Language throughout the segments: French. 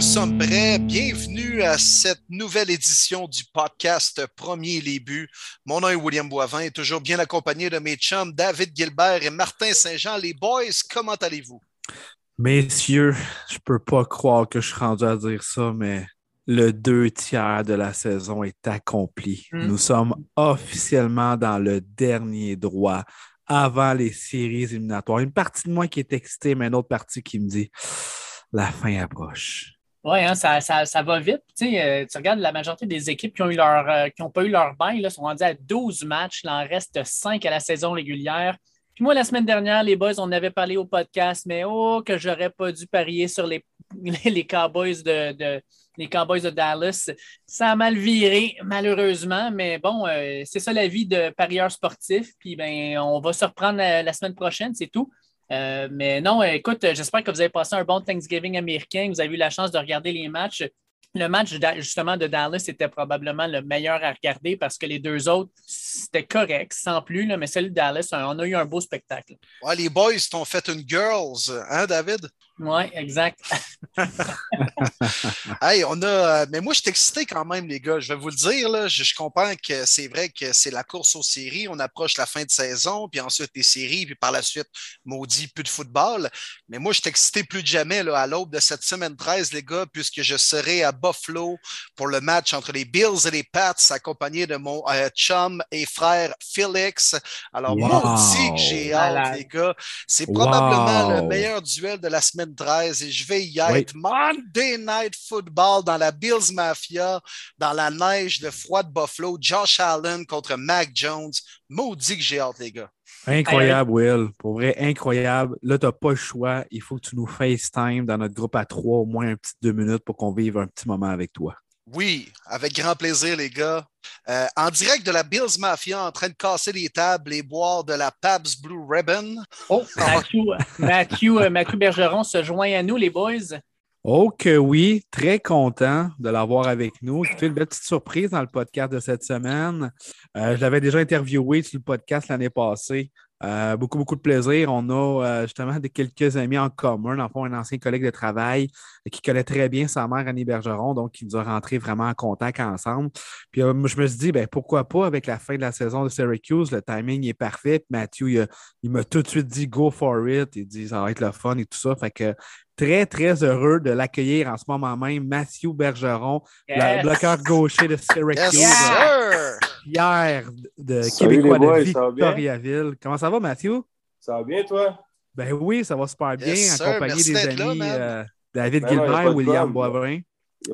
nous sommes prêts. Bienvenue à cette nouvelle édition du podcast Premier les buts. Mon nom est William Boivin et toujours bien accompagné de mes chums David Gilbert et Martin Saint-Jean. Les boys, comment allez-vous? Messieurs, je peux pas croire que je suis rendu à dire ça, mais le deux tiers de la saison est accompli. Mm. Nous sommes officiellement dans le dernier droit avant les séries éliminatoires. Une partie de moi qui est excitée, mais une autre partie qui me dit la fin approche. Oui, hein, ça, ça, ça va vite. Euh, tu regardes la majorité des équipes qui ont eu leur, euh, n'ont pas eu leur bail, là, sont rendues à 12 matchs. Il en reste 5 à la saison régulière. Puis moi, la semaine dernière, les boys, on avait parlé au podcast, mais oh, que j'aurais pas dû parier sur les, les Cowboys de, de- les Cowboys de Dallas. Ça a mal viré, malheureusement, mais bon, euh, c'est ça la vie de parieur sportif. Puis ben, on va se reprendre la semaine prochaine, c'est tout. Euh, mais non, écoute, j'espère que vous avez passé un bon Thanksgiving américain, vous avez eu la chance de regarder les matchs. Le match justement de Dallas était probablement le meilleur à regarder parce que les deux autres, c'était correct, sans plus, là, mais celui de Dallas, on a eu un beau spectacle. Ouais, les boys t'ont fait une girls, hein, David? Oui, exact. Hey, on a. Mais moi, je suis excité quand même, les gars. Je vais vous le dire, là. Je, je comprends que c'est vrai que c'est la course aux séries. On approche la fin de saison, puis ensuite les séries, puis par la suite, maudit, plus de football. Mais moi, je suis excité plus que jamais là, à l'aube de cette semaine 13, les gars, puisque je serai à Buffalo pour le match entre les Bills et les Pats, accompagné de mon euh, chum et frère Félix. Alors, Wow. maudit que j'ai hâte, les gars. C'est probablement Wow. le meilleur duel de la semaine 13 et je vais y Oui. être. Monday Night Football dans la Bills Mafia, dans la neige, le froid de Buffalo, Josh Allen contre Mac Jones. Maudit que j'ai hâte, les gars. Incroyable, Will. Pour vrai, incroyable. Là, tu n'as pas le choix. Il faut que tu nous FaceTime dans notre groupe à trois, au moins un petit deux minutes pour qu'on vive un petit moment avec toi. Oui, avec grand plaisir, les gars. Euh, en direct de la Bills Mafia, en train de casser les tables et boire de la Pabst Blue Ribbon. Oh, Mathieu, Mathieu, euh, Mathieu Bergeron se joint à nous, les boys. Oh que oui, très content de l'avoir avec nous. Écoutez, une belle petite surprise dans le podcast de cette semaine. Euh, je l'avais déjà interviewé sur le podcast l'année passée. Euh, beaucoup, beaucoup de plaisir. On a euh, justement quelques amis en commun, dans fond, un ancien collègue de travail qui connaît très bien sa mère, Annie Bergeron, donc qui nous a rentré vraiment en contact ensemble. Puis je me suis dit, ben, pourquoi pas avec la fin de la saison de Syracuse, le timing est parfait. Puis Mathieu, il, il m'a tout de suite dit go for it. Il dit ça va être le fun et tout ça. Fait que très, très heureux de l'accueillir en ce moment même. Mathieu Bergeron, le bloqueur gaucher de Syracuse. Yes! Pierre de Salut Québécois boys, de ça va bien? Victoriaville. Comment ça va, Mathieu? Ça va bien, toi? Ben oui, ça va super bien, Yes, accompagné Merci des là, amis euh, David Ben Gilbert, William. Boivin.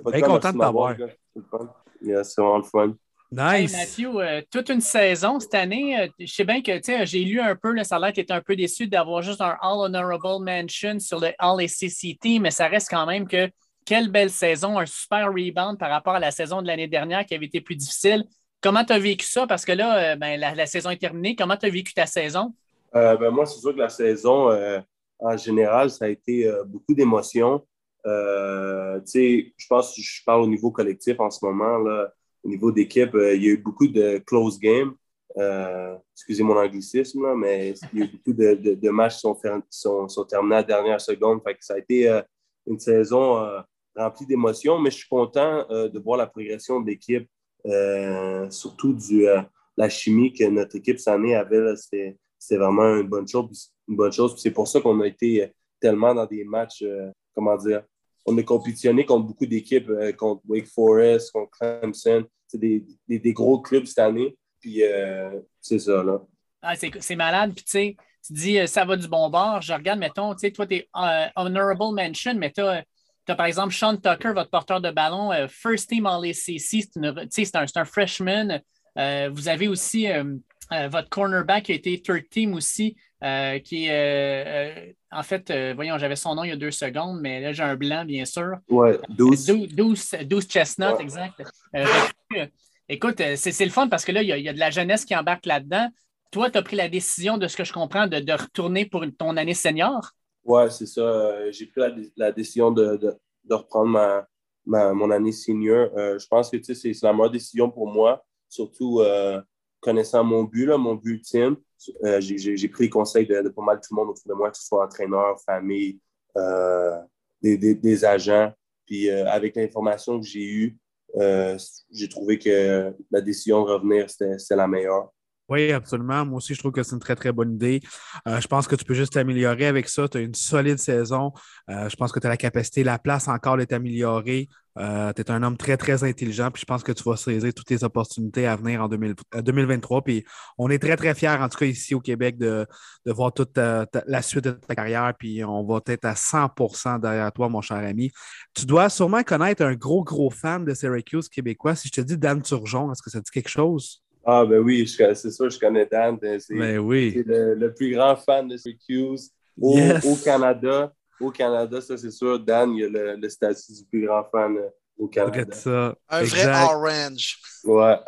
Quoi, content de t'avoir. c'est vraiment le fun. Hey, Nice. Mathieu, euh, toute une saison cette année, euh, je sais bien que tu sais, j'ai lu un peu, le salaire qui était un peu déçu d'avoir juste un All Honorable Mention sur le All ACCT, mais ça reste quand même que quelle belle saison, un super rebound par rapport à la saison de l'année dernière qui avait été plus difficile. Comment tu as vécu ça? Parce que là, euh, ben, la, la saison est terminée. Comment tu as vécu ta saison? Euh, ben, moi, c'est sûr que la saison, euh, en général, ça a été euh, beaucoup d'émotions. Euh, tu sais, je pense que je parle au niveau collectif en ce moment. Là, au niveau d'équipe, euh, il y a eu beaucoup de close games. Euh, excusez mon anglicisme, là, mais il y a eu beaucoup de, matchs qui sont, terminés à la dernière seconde. Ça a été euh, une saison remplie d'émotions, mais je suis content de voir la progression de l'équipe, surtout du, la chimie que notre équipe cette année avait. c'était vraiment une bonne chose. Une bonne chose. C'est pour ça qu'on a été tellement dans des matchs, comment dire, on a compétitionné contre beaucoup d'équipes, contre Wake Forest, contre Clemson. C'est des, des, des gros clubs cette année. Puis euh, c'est ça, là. Ah, c'est malade. Puis, tu sais, tu dis, euh, ça va du bon bord. Je regarde, mettons, tu sais, toi, tu es honorable mention, mais tu as, par exemple Sean Tucker, votre porteur de ballon, euh, first team All ACC. C'est une- tu sais, c'est un, freshman. Vous avez aussi votre cornerback qui a été third team aussi, qui est, en fait, voyons, j'avais son nom il y a deux secondes, mais là, j'ai un blanc, bien sûr. Ouais, 12. 12, 12, 12 Chestnut, Ouais. exact. Écoute, euh, c'est le fun parce que là, il y, y a de la jeunesse qui embarque là-dedans. Toi, tu as pris la décision, de ce que je comprends, de, retourner pour ton année senior? Ouais, c'est ça. Euh, J'ai pris la, décision de, de, reprendre ma, ma- mon année senior. Euh, je pense que c'est la meilleure décision pour moi, surtout connaissant mon but, là, mon but ultime. J'ai pris les conseils de, pas mal tout le monde autour de moi, que ce soit entraîneur, famille, euh, des, agents. Puis avec l'information que j'ai eue, j'ai trouvé que la décision de revenir, c'était la meilleure. Oui, absolument. Moi aussi, je trouve que c'est une très, très bonne idée. Euh, je pense que tu peux juste t'améliorer avec ça. Tu as une solide saison. Euh, je pense que tu as la capacité, la place encore de t'améliorer. Euh, tu es un homme très, très intelligent. Puis je pense que tu vas saisir toutes les opportunités à venir en 2023. Puis on est très, très fiers, en tout cas ici au Québec, de, voir toute la suite de ta carrière. Puis on va être à 100% derrière toi, mon cher ami. Tu dois sûrement connaître un gros, gros fan de Syracuse québécois. Si je te dis Dan Turgeon, est-ce que ça dit quelque chose? Ah, ben oui, c'est sûr, je connais Dan. C'est ben oui. le, plus grand fan de Syracuse au, au Canada. Au Canada, ça, c'est sûr, Dan, il a le, le, statut du plus grand fan euh, au Canada. Ça. Un vrai orange. Ouais.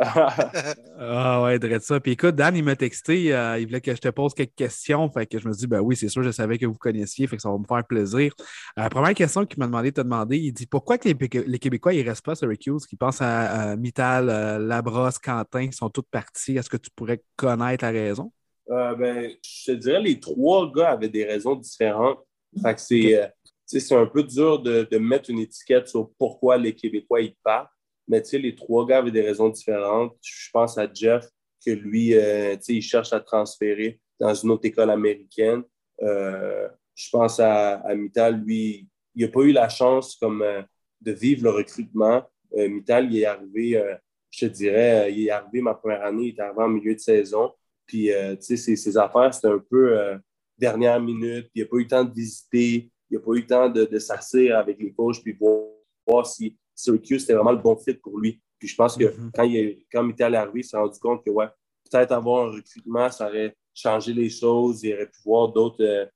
ah ouais, de ça. Puis écoute, Dan, il m'a texté, euh, il voulait que je te pose quelques questions. Fait que je me suis dit, ben oui, c'est sûr, je savais que vous connaissiez, fait que ça va me faire plaisir. Euh, la première question qu'il m'a demandé de te demander, il dit pourquoi que les, Québécois, ils restent pas sur Syracuse, qu'ils pensent à, Mittal, euh, Labrosse, Quentin, qui sont tous partis. Est-ce que tu pourrais connaître la raison? ben, je te dirais, les trois gars avaient des raisons différentes. Fait que c'est c'est un peu dur de, mettre une étiquette sur pourquoi les Québécois y partent. Mais les trois gars avaient des raisons différentes. Je pense à Jeff, que lui, euh, il cherche à transférer dans une autre école américaine. Euh, je pense à, à Mittal, lui, il n'a pas eu la chance comme, euh, de vivre le recrutement. Mittal, il est arrivé, je te dirais, il est arrivé ma première année, il est arrivé en milieu de saison. Puis, ses, ses, affaires, c'était un peu dernière minute. Il n'a pas eu le temps de visiter il n'a pas eu le temps de, de s'asseoir avec les coachs puis voir, voir si Syracuse c'était vraiment le bon fit pour lui. Puis je pense que mm-hmm. quand, il, quand Mittal est arrivé, il s'est rendu compte que ouais, peut-être avoir un recrutement, ça aurait changé les choses. Il aurait pu voir d'autres euh,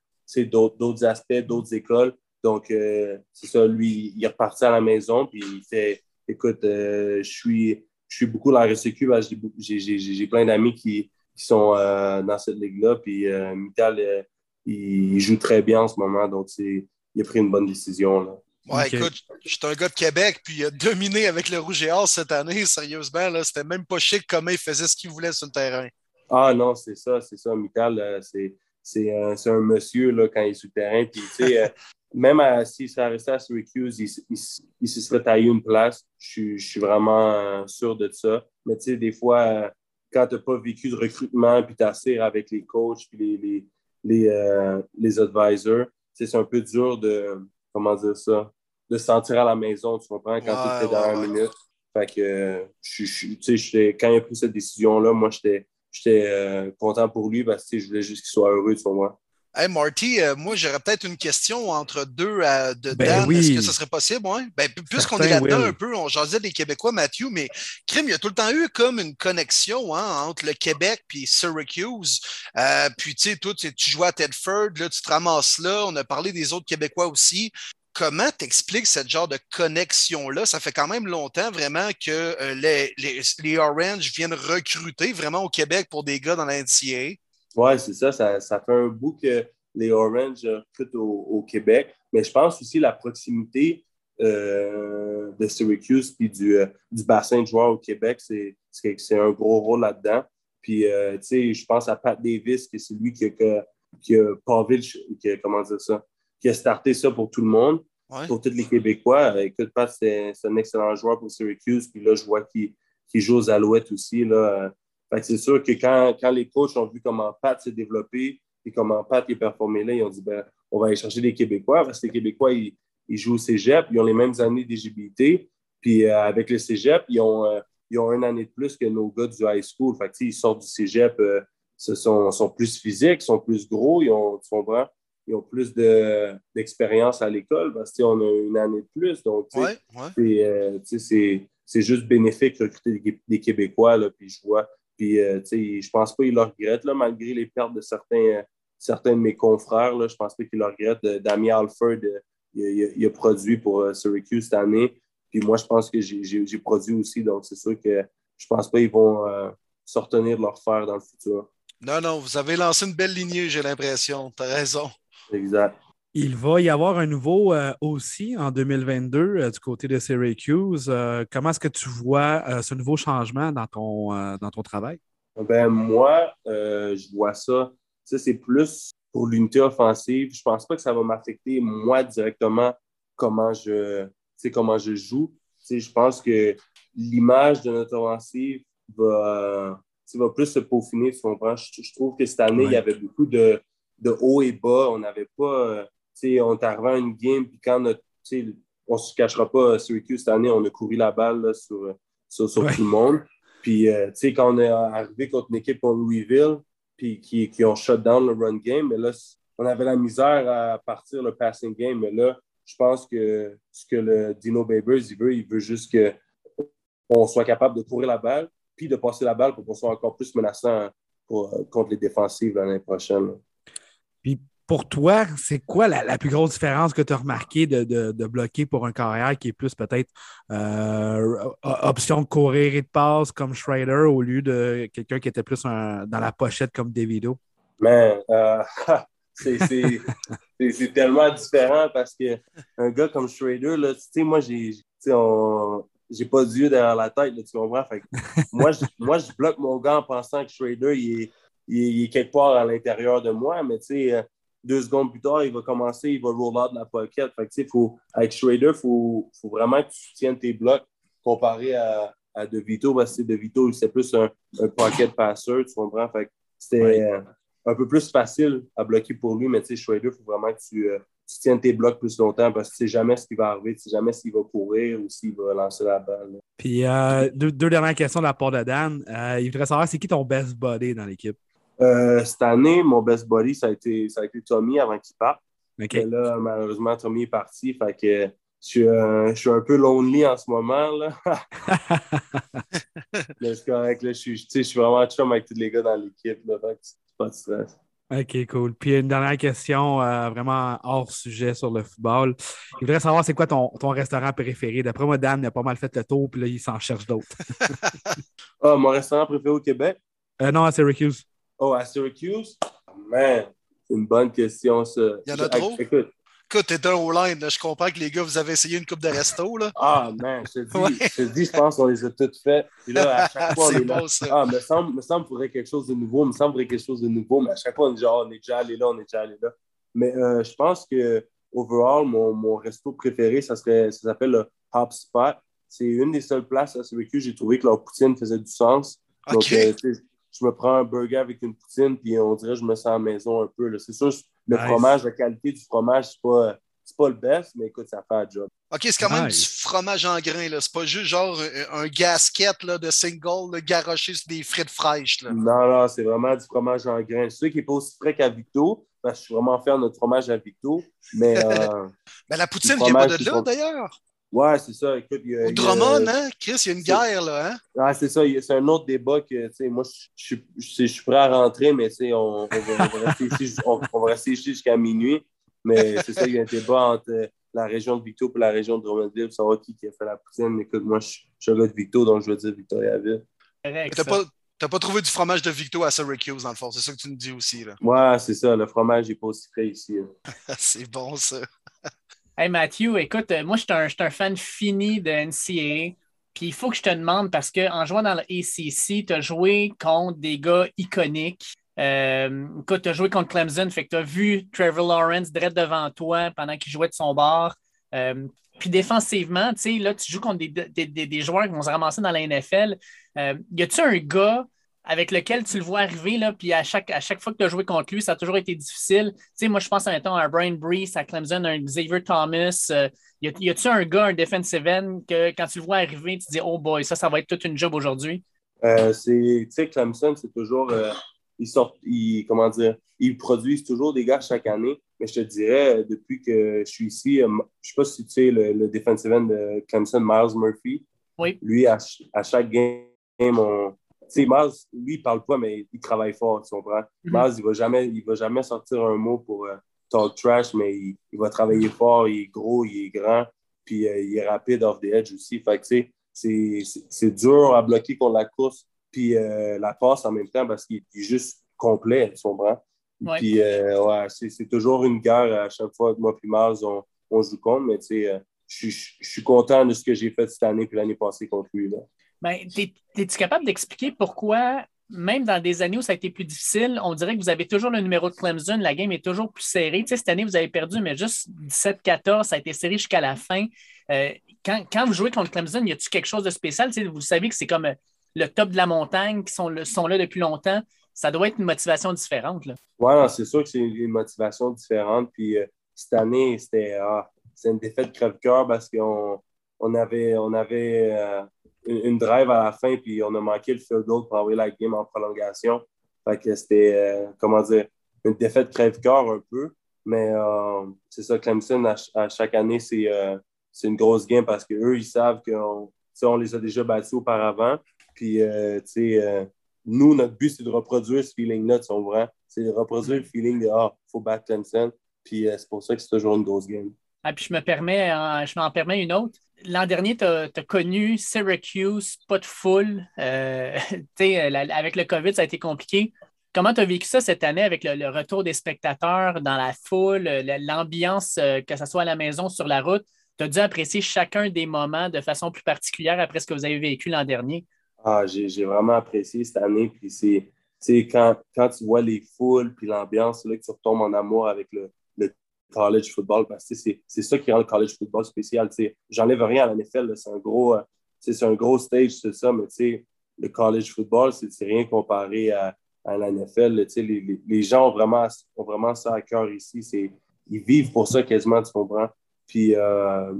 d'autres aspects, d'autres écoles. Donc, euh, c'est ça, lui, il est reparti à la maison, puis il fait écoute, euh, je suis je suis beaucoup dans la RSEQ, j'ai plein d'amis qui, qui, sont dans cette ligue-là, puis Mittal il joue très bien en ce moment, donc il a pris une bonne décision. Là. Ouais, écoute, je suis un gars de Québec, puis il a dominé avec le Rouge et Or cette année, sérieusement. Là, c'était même pas chic comment il faisait ce qu'il voulait sur le terrain. Ah non, c'est ça, c'est ça. Michael, euh, c'est, un, monsieur là, quand il est sur le terrain. Puis, tu sais, euh, même s'il serait resté à Syracuse, il, il, se serait taillé une place. Je, suis vraiment euh, sûr de ça. Mais tu sais, des fois, quand tu n'as pas vécu de recrutement, puis tu avec les coachs, puis les, les les, euh, les advisors. C'est un peu dur de, comment dire ça, de se sentir à la maison, tu comprends, quand tu es dans ouais, minute. Fait que, je, je, quand il a pris cette décision-là, moi, j'étais euh, content pour lui parce que je voulais juste qu'il soit heureux sur moi. Hey Marty, euh, moi j'aurais peut-être une question entre deux euh, de ben Dan. Est-ce que ce serait possible? Ouais? Ben, puisqu'on est là-dedans un peu, on jasait des Québécois, Matthew, mais Crime, il y a tout le temps eu comme une connexion hein, entre le Québec et Syracuse. Euh, puis tu sais, toi, tu joues à Tedford, là, tu te ramasses là. On a parlé des autres Québécois aussi. Comment t'expliques cette genre de connexion-là? Ça fait quand même longtemps vraiment que les, les, les Orange viennent recruter vraiment au Québec pour des gars dans la. Oui, c'est ça, ça, fait un bout que les Orange recrutent au, Québec. Mais je pense aussi la proximité euh, de Syracuse puis du, euh, du bassin de joueurs au Québec, c'est un gros rôle là-dedans. Puis, euh, tu sais, je pense à Pat Davis, que c'est lui qui a, qui a, qui a, comment dire ça, qui a starté ça pour tout le monde, pour tous les Québécois. Écoute, Pat, c'est un excellent joueur pour Syracuse. Puis là, je vois qu'il joue aux Alouettes aussi. Là, c'est sûr que quand, quand, les coachs ont vu comment Pat s'est développé et comment Pat est performé là, ils ont dit ben, on va aller chercher des Québécois parce que les Québécois, ils, jouent au cégep, ils ont les mêmes années d'éligibilité. Puis euh, avec le cégep, ils ont, euh, ils ont une année de plus que nos gars du high school. Fait ils sortent du cégep, ils euh, sont, sont, plus physiques, sont plus gros, ils ont, sont ils ont plus d'expérience à l'école parce qu'on a une année de plus. Donc, c'est juste bénéfique de recruter des, Québécois. Là, puis je vois puis, euh, je pense pas qu'il le regrette, là, malgré les pertes de certains, euh, certains de mes confrères. Là, je pense pas qu'il le regrette. Damien Alford, euh, il, a produit pour Syracuse cette année. Puis moi, je pense que j'ai produit aussi. Donc, c'est sûr que je pense pas qu'ils vont se retenir de leur faire dans le futur. Non, non, vous avez lancé une belle lignée, j'ai l'impression. Tu as raison. Exact. Il va y avoir un nouveau aussi en 2022 du côté de Syracuse. comment est-ce que tu vois ce nouveau changement dans ton, dans ton travail? Ben, moi, je vois ça. Ça, c'est plus pour l'unité offensive. Je ne pense pas que ça va m'affecter moi directement comment je, comment je joue. je pense que l'image de notre offensive va, va plus se peaufiner, si on prend. Je, trouve que cette année, il y avait beaucoup de, de haut et bas. On n'avait pas, on est arrivé à une game, puis quand notre, on ne se cachera pas, Syracuse, cette année, on a couru la balle sur, sur, tout le monde. Puis, euh, tu sais, quand on est arrivé contre une équipe comme Louisville, puis qui, qui ont shut down le run game, mais là, on avait la misère à partir le passing game. Mais là, je pense que ce que le Dino Babers, il veut, il veut juste qu'on soit capable de courir la balle, puis de passer la balle pour qu'on soit encore plus menaçant pour, euh, contre les défensives l'année prochaine. Puis pour toi, c'est quoi la, plus grosse différence que tu as remarqué de, bloquer pour un carrière qui est plus peut-être euh, option de courir et de passe comme Schrader au lieu de quelqu'un qui était plus dans la pochette comme Davido? Mais euh, c'est tellement différent parce qu'un gars comme Schrader, tu sais, moi, j'ai j'ai pas d'yeux derrière la tête, tu comprends? moi, je, moi, je bloque mon gars en pensant que Schrader, il est, il est quelque part à l'intérieur de moi, mais tu sais, euh, deux secondes plus tard, il va commencer, il va roll out de la pocket. Fait faut, avec Schrader, il faut, faut, vraiment que tu tiennes tes blocs comparé à, à De Vito, parce que De Vito, c'est plus un, un, pocket passer, tu comprends? Fait c'était euh, un peu plus facile à bloquer pour lui, mais Schrader, il faut vraiment que tu, euh, tu, tiennes tes blocs plus longtemps parce que tu sais jamais ce qui va arriver, tu sais jamais s'il va courir ou s'il va lancer la balle. Puis euh, deux, deux, dernières questions de la part de Dan. il voudrait savoir, c'est qui ton best body dans l'équipe? Euh, cette année, mon best buddy, ça a été, ça a été Tommy avant qu'il parte. là, malheureusement, Tommy est parti. Fait que je suis, un, peu lonely en ce moment. Là. Mais c'est correct. Là, je, suis, je suis vraiment chum avec tous les gars dans l'équipe. Pas de stress. OK, cool. Puis une dernière question euh, vraiment hors sujet sur le football. Je voudrais savoir c'est quoi ton, ton, restaurant préféré? D'après moi, Dan, il a pas mal fait le tour, puis là, il s'en cherche d'autres. ah, mon restaurant préféré au Québec? Euh, non, à Syracuse. Oh, à Syracuse? man, c'est une bonne question, ça. Il y en a trop? Écoute, Écoute, t'es un O-line. Je comprends que les gars, vous avez essayé une coupe de resto. Là. Ah, man, je te dis, je, te dis je pense qu'on les a toutes faites. Puis là, à chaque fois, on est bon, Ça. Ah, me semble, me semble qu'il faudrait quelque chose de nouveau. Me semble qu'il quelque chose de nouveau. Mais à chaque fois, on est, genre, on est déjà allé là, on est déjà allé là. Mais euh, je pense que, overall, mon, mon resto préféré, ça, serait, ça s'appelle le Hop Spot. C'est une des seules places à Syracuse j'ai trouvé que leur poutine faisait du sens. Donc, euh, je me prends un burger avec une poutine, puis on dirait que je me sens à la maison un peu. C'est sûr, le fromage, la qualité du fromage, c'est pas, pas le best, mais écoute, ça fait un job. OK, c'est quand même du fromage en grain. C'est pas juste genre un, gasket là, de single garoché sur des frites fraîches. Là. Non, non, c'est vraiment du fromage en grain. C'est sûr qu'il n'est pas aussi frais qu'à Victo, parce que je suis vraiment fier de notre fromage à Victo. Mais, euh, mais la poutine vient pas de là, d'ailleurs. Ouais, c'est ça. Écoute, il y a, Au Drummond, hein? Chris, il y a une guerre, là, hein? Ah, c'est ça. C'est un autre débat que, tu sais, moi, je, suis prêt à rentrer, mais, tu sais, on, on, va, rester ici, on, va rester ici jusqu'à minuit. Mais c'est ça, il y a un débat entre la région de Victo et la région de Drummondville pour savoir qui, qui a fait la poutine. Écoute, moi, je, suis un gars de Victo, donc je veux dire Victoriaville. T'as pas, pas trouvé du fromage de Victo à Syracuse, dans le fond. C'est ça que tu nous dis aussi, là. Ouais, c'est ça. Le fromage n'est pas aussi frais ici. c'est bon, ça. Hey Matthew, écoute, euh, moi je suis un, fan fini de NCAA. Puis il faut que je te demande parce qu'en jouant dans le ACC, tu as joué contre des gars iconiques. Euh, tu as joué contre Clemson, fait que tu as vu Trevor Lawrence direct devant toi pendant qu'il jouait de son bord. Euh, puis défensivement, tu sais, là, tu joues contre des, joueurs qui vont se ramasser dans la NFL. y a-tu un gars avec lequel tu le vois arriver, là, puis à chaque, à chaque fois que tu as joué contre lui, ça a toujours été difficile. Tu sais, moi, je pense à un Brian Brees, à Clemson, un Xavier Thomas. Euh, y a-tu un gars, un defensive end, que quand tu le vois arriver, tu te dis, oh boy, ça, ça va être toute une job aujourd'hui? Euh, tu sais, Clemson, c'est toujours. Euh, ils sortent, ils, comment dire, ils produisent toujours des gars chaque année. Mais je te dirais, euh, depuis que je suis ici, je ne sais pas si tu sais le, defensive end de Clemson, Miles Murphy. Oui. Lui, à, à chaque game, on, sais, Maz, lui, il parle pas, mais il travaille fort, tu comprends? Mm il va jamais, il va jamais sortir un mot pour euh, talk trash, mais il, va travailler fort, il est gros, il est grand, puis euh, il est rapide off the edge aussi. Fait que, tu sais, c'est dur à bloquer contre la course, puis euh, la passe en même temps parce qu'il est juste complet, tu comprends? Puis, ouais, c'est toujours une guerre à chaque fois que moi et Maz, on, on joue contre, mais tu sais, je suis content de ce que j'ai fait cette année puis l'année passée contre lui. Là. Ben, es-tu capable d'expliquer pourquoi même dans des années où ça a été plus difficile, on dirait que vous avez toujours le numéro de Clemson. La game est toujours plus serrée. Tu sais, cette année, vous avez perdu, mais juste 17-14, ça a été serré jusqu'à la fin. Euh, quand, quand, vous jouez contre Clemson, y a-t-il quelque chose de spécial? Tu sais, vous savez que c'est comme euh, le top de la montagne, qui sont, sont là depuis longtemps. Ça doit être une motivation différente. Oui, c'est sûr que c'est une, motivation différente. Puis euh, cette année, c'était ah, une défaite crève-cœur parce qu'on on avait, on avait une, drive à la fin, puis on a manqué le field goal pour envoyer la game en prolongation. Fait que c'était, euh, comment dire, une défaite crève-cœur un peu. Mais euh, c'est ça, Clemson, à, chaque année, euh, c'est une grosse game parce qu'eux, ils savent qu'on on les a déjà battus auparavant. Puis, tu sais, nous, notre but, c'est de reproduire ce feeling-là, tu comprends? C'est de reproduire le feeling de Ah, il faut battre Clemson. Puis, c'est pour ça que c'est toujours une grosse game. Ah, puis je me permets, je m'en permets une autre l'an dernier, tu as, connu Syracuse, pas de foule. Euh, avec le COVID, ça a été compliqué. Comment tu as vécu ça cette année avec le, retour des spectateurs dans la foule, l'ambiance, euh, que ce soit à la maison, sur la route? Tu as dû apprécier chacun des moments de façon plus particulière après ce que vous avez vécu l'an dernier? Ah, j'ai vraiment apprécié cette année. Puis c'est quand, quand tu vois les foules puis l'ambiance, là que tu retombes en amour avec le, college football parce que c'est ça qui rend le college football spécial. J'enlève rien à la NFL, c'est un, gros, euh, un gros stage, c'est ça, mais le college football, c'est rien comparé à, à la NFL. Les, les, gens ont vraiment, ont vraiment ça à cœur ici. Ils vivent pour ça quasiment, tu comprends? Puis, euh,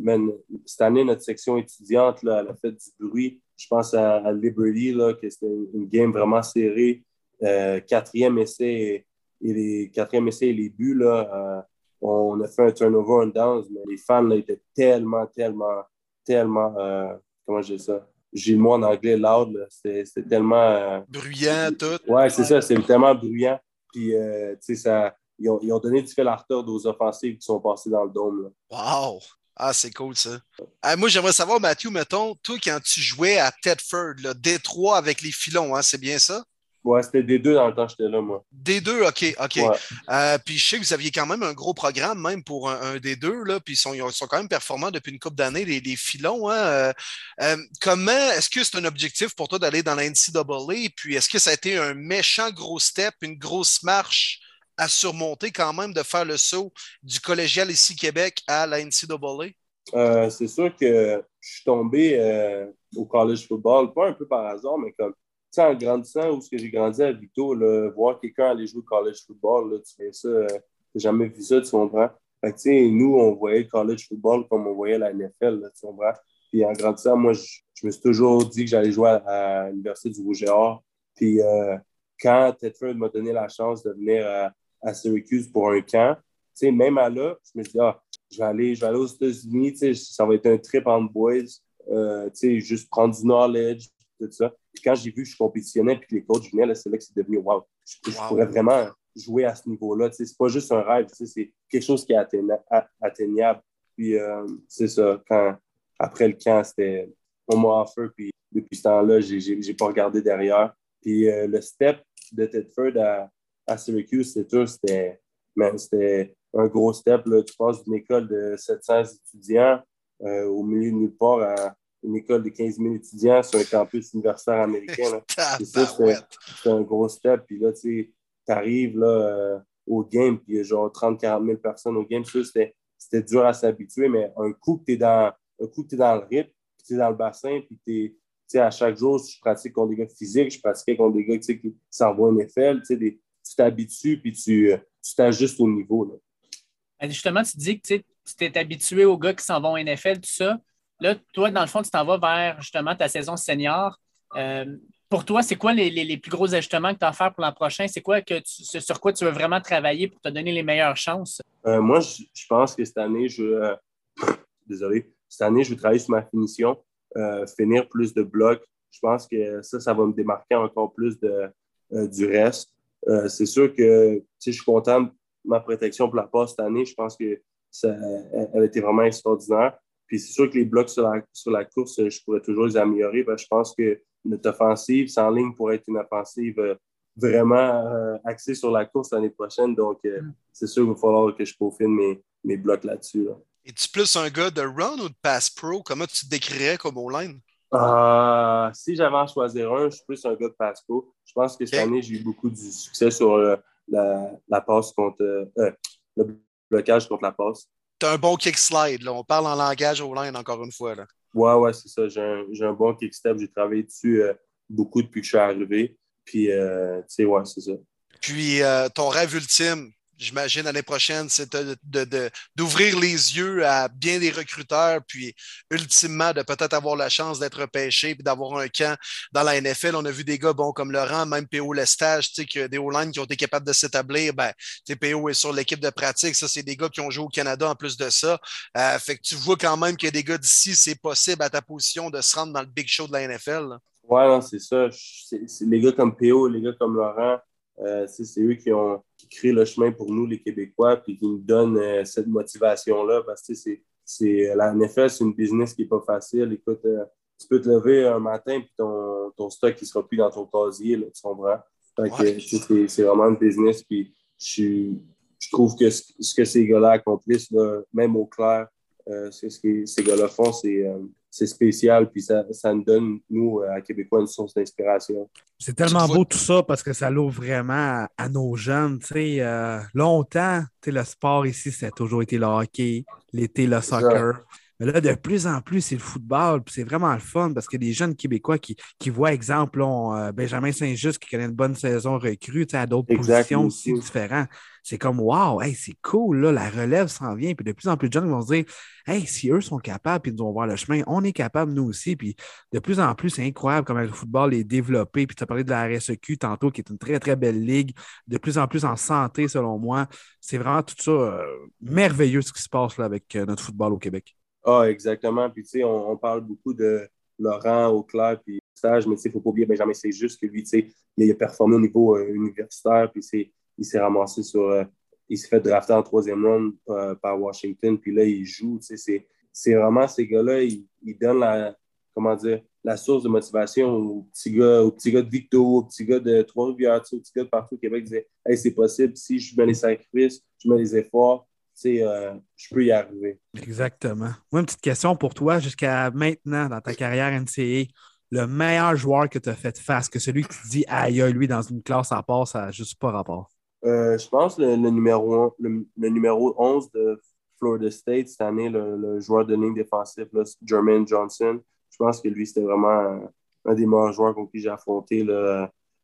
cette année, notre section étudiante, là, elle a fait du bruit. Je pense à, Liberty, là, que c'était une game vraiment serrée. Euh, quatrième essai et les quatrième essai les buts, là, on a fait un turnover, un downs, mais les fans là, étaient tellement, tellement, tellement, euh, comment je dis ça? J'ai le mot en anglais loud, c'était tellement. Euh, bruyant, tout. Ouais, c'est ça, c'est tellement bruyant. Puis, euh, tu sais, ça. Ils ont, ils ont, donné du fil à retordre aux offensives qui sont passées dans le dôme. Là. Wow! Ah, c'est cool ça. moi, j'aimerais savoir, Mathieu, mettons, toi, quand tu jouais à Tedford, là, Détroit avec les filons, hein, c'est bien ça? Ouais, c'était des deux dans le temps que j'étais là, moi. Des deux, OK, OK. Euh, puis je sais que vous aviez quand même un gros programme, même pour un, des deux, là, puis ils sont, sont, quand même performants depuis une couple d'années, les, les, filons. Hein? Euh, euh, comment, est-ce que c'est un objectif pour toi d'aller dans la NCAA? Puis est-ce que ça a été un méchant gros step, une grosse marche à surmonter quand même de faire le saut du collégial ici Québec à la NCAA? c'est sûr que je suis tombé au college football, pas un peu par hasard, mais comme en grandissant, où j'ai grandi à Victo, voir quelqu'un aller jouer au college football, là, tu fais ça, euh, jamais vu ça, tu comprends? Fait que, nous, on voyait le college football comme on voyait la NFL, là, tu comprends? Puis en grandissant, moi, je, me suis toujours dit que j'allais jouer à, l'Université du rouge et Puis euh, quand Tedford m'a donné la chance de venir à, Syracuse pour un camp, même à là, je me suis dit, ah, je vais aller, je vais aller aux États-Unis, ça va être un trip en boys, euh, juste prendre du knowledge, tout ça quand j'ai vu que je compétitionnais et que les coachs venaient, c'est là que c'est devenu wow. Je, pourrais vraiment jouer à ce niveau-là. C'est pas juste un rêve, c'est quelque chose qui est atteignable. Puis euh, c'est ça, quand après le camp, c'était on m'a offert, puis depuis ce temps-là, j'ai pas regardé derrière. Puis euh, le step de Tedford à, à Syracuse, c'est sûr, c'était un gros step. Là. Tu passes d'une école de 700 étudiants euh, au milieu de nulle part à une école de 15 000 étudiants sur un campus universitaire américain. c'est un gros step. Puis là, tu arrives là, euh, au game, puis il y a genre 30-40 000 personnes au game. C'était dur à s'habituer, mais un coup que tu es, dans, es dans le rythme, puis tu es dans le bassin, puis tu es à chaque jour, je pratique contre des gars physiques, je pratiquais contre des gars qui s'en vont NFL, tu t'habitues, puis tu t'ajustes au niveau. Justement, tu dis que tu t'es habitué aux gars qui s'en vont NFL, tout ça. Là, toi, dans le fond, tu t'en vas vers justement ta saison senior. Euh, pour toi, c'est quoi les, plus gros ajustements que tu as à faire pour l'an prochain? C'est quoi sur quoi tu veux vraiment travailler pour te donner les meilleures chances? Euh, moi, je, pense que cette année, je euh, désolé, cette année, je vais travailler sur ma finition, finir plus de blocs. Je pense que ça, ça va me démarquer encore plus de, du reste. c'est sûr que je suis content de ma protection pour la passe cette année. Je pense que ça, elle, était vraiment extraordinaire. Puis c'est sûr que les blocs sur la, sur la course, je pourrais toujours les améliorer. je pense que notre offensive sans ligne pourrait être une offensive euh, vraiment euh, axée sur la course l'année prochaine. Donc, euh, mm. c'est sûr qu'il va falloir que je peaufine mes, blocs là-dessus. Es-tu plus un gars de run ou de pass pro? Comment tu te décrirais comme au line? Euh, si j'avais à choisir un, je suis plus un gars de Pasco. Je pense que cette année, j'ai eu beaucoup de succès sur la, la, passe contre euh, le blocage contre la passe. Tu as un bon kick slide, là. On parle en langage au line encore une fois. Là. Ouais, ouais, c'est ça. J'ai un, un, bon kick step. J'ai travaillé dessus euh, beaucoup depuis que je suis arrivé. Puis, tu sais, ouais, c'est ça. Puis, ton rêve ultime, j'imagine, l'année prochaine, c'est d'ouvrir les yeux à bien des recruteurs, puis ultimement de peut-être avoir la chance d'être pêché, puis d'avoir un camp dans la NFL. On a vu des gars bons comme Laurent, même PO Lestage, tu sais, que des O-line qui ont été capables de s'établir. Ben, PO est sur l'équipe de pratique. Ça, c'est des gars qui ont joué au Canada en plus de ça. Euh, fait que tu vois quand même a des gars d'ici, c'est possible à ta position de se rendre dans le big show de la NFL. Oui, Ouais, c'est ça. Les gars comme PO, les gars comme Laurent euh, c'est eux qui ont qui créent le chemin pour nous, les Québécois, puis qui nous donnent euh, cette motivation-là. Parce que c'est la NFL, c'est une business qui n'est pas facile. Écoute, euh, tu peux te lever un matin puis ton, ton stock ne sera plus dans ton casier, là, tu comprends? c'est vraiment une business. Puis je, je trouve que ce, que ces gars-là accomplissent, même au clair, ce que ces gars-là font, c'est c'est spécial, puis ça, ça, nous donne, nous, à Québécois, une source d'inspiration. C'est tellement beau tout ça parce que ça l'ouvre vraiment à, nos jeunes. sais euh, longtemps, le sport ici, ça a toujours été le hockey, l'été, le soccer. Mais là, de plus en plus, c'est le football. C'est vraiment le fun parce que des jeunes Québécois qui, qui voient, exemple, euh, Benjamin Saint-Just qui connaît une bonne saison recrue à d'autres positions aussi différentes. C'est comme Wow, hey, c'est cool, là, la relève s'en vient. Puis de plus en plus de jeunes vont se dire Hey, si eux sont capables puis ils vont voir le chemin, on est capable nous aussi. Puis de plus en plus, c'est incroyable comment le football est développé. Puis tu as parlé de la RSEQ tantôt, qui est une très, très belle ligue, de plus en plus en santé, selon moi. C'est vraiment tout ça euh, merveilleux ce qui se passe là, avec euh, notre football au Québec. Ah, exactement. Puis, tu sais, on, parle beaucoup de Laurent Auclair, puis stage, mais tu sais, il ne faut pas oublier Benjamin, c'est juste que lui, tu sais, il, a performé au niveau euh, universitaire, puis il s'est ramassé sur. Euh, il s'est fait drafter en troisième round euh, par Washington, puis là, il joue. Tu sais, c'est vraiment ces gars-là, ils, donnent la, comment dire, la source de motivation aux petits gars, aux petits gars de Victo, aux petits gars de Trois-Rivières, aux petits gars de partout au Québec, ils disaient Hey, c'est possible, si je mets les sacrifices, je mets les efforts, euh, je peux y arriver. Exactement. Moi, une petite question pour toi. Jusqu'à maintenant, dans ta carrière NCA, le meilleur joueur que tu as fait face, que celui qui te dit aïe, lui, dans une classe à part, ça n'a juste pas rapport? Euh, je pense le, le numéro, le, numéro 11 de Florida State cette année, le, joueur de ligne défensive, Jermaine Johnson. Je pense que lui, c'était vraiment un, des meilleurs joueurs contre qui j'ai affronté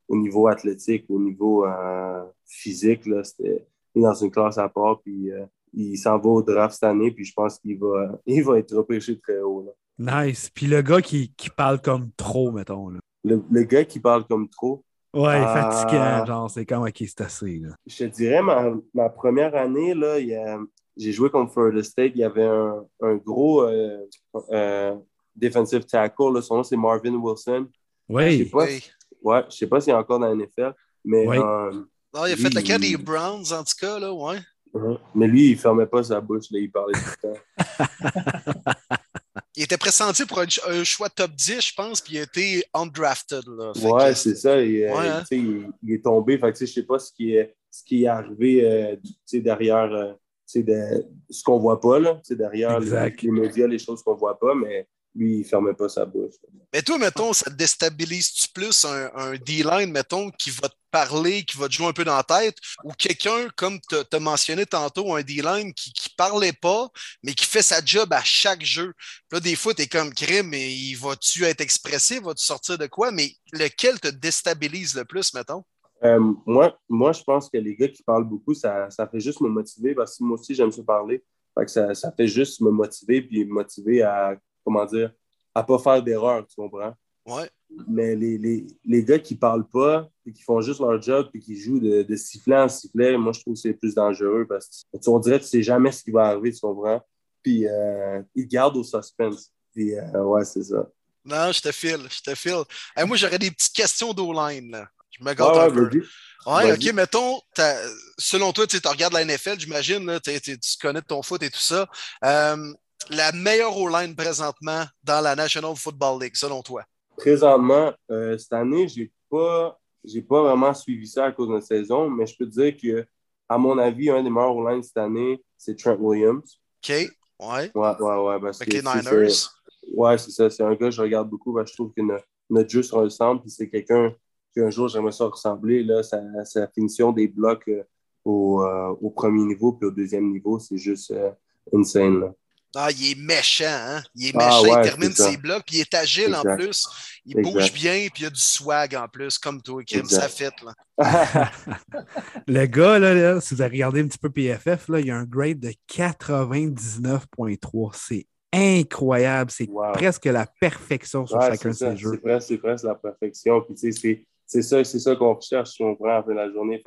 au niveau athlétique, au niveau euh, physique. C'était dans une classe à part. Puis, il s'en va au draft cette année, puis je pense qu'il va, il va être repêché très haut. Nice. Puis le gars qui, qui, parle comme trop, mettons. Là. Le, le, gars qui parle comme trop. Ouais, euh, fatiguant, genre, c'est comme, ok, c'est assez. Là. Je te dirais, ma, ma première année, là, j'ai joué contre Florida State, il y avait un, un gros euh, euh, defensive tackle, là, son nom c'est Marvin Wilson. Oui. Je sais pas, oui. Ouais, je sais pas s'il est encore dans la NFL, mais. Oui. non, il a fait le cas des Browns, en tout cas, là, ouais. Uh-huh. Mais lui, il ne fermait pas sa bouche, là, il parlait tout le temps. il était pressenti pour un, choix top 10, je pense, puis il a été undrafted. Là. ouais, c'est ça. Il, euh, hein? il, il, est tombé. Fait que, je ne sais pas ce qui est, ce qui est arrivé euh, derrière euh, de, ce qu'on ne voit pas, là, derrière les, les, médias, les choses qu'on ne voit pas, mais lui, il ne fermait pas sa bouche. Mais toi, mettons, ça te déstabilise-tu plus un, un D-line, mettons, qui va te parler, qui va te jouer un peu dans la tête, ou quelqu'un, comme tu as mentionné tantôt, un D-line qui ne parlait pas, mais qui fait sa job à chaque jeu? là, des fois, tu es comme crime, mais il va-tu être expressif, va-tu sortir de quoi? Mais lequel te déstabilise le plus, mettons? Euh, moi, moi, je pense que les gars qui parlent beaucoup, ça, ça fait juste me motiver parce que moi aussi, j'aime ça parler. ça, ça fait juste me motiver puis me motiver à comment dire, à pas faire d'erreur, tu comprends? Ouais. Mais les, les, les, gars qui parlent pas qui font juste leur job et qui jouent de, de sifflet en sifflet, moi, je trouve que c'est plus dangereux parce que on dirait que tu sais jamais ce qui va arriver, tu comprends? Puis euh, ils gardent au suspense. Puis euh, ouais, c'est ça. Non, je te file, je te file. moi, j'aurais des petites questions d'O-line. Je me garde un peu. Ouais, ok, mettons, selon toi, tu regardes la NFL, j'imagine, tu connais ton foot et tout ça. Euh, la meilleure O-line présentement dans la National Football League, selon toi? Présentement, euh, cette année, je n'ai pas, pas vraiment suivi ça à cause de la saison, mais je peux te dire que, à mon avis, un des meilleurs O-line cette année, c'est Trent Williams. OK, ouais. Ouais, ouais, ouais. Parce les Niners. Ouais, c'est ça. C'est un gars que je regarde beaucoup. je trouve que notre, jeu se ressemble. Puis c'est quelqu'un qu'un jour j'aimerais ça ressembler. Là, sa, sa finition des blocs euh, au, euh, au, premier niveau puis au deuxième niveau, c'est juste insane. Là. Ah, il est méchant, hein? Il est ah, méchant, il termine ses blocs, puis il est agile en plus. Il bouge bien, puis il a du swag en plus, comme toi, Kim. Ça fait, là. le gars, là, si vous avez regardé un petit peu PFF, là, il a un grade de 99,3. C'est incroyable. C'est presque la perfection sur chacun de ses jeux. C'est presque, la perfection. Puis, tu sais, c'est ça, ça qu'on recherche si on prend à la fin de la journée.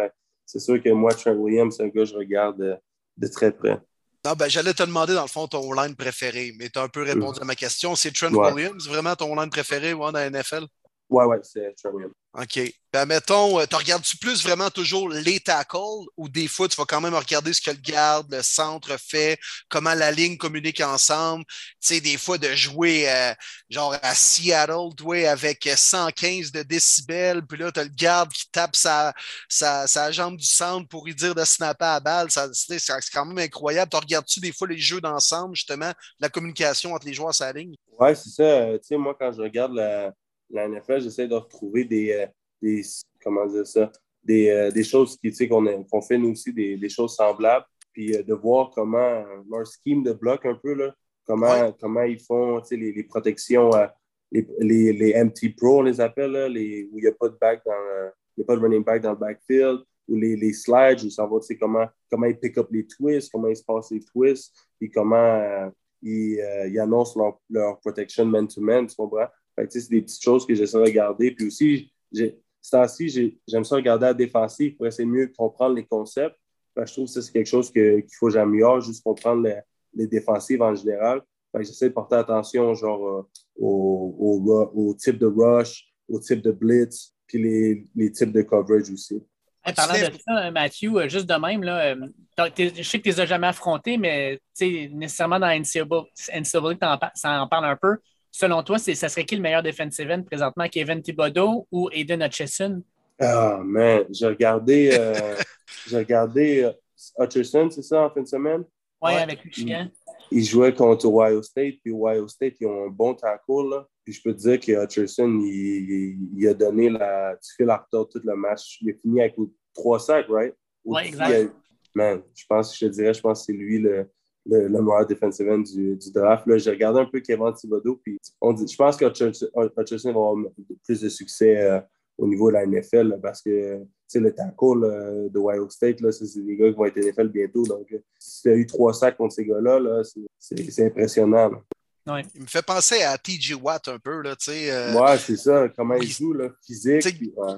c'est sûr que moi, Trent Williams, c'est un gars que je regarde de, de très près. Non, ben, j'allais te demander, dans le fond, ton line préféré, mais tu as un peu répondu à ma question. C'est Trent Williams, vraiment ton line préféré ouais, dans la NFL? Ouais, ouais, c'est Williams. OK. Ben, mettons, euh, tu regardes-tu plus vraiment toujours les tackles ou des fois, tu vas quand même regarder ce que le garde, le centre fait, comment la ligne communique ensemble? Tu sais, des fois, de jouer euh, genre à Seattle, avec 115 de décibels, puis là, tu as le garde qui tape sa, sa, sa, jambe du centre pour lui dire de snapper à balle. C'est quand même incroyable. Tu regardes-tu des fois les jeux d'ensemble, justement, la communication entre les joueurs sur la ligne? Ouais, c'est ça. Euh, tu sais, moi, quand je regarde la, la NFL, j'essaie de retrouver des des, comment dire ça, des, euh, des choses qu'on qu'on fait nous aussi, des, des choses semblables, puis euh, de voir comment leur scheme de bloc un peu, là, comment, comment ils font les, les protections, euh, les, les, les, MT Pro, on les appelle, là, les, où il n'y a pas de back dans il y a pas de running back dans le backfield, ou les, les slides, où ça va, comment, comment ils pick up les twists, comment ils se passent les twists, puis comment ils, ils, annoncent leur, leur protection man-to-man, tu comprends? C'est des petites choses que j'essaie de regarder. Puis aussi, c'est ainsi, j'aime ça regarder à la défensive pour essayer de mieux comprendre les concepts. je trouve que c'est quelque chose qu'il faut que j'améliore, juste comprendre les, défensives en général. J'essaie de porter attention genre, euh, au, type de rush, au type de blitz, puis les, les types de coverage aussi. parlant de ça, Matthew, euh, juste de même, là, euh, je sais que tu ne les as jamais affrontés, mais nécessairement dans NCAA, ça en parle un peu. Selon toi, ça serait qui le meilleur defensive end présentement, Kevin Thibodeau ou Aiden Hutchison? Ah, man, j'ai regardé, euh, j'ai regardé euh, Hutchison, c'est ça, en fin de semaine? Oui, avec Michigan. Il, jouait contre Ohio State, puis Ohio State, ils ont un bon tackle, là. Puis je peux te dire que Hutcherson, il, a donné la, tu fais la tout le match. Il a fini avec trois sacs, right? Oui, exact. man, je pense, je te dirais, je pense que c'est lui le, le, le meilleur defensive end du, du draft. J'ai regardé un peu Kevin Thibodeau, puis on dit, je pense que Hutchinson va avoir plus de succès euh, au niveau de la NFL parce que le tackle euh, de Wild State, c'est des gars qui vont être NFL bientôt. Donc, euh, si tu as eu trois sacs contre ces gars-là, -là, c'est impressionnant. Il me fait penser à TJ Watt un peu. Là, ouais, c'est ça, comment il joue, là, physique. Ouais,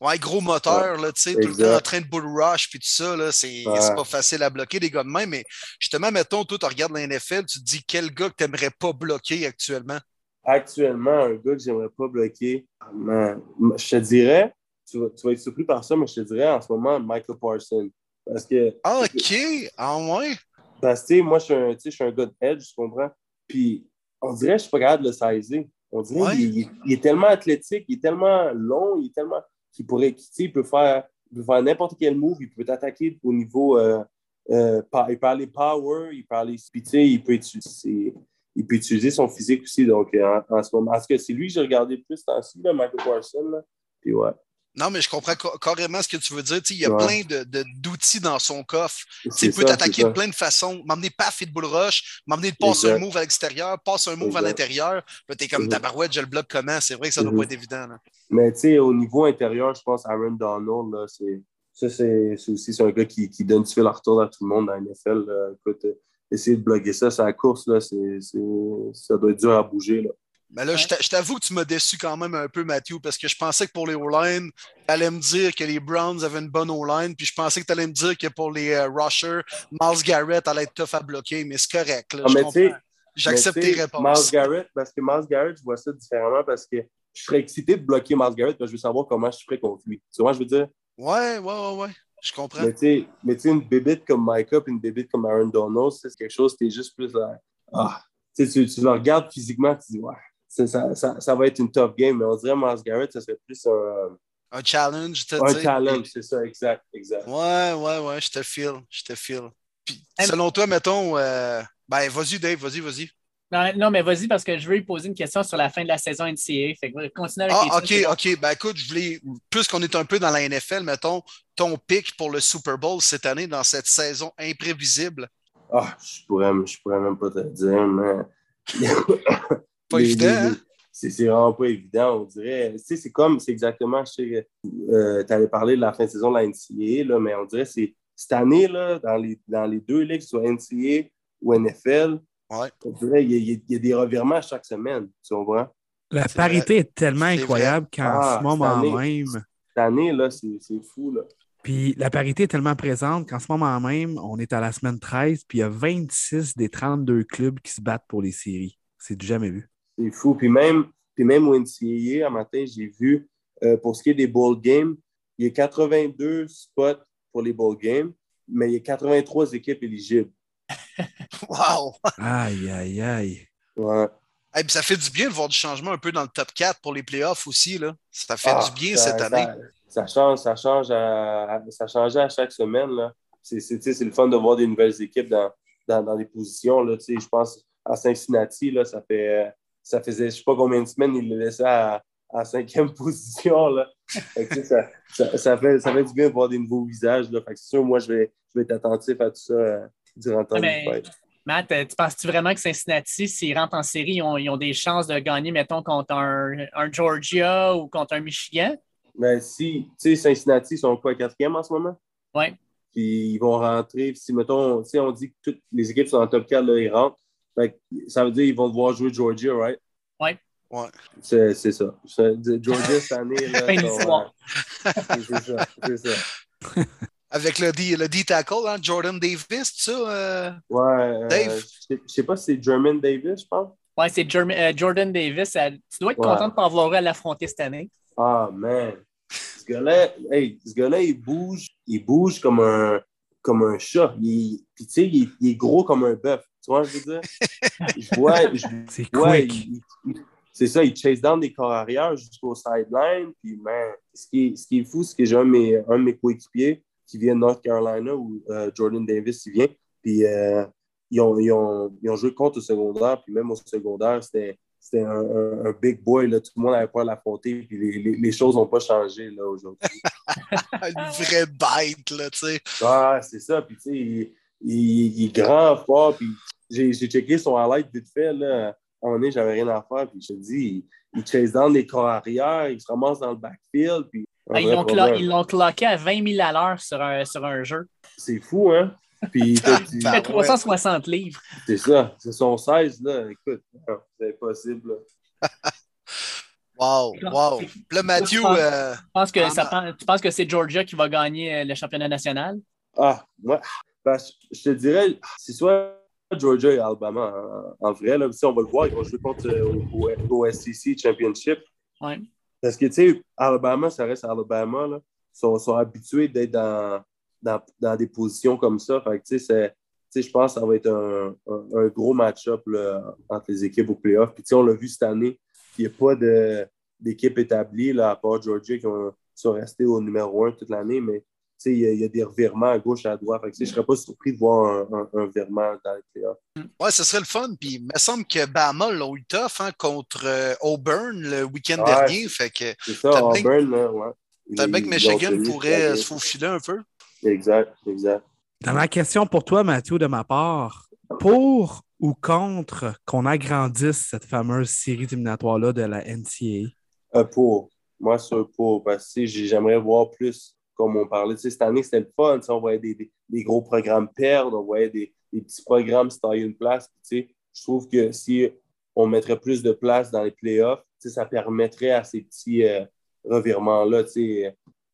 gros moteur, là, tu sais, tout le temps en train de bull rush puis tout ça, là, c'est pas facile à bloquer des gars de même. Mais justement, mettons, toi, tu regardes la NFL, tu te dis quel gars que tu n'aimerais pas bloquer actuellement? Actuellement, un gars que j'aimerais pas bloquer, je te dirais, tu vas, tu vas, être surpris par ça, mais je te dirais en ce moment Michael Parsons. Parce que. Ah, OK! Ah, ouais! Parce que, moi, je suis, un, je suis un gars de edge, tu comprends? Puis, on dirait que je suis pas capable de le saisir. On dirait qu'il il est tellement athlétique, il est tellement long, il est tellement qui pourrait, il peut faire, faire n'importe quel move, il peut t'attaquer au niveau, euh, euh, il peut aller power, il peut aller il peut utiliser, il peut utiliser son physique aussi. Donc, euh, en, ce moment, est-ce que c'est lui que j'ai regardé plus temps-ci, Michael Parsons? Puis ouais. Non, mais je comprends carrément ce que tu veux dire. il y a plein d'outils dans son coffre. Il peut t'attaquer de plein de façons. M'emmener pas fit bull rush, m'emmener de passer un move à l'extérieur, passer un move à l'intérieur. Là, es comme tabarouette, je le bloque comment? C'est vrai que ça doit pas être évident. Mais tu sais, au niveau intérieur, je pense Aaron Donald, c'est. Ça, c'est aussi un gars qui, qui donne du fil à retour à tout le monde dans la NFL. Écoute, essayer de bloquer ça, sa course, là, c'est ça doit être dur à bouger. Là. Mais là, je t'avoue que tu m'as déçu quand même un peu, Matthew, parce que je pensais que pour les O-line, tu allais me dire que les Browns avaient une bonne O-line, puis je pensais que tu allais me dire que pour les uh, rushers, Miles Garrett allait être tough à bloquer, mais c'est correct. Là, ah, J'accepte tes réponses. Miles Garrett, parce que Miles Garrett, je vois ça différemment parce que je serais excité de bloquer Miles Garrett, parce que je veux savoir comment je ferais contre lui. Tu vois, je veux dire? Ouais, ouais, ouais, ouais. Je comprends. Mais tu sais, une bébite comme Micah et une bébite comme Aaron Donald, c'est quelque chose, es juste plus là. Ah, tu, tu le regardes physiquement, tu dis, ouais ça, ça, ça, va être une tough game, mais on dirait Miles Garrett, ça serait plus un. Un challenge, tu Un challenge, c'est ça, exact, exact. Ouais, ouais, ouais, je te file, je te file. Puis, selon toi, mettons, euh... ben, vas-y, Dave, vas-y, vas-y. Non, mais vas-y parce que je veux lui poser une question sur la fin de la saison NCAA. Fait que continue avec ah, OK, OK. Ben écoute, je voulais, puisqu'on est un peu dans la NFL, mettons, ton pic pour le Super Bowl cette année dans cette saison imprévisible. Ah, je pourrais, je pourrais même pas te le dire, mais. Pas évident, hein? C'est vraiment pas évident, on dirait. Tu sais, c'est comme, c'est exactement, je sais, euh, tu avais parlé de la fin de saison de la NCAA, là, mais on dirait que c'est cette année, là, dans les, dans les deux ligues, soit NCAA ou NFL, Ouais. Il y, y, a des revirements chaque semaine, tu comprends? La parité est tellement incroyable qu'en ah, ce moment même. Cette année, là, c'est fou. Là. Puis la parité est tellement présente qu'en ce moment même, on est à la semaine 13, puis il y a 26 des 32 clubs qui se battent pour les séries. C'est du jamais vu. C'est fou. Puis même, puis même au NCAA, un matin, j'ai vu, euh, pour ce qui est des bowl games, il y a 82 spots pour les bowl games, mais il y a 83 équipes éligibles. wow! Aïe, aïe, aïe. Ouais. ça fait du bien de voir du changement un peu dans le top 4 pour les playoffs aussi. Là. Ça fait ah, du bien cette année. Ça, change, ça change à, ça changeait à chaque semaine. C'est le fun de voir des nouvelles équipes dans, dans, dans des positions. Là. Je pense à Cincinnati, là, ça, fait, ça faisait je ne sais pas combien de semaines il le laissait à, à cinquième position. Là. ça, ça, ça, fait, ça fait du bien de voir des nouveaux visages. Là. Fait que sûr, moi, je vais, je vais être attentif à tout ça. Euh, durant Matt, tu penses-tu vraiment que Cincinnati, s'ils rentrent en série, ils ont, des chances de gagner, mettons, contre un, Georgia ou contre un Michigan? Ben, si, tu sais, Cincinnati sont quoi, quatrième en ce moment? Oui. Puis ils vont rentrer, si, mettons, on dit que toutes les équipes sont en top 4, là, ils rentrent. Ça veut dire qu'ils vont devoir jouer Georgia, right? Oui. Ouais. C'est ça. Georgia cette année. Là, c'est ça. C'est ça. Avec le D, le D tackle, hein, Jordan Davis, ça? Euh... Ouais. Euh, Dave? je sais pas si c'est German Davis, je pense. Ouais, c'est euh, Jordan Davis. tu dois être content de pas avoir l'affronter cette année. Ah, man. Ce gars-là, hey, ce gars-là, il bouge, il bouge comme un, comme un chat. Il, puis, tu sais, il, il, est gros comme un bœuf. Tu vois ce que je veux dire? Je vois. C'est quick. c'est ça, il chase down des corps arrière jusqu'au sideline. Puis, man, ce qui est, ce qui est fou, c'est que j'ai un de mes, un de mes coéquipiers qui vient de North Carolina où euh, Jordan Davis il vient. Puis euh, ils, ont, ils, ont, ils, ont, joué contre au secondaire, puis même au secondaire, c'était. C'était un, un, big boy, là. tout le monde avait pas l'affronter, puis les, les, les choses n'ont pas changé là, aujourd'hui. Une vraie bête, là, tu sais. Ah, c'est ça, puis tu sais, il, il, est grand, fort, puis j'ai checké son highlight vite fait, là. À un moment donné, j'avais rien à faire, puis je te dis, il, il chase dans les corps arrière, il se ramasse dans le backfield, puis ah, ils l'ont cloqué à 20 000 à l'heure sur un, sur un jeu. C'est fou, hein? Puis il fait 360 livres. C'est ça. C'est son 16, là. Écoute, c'est impossible. wow, wow. Là, Matthew. Tu penses, euh, que, ça, tu penses que c'est Georgia qui va gagner euh, le championnat national? Ah, moi, je te dirais, c'est soit Georgia et Alabama. En, vrai, là, on va le voir, ils vont jouer contre euh, au, SEC Championship. Ouais. Parce que, tu sais, Alabama, ça reste Alabama. Là. Ils sont, habitués d'être dans, dans, des positions comme ça. Fait tu sais, je pense que ça va être un, un, gros match-up entre les équipes au playoff. Puis, on l'a vu cette année, il n'y a pas d'équipe établie, là, à part Georgia, qui sont restés au numéro un toute l'année. Mais il y, a des revirements à gauche et à droite. je ne serais pas surpris de voir un, un, virement dans les playoffs. Oui, ce serait le fun. Puis il me semble que Bama l'a eu tough hein, contre euh, Auburn le week-end dernier. Fait que, c'est ça, Auburn, là, ouais. Peut-être bien que Michigan pourrait se faufiler un peu. Exact, exact. Dans ma question pour toi, Mathieu, de ma part, pour ou contre qu'on agrandisse cette fameuse série éliminatoire-là de la NCAA? Euh, pour. Moi, c'est pour. Parce que j'aimerais voir plus comme on parlait. cette année, c'était le fun. On voyait des, des, gros programmes perdre, on voyait des, des petits programmes se tailler une place. je trouve que si on mettrait plus de place dans les playoffs, ça permettrait à ces petits euh, revirements-là.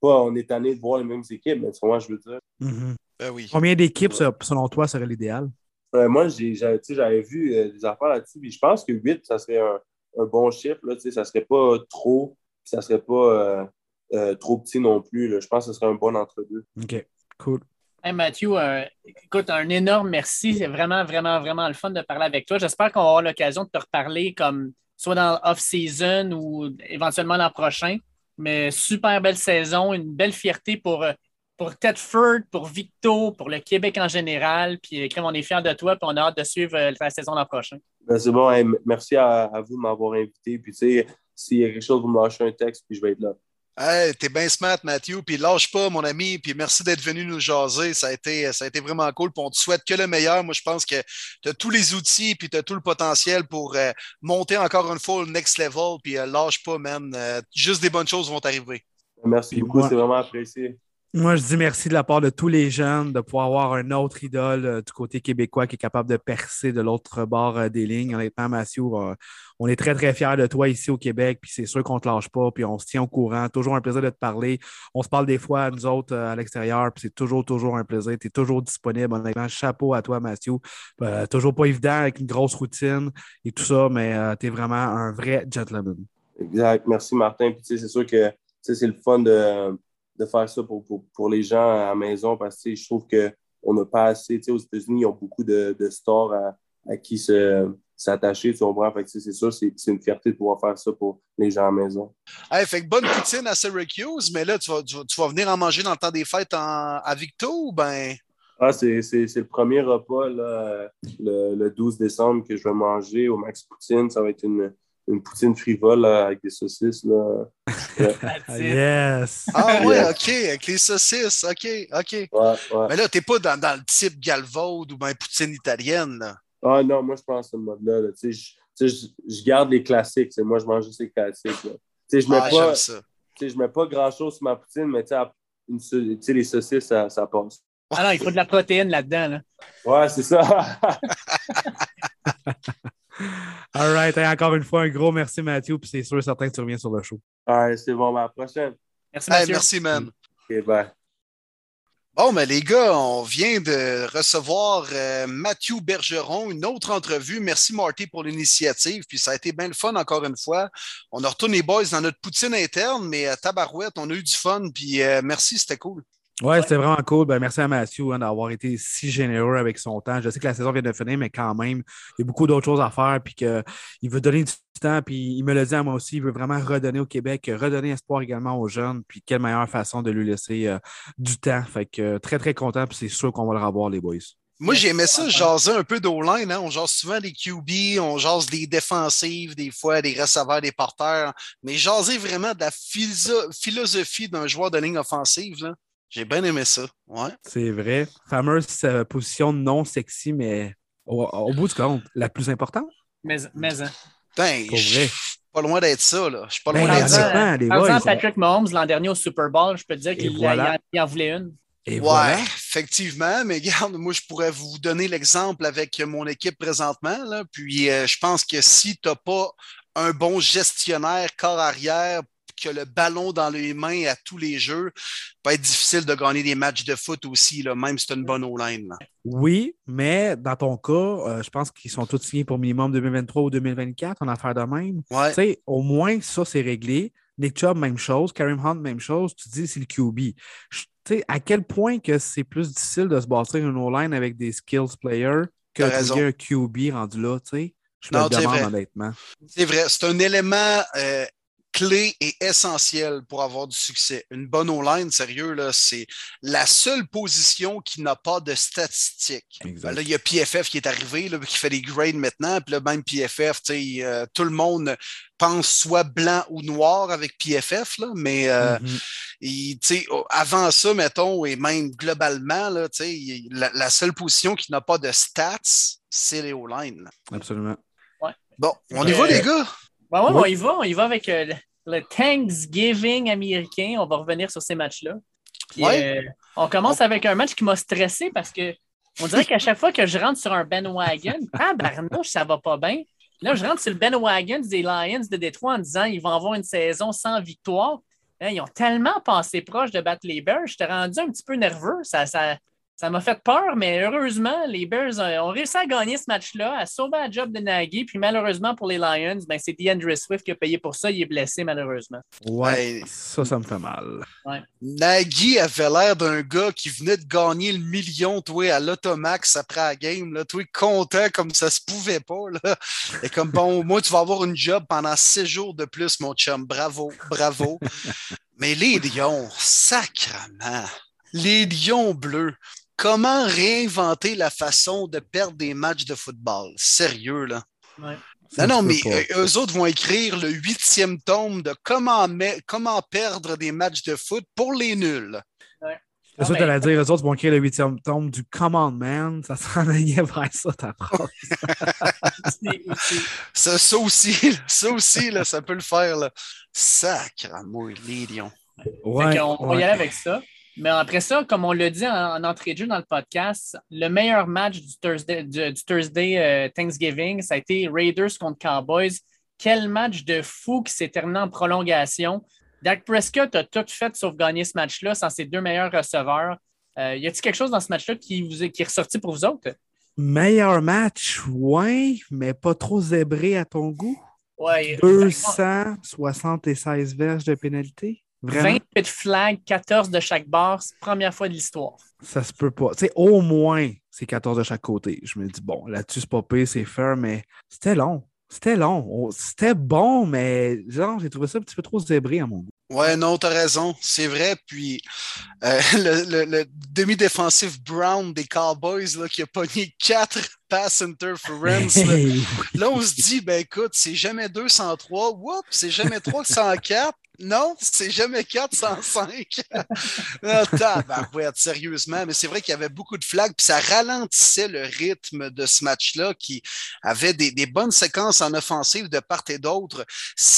Pas on est tanné de voir les mêmes équipes, mais moi, je veux dire. Mm-hmm. Ben oui. Combien d'équipes, selon toi, serait l'idéal? Euh, moi, j'avais vu euh, des affaires là-dessus, je pense que 8, ça serait un, un bon chiffre. Là, ça serait pas trop, ça serait pas euh, trop petit non plus. Je pense que ce serait un bon entre-deux. OK, cool. Hey Mathieu, euh, écoute, un énorme merci. C'est vraiment, vraiment, vraiment le fun de parler avec toi. J'espère qu'on va avoir l'occasion de te reparler comme soit dans l'off-season ou éventuellement l'an prochain. Mais super belle saison, une belle fierté pour, euh, pour Tedford, pour Victo, pour le Québec en général. Puis on est fiers de toi, puis on a hâte de suivre la saison l'an prochain. Ben, c'est bon. merci à, vous de m'avoir invité. Puis, tu sais, s'il y a quelque chose, vous me lâchez un texte, puis je vais être là. Hey, t'es bien smart, Mathieu. Puis lâche pas, mon ami. Puis merci d'être venu nous jaser. Ça a été, ça a été vraiment cool. Puis on te souhaite que le meilleur. Moi, je pense que tu as tous les outils puis tu as tout le potentiel pour euh, monter encore une fois au next level. Puis euh, lâche pas, man. Euh, juste des bonnes choses vont arriver. Merci beaucoup. C'est vraiment apprécié. Moi, je dis merci de la part de tous les jeunes de pouvoir avoir un autre idole euh, du côté québécois qui est capable de percer de l'autre bord euh, des lignes. Honnêtement, Mathieu, euh, on est très, très fiers de toi ici au Québec, puis c'est sûr qu'on ne te lâche pas, puis on se tient au courant. Toujours un plaisir de te parler. On se parle des fois, nous autres, à l'extérieur, puis c'est toujours, toujours un plaisir. Tu es toujours disponible. Honnêtement, chapeau à toi, Mathieu. toujours pas évident avec une grosse routine et tout ça, mais tu es vraiment un vrai gentleman. Exact. Merci, Martin. Puis, c'est sûr que c'est le fun de de faire ça pour, pour, les gens à la maison parce que je trouve qu'on n'a pas assez. Aux États-Unis, ils ont beaucoup de, de stores à, à qui s'attacher, tu comprends? Fait c'est sûr, c'est une fierté de pouvoir faire ça pour les gens à la maison. Hey, fait que bonne poutine à Syracuse, mais là, tu vas, tu, vas venir en manger dans le temps des fêtes en, à Victo ou ben? Ah, c'est le premier repas là, le, le, 12 décembre que je vais manger au Max Poutine. Ça va être une, une poutine frivole avec des saucisses. Là. yes! Ah ouais, OK, avec les saucisses, OK, OK. Ouais, ouais. Mais là, t'es pas dans, dans, le type galvaude ou bien poutine italienne, là. Ah non, moi, je pense à ce mode-là. Là. Tu sais, je, je, garde les classiques. Moi, je mange juste les classiques. Là. Tu sais, je mets ah, pas... Je mets pas grand-chose sur ma poutine, mais tu sais, les saucisses, ça, ça passe. Ah non, il faut de la protéine là-dedans. Là. Ouais, c'est ça. All right. encore une fois, un gros merci, Mathieu. Puis c'est sûr et certain que tu reviens sur le show. All right, c'est bon. À la prochaine. Merci, Mathieu. merci, man. OK, bye. Bon, mais les gars, on vient de recevoir euh, Mathieu Bergeron, une autre entrevue. Merci, Marty, pour l'initiative. Puis ça a été bien le fun, encore une fois. On a retourné les boys dans notre poutine interne, mais à euh, tabarouette, on a eu du fun. Puis euh, merci, c'était cool. Ouais, c'était vraiment cool. Ben, merci à Mathieu hein, d'avoir été si généreux avec son temps. Je sais que la saison vient de finir, mais quand même, il y a beaucoup d'autres choses à faire. Puis qu'il veut donner du temps. Puis il me le dit à moi aussi. Il veut vraiment redonner au Québec, redonner espoir également aux jeunes. Puis quelle meilleure façon de lui laisser euh, du temps. Fait que euh, très, très content. Puis c'est sûr qu'on va le revoir, les boys. Moi, j'aimais ça, jaser un peu d'O-line. Hein? On jase souvent des QB, on jase des défensives, des fois des receveurs, des porteurs. Mais jaser vraiment de la philosophie d'un joueur de ligne offensive. Là. J'ai bien aimé ça. Ouais. C'est vrai. Fameuse euh, position non sexy, mais au, bout du compte, la plus importante. Mais, mais hein. Ben, vrai. pas loin d'être ça, là. Je suis pas ben, loin d'être ça. Par exemple, Patrick Mahomes, l'an dernier au Super Bowl, je peux te dire qu'il en voulait une. Et ouais, effectivement, mais regarde, moi, je pourrais vous donner l'exemple avec mon équipe présentement. Là, puis, euh, je pense que si tu n'as pas un bon gestionnaire corps arrière que le ballon dans les mains à tous les jeux, peut être difficile de gagner des matchs de foot aussi, là, même si c'est une bonne O-line. Oui, mais dans ton cas, euh, je pense qu'ils sont tous signés pour minimum 2023 ou 2024 en affaire de même. Ouais. Au moins, ça, c'est réglé. Nick Chubb, même chose. Karim Hunt, même chose. Tu dis, c'est le QB. sais, à quel point que c'est plus difficile de se bâtir une O-line avec des skills players que de un QB rendu là, tu sais? Je me demande honnêtement. C'est vrai. C'est un élément euh, clé et essentiel pour avoir du succès. Une bonne online, sérieux, là, c'est la seule position qui n'a pas de statistiques. Ben là, il y a PFF qui est arrivé, là, qui fait des grades maintenant, puis là, même PFF, euh, tout le monde pense soit blanc ou noir avec PFF, là, mais euh, mm-hmm. avant ça, mettons, et même globalement, là, la, la seule position qui n'a pas de stats, c'est les O-line. Absolument. Bon, on y va, les gars? Ben ouais, on y va. On y va avec euh, le Thanksgiving américain. On va revenir sur ces matchs-là. Euh, on commence avec un match qui m'a stressé parce que on dirait qu'à chaque fois que je rentre sur un bandwagon, ah barnouche, ça va pas bien. Là, je rentre sur le bandwagon des Lions de Détroit en disant qu'ils vont avoir une saison sans victoire. Hein, ils ont tellement passé proche de battre les Bears. J'étais rendu un petit peu nerveux. Ça, ça, ça m'a fait peur, mais heureusement, les Bears ont réussi à gagner ce match-là, à sauver la job de Nagy. Puis malheureusement pour les Lions, ben, c'est DeAndre Swift qui a payé pour ça. Il est blessé, malheureusement. Ouais, ça, ça me fait mal. Nagy avait l'air d'un gars qui venait de gagner le million, toi, à l'Automax après la game. Là, toi, content comme ça se pouvait pas. Là. Et comme, bon, moi, tu vas avoir une job pendant six jours de plus, mon chum. Bravo, bravo. mais les Lions, sacrement. Les Lions bleus. Comment réinventer la façon de perdre des matchs de football? Sérieux, là? Non, non, mais eux autres vont écrire le huitième tome de comment, comment perdre des matchs de foot pour les nuls. C'est ça que tu allais dire, eux autres vont écrire le huitième tome du Command Man. Ça s'en allait vers ça, ta phrase. ça, ça, aussi, ça aussi, là, ça peut le faire. Là. Sacre amour, Lédion. Ouais, on va y aller avec ça. Mais après ça, comme on l'a dit en, entrée de jeu dans le podcast, le meilleur match du Thursday, du, Thursday euh, Thanksgiving, ça a été Raiders contre Cowboys. Quel match de fou qui s'est terminé en prolongation. Dak Prescott a tout fait sauf gagner ce match-là sans ses deux meilleurs receveurs. Euh, y a-t-il quelque chose dans ce match-là qui, vous est, qui est ressorti pour vous autres? Meilleur match, oui, mais pas trop zébré à ton goût. Ouais, 276 verges de pénalité. 28 flags, 14 de chaque barre, première fois de l'histoire. Ça se peut pas. Tu sais, au moins, c'est 14 de chaque côté. Je me dis, bon, là-dessus, c'est pas pire, c'est fair, mais c'était long. C'était long. C'était bon, mais genre, j'ai trouvé ça un petit peu trop zébré à mon goût. Ouais, non, t'as raison. C'est vrai. Puis euh, le, demi-défensif Brown des Cowboys là, qui a pogné quatre pass interference. Là. on se dit, ben écoute, c'est jamais 203. Oups, c'est jamais 304. Non, c'est jamais 405. non, sérieusement. Mais c'est vrai qu'il y avait beaucoup de flags, puis ça ralentissait le rythme de ce match-là qui avait des, bonnes séquences en offensive de part et d'autre.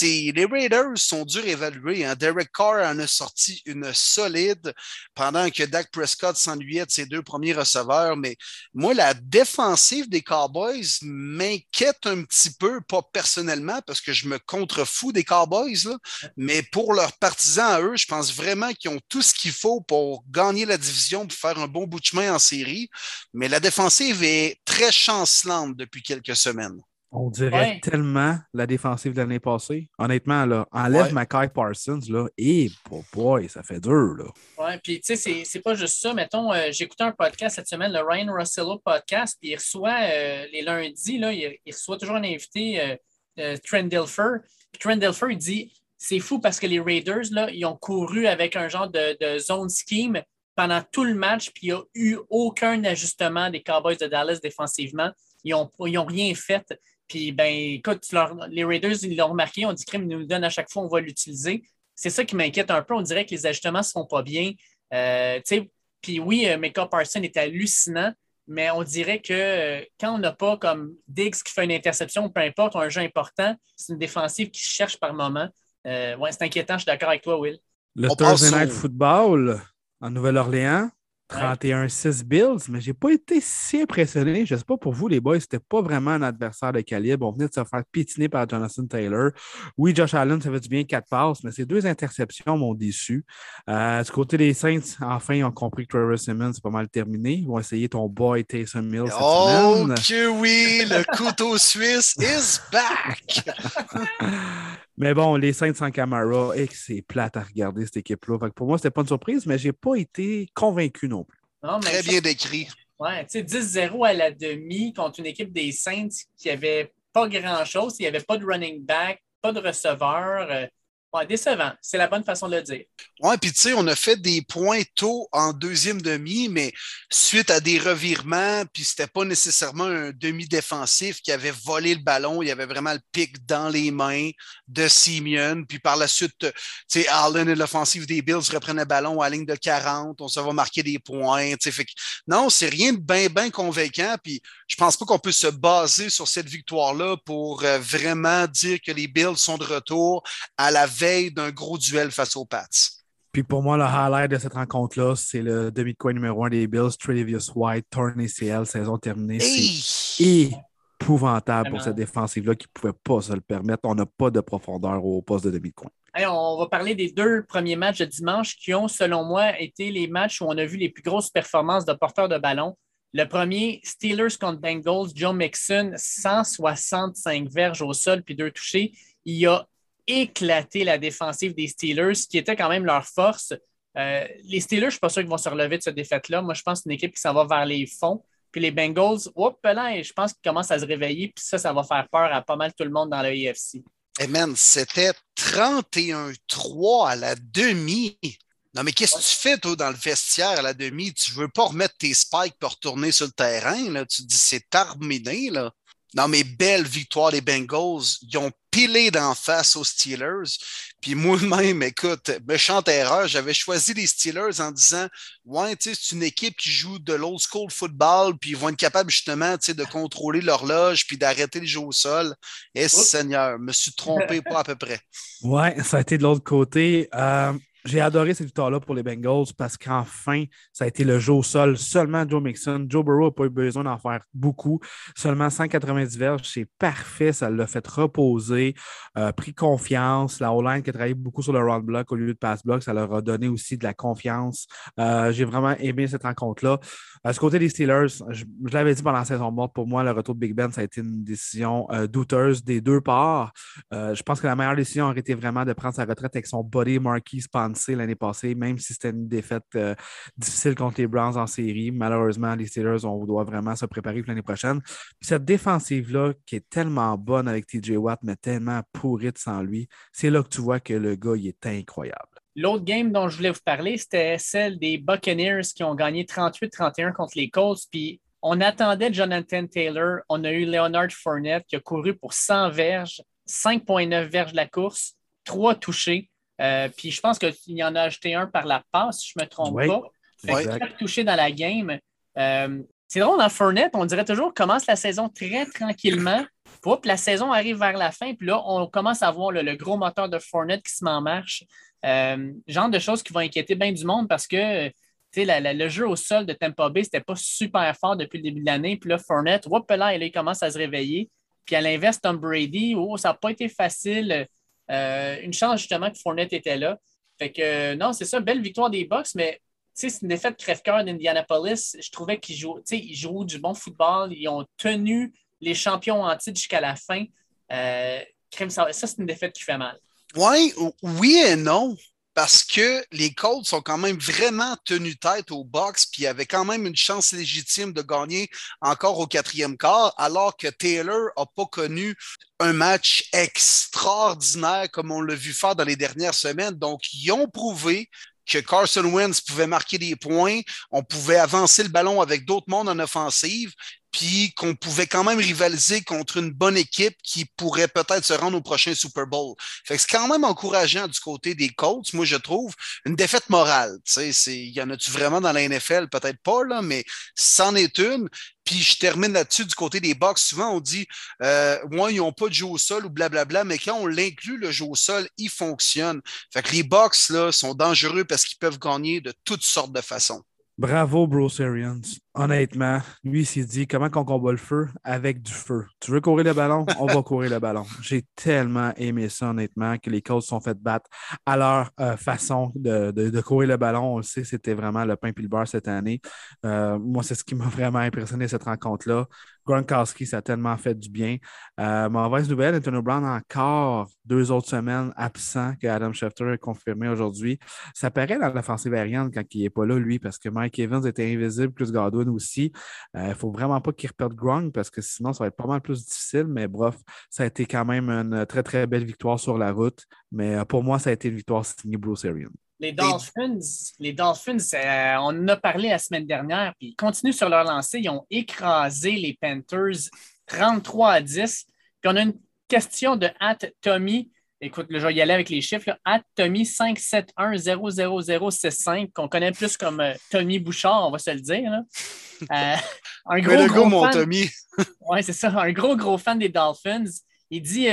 Les Raiders sont durs à évaluer. Hein. Derek Carr en a sorti une solide pendant que Dak Prescott s'ennuyait de ses deux premiers receveurs. Mais moi, la défensive des Cowboys m'inquiète un petit peu, pas personnellement, parce que je me contrefous des Cowboys, là, mais pour leurs partisans à eux, je pense vraiment qu'ils ont tout ce qu'il faut pour gagner la division, pour faire un bon bout de chemin en série. Mais la défensive est très chancelante depuis quelques semaines. On dirait tellement la défensive de l'année passée. Honnêtement, là, enlève Mackay Parsons, là, et boy, ça fait dur, là. Ouais, puis tu sais, c'est pas juste ça. Mettons, euh, j'ai écouté un podcast cette semaine, le Ryan Russello podcast, puis il reçoit euh, les lundis, là, il, reçoit toujours un invité, euh, Trent Dilfer. Puis Trent Dilfer, il dit c'est fou parce que les Raiders, là, ils ont couru avec un genre de, zone scheme pendant tout le match, puis il n'y a eu aucun ajustement des Cowboys de Dallas défensivement. Ils n'ont ont rien fait. Puis, ben, écoute, les Raiders, ils l'ont remarqué, on dit crime, nous le donne à chaque fois, on va l'utiliser. C'est ça qui m'inquiète un peu. On dirait que les ajustements ne se font pas bien. Euh, puis oui, euh, Micah Parson est hallucinant, mais on dirait que euh, quand on n'a pas comme Diggs qui fait une interception, peu importe, un jeu important, c'est une défensive qui cherche par moment. Euh, ouais, c'est inquiétant, je suis d'accord avec toi, Will. Le Thursday Night Football en Nouvelle-Orléans, 31-6 Bills, mais je n'ai pas été si impressionné. Je ne sais pas pour vous, les boys, c'était pas vraiment un adversaire de calibre. On venait de se faire pitiner par Jonathan Taylor. Oui, Josh Allen, ça fait du bien quatre passes, mais ces deux interceptions m'ont déçu. Euh, du côté des Saints, enfin, ils ont compris que Trevor Simmons, c'est pas mal terminé. Ils vont essayer ton boy Taysom Mills cette oh, que oui! Le couteau suisse is back! Mais bon, les Saints sans Camara, et c'est plate à regarder cette équipe-là. Pour moi, c'était pas une surprise, mais j'ai pas été convaincu non plus. Très bien décrit. Ouais, tu sais, 10-0 à la demi contre une équipe des Saints qui avait pas grand-chose. Il n'y avait pas de running back, pas de receveur. Euh, décevant. C'est la bonne façon de le dire. Oui, puis tu sais, on a fait des points tôt en deuxième demi, mais suite à des revirements, puis c'était pas nécessairement un demi-défensif qui avait volé le ballon, il y avait vraiment le pic dans les mains de Simeon. Puis par la suite, tu sais, Allen et l'offensive des Bills reprennent le ballon à ligne de 40, on se va marquer des points. Fait non, c'est rien de bien, bien convaincant. Puis je pense pas qu'on peut se baser sur cette victoire-là pour euh, vraiment dire que les Bills sont de retour à la veille d'un gros duel face aux Pats. Puis pour moi, le highlight de cette rencontre-là, c'est le demi-coin numéro un des Bills, Travis White, torn ACL, saison terminée. C'est épouvantable pour cette défensive-là qui ne pouvait pas se le permettre. On n'a pas de profondeur au poste de demi-coin. on va parler des deux premiers matchs de dimanche qui ont, selon moi, été les matchs où on a vu les plus grosses performances de porteurs de ballon. Le premier, Steelers contre Bengals, Joe Mixon, 165 verges au sol puis deux touchés. Il a éclaté la défensive des Steelers, qui était quand même leur force. Euh, les Steelers, je ne suis pas sûr qu'ils vont se relever de cette défaite-là. Moi, je pense que c'est une équipe qui s'en va vers les fonds. Puis les Bengals, hop là, je pense qu'ils commencent à se réveiller. Puis ça, ça va faire peur à pas mal tout le monde dans l'AFC. Hey man, c'était 31-3 à la demi. Non, mais qu'est-ce que tu fais, toi, dans le vestiaire à la demi? Tu veux pas remettre tes spikes pour retourner sur le terrain, là? Tu te dis, c'est terminé, là. Non, mais belle victoire des Bengals. Ils ont pilé d'en face aux Steelers. Puis moi-même, écoute, méchante erreur, j'avais choisi les Steelers en disant Ouais, tu sais, c'est une équipe qui joue de l'old school football, puis ils vont être capables justement de contrôler l'horloge, puis d'arrêter le jeu au sol. Et Seigneur, je me suis trompé pas à peu près. Ouais, ça a été de l'autre côté. Euh, j'ai adoré cette victoire-là pour les Bengals parce qu'enfin, ça a été le jeu au sol. Seulement Joe Mixon. Joe Burrow n'a pas eu besoin d'en faire beaucoup. Seulement 190 verges, c'est parfait. Ça l'a fait reposer, euh, pris confiance. La O-line qui a travaillé beaucoup sur le run block au lieu de pass block, ça leur a donné aussi de la confiance. Euh, j'ai vraiment aimé cette rencontre-là. À ce côté des Steelers, je, l'avais dit pendant la saison morte, pour moi, le retour de Big Ben, ça a été une décision euh, douteuse des deux parts. je pense que la meilleure décision aurait été vraiment de prendre sa retraite avec son body Marquis L'année passée, même si c'était une défaite euh, difficile contre les Browns en série. Malheureusement, les Steelers, on doit vraiment se préparer pour l'année prochaine. cette défensive-là, qui est tellement bonne avec TJ Watt, mais tellement pourrite sans lui, c'est là que tu vois que le gars, il est incroyable. L'autre game dont je voulais vous parler, c'était celle des Buccaneers qui ont gagné 38-31 contre les Colts. Puis on attendait Jonathan Taylor. On a eu Leonard Fournette qui a couru pour 100 verges, 5,9 verges de la course, 3 touchés. Euh, puis je pense qu'il y en a ajouté un par la passe, si je ne me trompe pas. Fait touché dans la game. Euh, c'est drôle, dans Fournette, on dirait toujours qu'on commence la saison très tranquillement. Puis la saison arrive vers la fin, puis là, on commence à voir le, gros moteur de Fournette qui se met en marche. Euh, genre de choses qui vont inquiéter bien du monde parce que le jeu au sol de Tampa Bay, c'était pas super fort depuis le début de l'année. Puis là, Fournette, hop là, il commence à se réveiller. Puis à l'inverse, Tom Brady, oh, ça n'a pas été facile. Euh, une chance justement que Fournette était là. Fait que non, c'est ça, belle victoire des Bucks, mais c'est une défaite crève-cœur d'Indianapolis. Je trouvais qu'ils jouent, ils jouent du bon football. Ils ont tenu les champions en titre jusqu'à la fin. Euh, ça, c'est une défaite qui fait mal. Ouais, oui et non parce que les Colts sont quand même vraiment tenus tête au box, puis avaient quand même une chance légitime de gagner encore au quatrième quart, alors que Taylor n'a pas connu un match extraordinaire comme on l'a vu faire dans les dernières semaines. Donc, ils ont prouvé que Carson Wentz pouvait marquer des points, on pouvait avancer le ballon avec d'autres mondes en offensive, puis qu'on pouvait quand même rivaliser contre une bonne équipe qui pourrait peut-être se rendre au prochain Super Bowl. Fait que c'est quand même encourageant du côté des Colts, moi je trouve, une défaite morale. Il y en a-tu vraiment dans la NFL? Peut-être pas, là, mais c'en est une. Puis je termine là-dessus du côté des box. Souvent, on dit, euh, moi, ils n'ont pas de jeu au sol ou blablabla, mais quand on l'inclut, le jeu au sol, il fonctionne. Fait que les box, là, sont dangereux parce qu'ils peuvent gagner de toutes sortes de façons. Bravo, Bruce Arians. Honnêtement, lui, il s'est dit comment on combat le feu avec du feu? Tu veux courir le ballon? On va courir le ballon. J'ai tellement aimé ça, honnêtement, que les Colts sont fait battre à leur euh, façon de, courir le ballon. On le sait, c'était vraiment le pain et le beurre cette année. Euh, moi, c'est ce qui m'a vraiment impressionné cette rencontre-là. Gronkowski, ça a tellement fait du bien. Euh, mauvaise nouvelle, Antonio Brown encore deux autres semaines absent que Adam Schefter a confirmé aujourd'hui. Ça paraît dans l'offensive aérienne quand il n'est pas là, lui, parce que Mike Evans était invisible, plus Godwin aussi. Il euh, ne faut vraiment pas qu'il reperde Gronk parce que sinon, ça va être pas mal plus difficile. Mais bref, ça a été quand même une très, très belle victoire sur la route. Mais euh, pour moi, ça a été une victoire signée Bruce Arians. Les Dolphins, les Dolphins euh, on en a parlé la semaine dernière, puis ils continuent sur leur lancée. Ils ont écrasé les Panthers 33 à 10. Puis on a une question de At Tommy. Écoute, je vais y aller avec les chiffres. Là. At Tommy 571-00065, qu'on connaît plus comme euh, Tommy Bouchard, on va se le dire. Euh, un gros, gros mon Tommy. oui, c'est ça. Un gros, gros fan des Dolphins. Il dit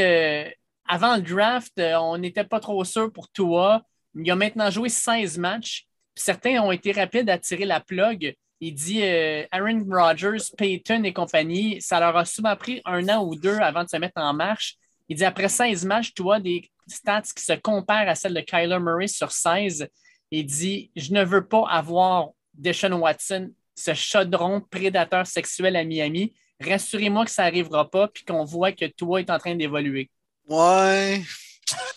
avant le draft, on n'était pas trop sûr pour toi. Il a maintenant joué 16 matchs. Certains ont été rapides à tirer la plug. Il dit euh, Aaron Rodgers, Peyton et compagnie, ça leur a souvent pris un an ou deux avant de se mettre en marche. Il dit après 16 matchs, tu vois des stats qui se comparent à celles de Kyler Murray sur 16. Il dit Je ne veux pas avoir Deshaun Watson, ce chaudron prédateur sexuel à Miami. Rassurez-moi que ça n'arrivera pas puis qu'on voit que toi est en train d'évoluer. Ouais.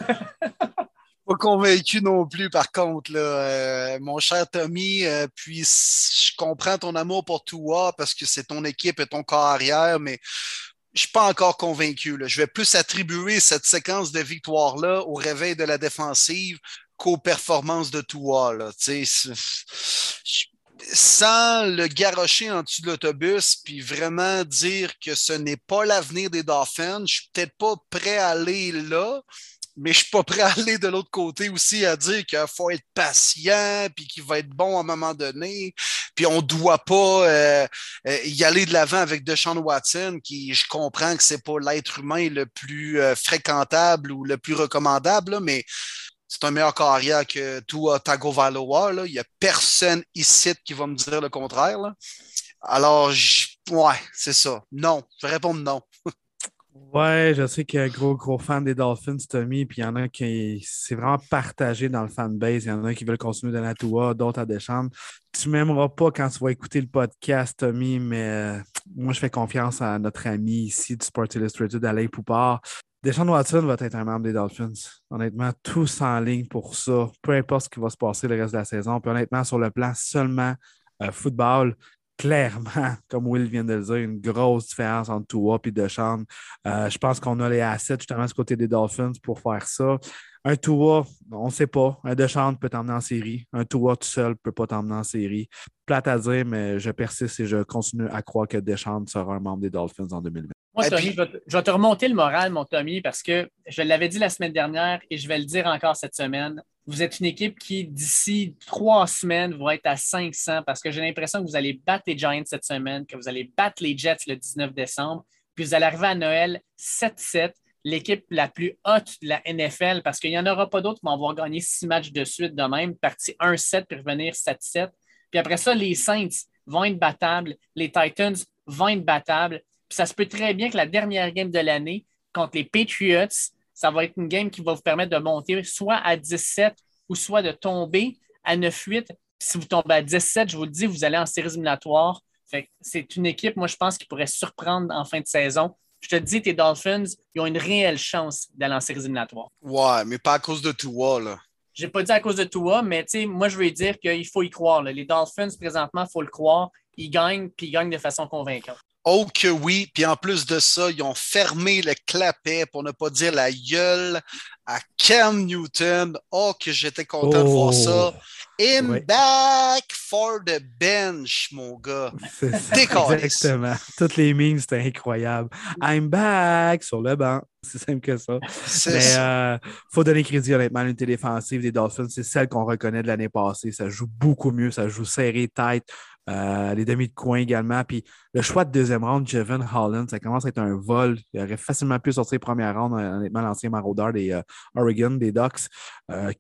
pas convaincu non plus, par contre, là, euh, mon cher Tommy. Euh, puis je comprends ton amour pour toi parce que c'est ton équipe et ton corps arrière, mais je suis pas encore convaincu. Là. Je vais plus attribuer cette séquence de victoire-là au réveil de la défensive qu'aux performances de toi. Là. sans le garrocher en dessous de l'autobus, puis vraiment dire que ce n'est pas l'avenir des Dolphins, je suis peut-être pas prêt à aller là, mais je suis pas prêt à aller de l'autre côté aussi à dire qu'il faut être patient, puis qu'il va être bon à un moment donné, puis on doit pas euh, euh, y aller de l'avant avec Deshaun Watson, qui je comprends que c'est pas l'être humain le plus euh, fréquentable ou le plus recommandable, mais c'est un meilleur carrière que tout Tagovailoa. Il n'y a personne ici qui va me dire le contraire. Alors, ouais, c'est ça. Non, je vais répondre non. Ouais, je sais un gros, gros fan des Dolphins, Tommy, puis il y en a qui c'est vraiment partagé dans le fanbase. Il y en a qui veulent continuer de la Toua, d'autres à Deschamps. Tu m'aimeras pas quand tu vas écouter le podcast, Tommy, mais euh, moi, je fais confiance à notre ami ici du Sport Illustrated, Alain Poupard. Deshaun Watson va être un membre des Dolphins. Honnêtement, tous en ligne pour ça. Peu importe ce qui va se passer le reste de la saison. Puis honnêtement, sur le plan seulement euh, football, clairement, comme Will vient de le dire, une grosse différence entre Tua et Deshaun. Euh, je pense qu'on a les assets justement ce côté des Dolphins pour faire ça. Un Tua, on ne sait pas. Un Deshaun peut t'emmener en série. Un Tua tout seul ne peut pas t'emmener en série. Plate à dire, mais je persiste et je continue à croire que Deshaun sera un membre des Dolphins en 2020. Moi, Tommy, je vais te remonter le moral, mon Tommy, parce que je l'avais dit la semaine dernière et je vais le dire encore cette semaine. Vous êtes une équipe qui, d'ici trois semaines, va être à 500 parce que j'ai l'impression que vous allez battre les Giants cette semaine, que vous allez battre les Jets le 19 décembre, puis vous allez arriver à Noël 7-7, l'équipe la plus haute de la NFL parce qu'il n'y en aura pas d'autres qui vont avoir gagné six matchs de suite de même, parti 1-7 puis revenir 7-7. Puis après ça, les Saints vont être battables, les Titans vont être battables. Puis ça se peut très bien que la dernière game de l'année contre les Patriots, ça va être une game qui va vous permettre de monter soit à 17 ou soit de tomber à 9-8. Si vous tombez à 17, je vous le dis, vous allez en séries éliminatoires. C'est une équipe, moi, je pense, qui pourrait surprendre en fin de saison. Je te dis, tes Dolphins, ils ont une réelle chance d'aller en séries éliminatoires. Ouais, mais pas à cause de Tua, là. J'ai pas dit à cause de Tua, mais moi, je veux dire qu'il faut y croire. Les Dolphins, présentement, il faut le croire. Ils gagnent, puis ils gagnent de façon convaincante. Oh que oui, puis en plus de ça, ils ont fermé le clapet, pour ne pas dire la gueule, à Cam Newton. Oh que j'étais content de voir ça. In back for the bench, mon gars. Exactement. Toutes les memes, c'était incroyable. I'm back sur le banc. C'est simple que ça. Mais il euh, faut donner crédit honnêtement à l'unité défensive des Dolphins. C'est celle qu'on reconnaît de l'année passée. Ça joue beaucoup mieux. Ça joue serré, tête. Euh, les demi de coin également. Puis le choix de deuxième round, Jevin Holland, ça commence à être un vol. Il aurait facilement pu sortir première round, honnêtement, l'ancien maraudeur des euh, Oregon, des Ducks.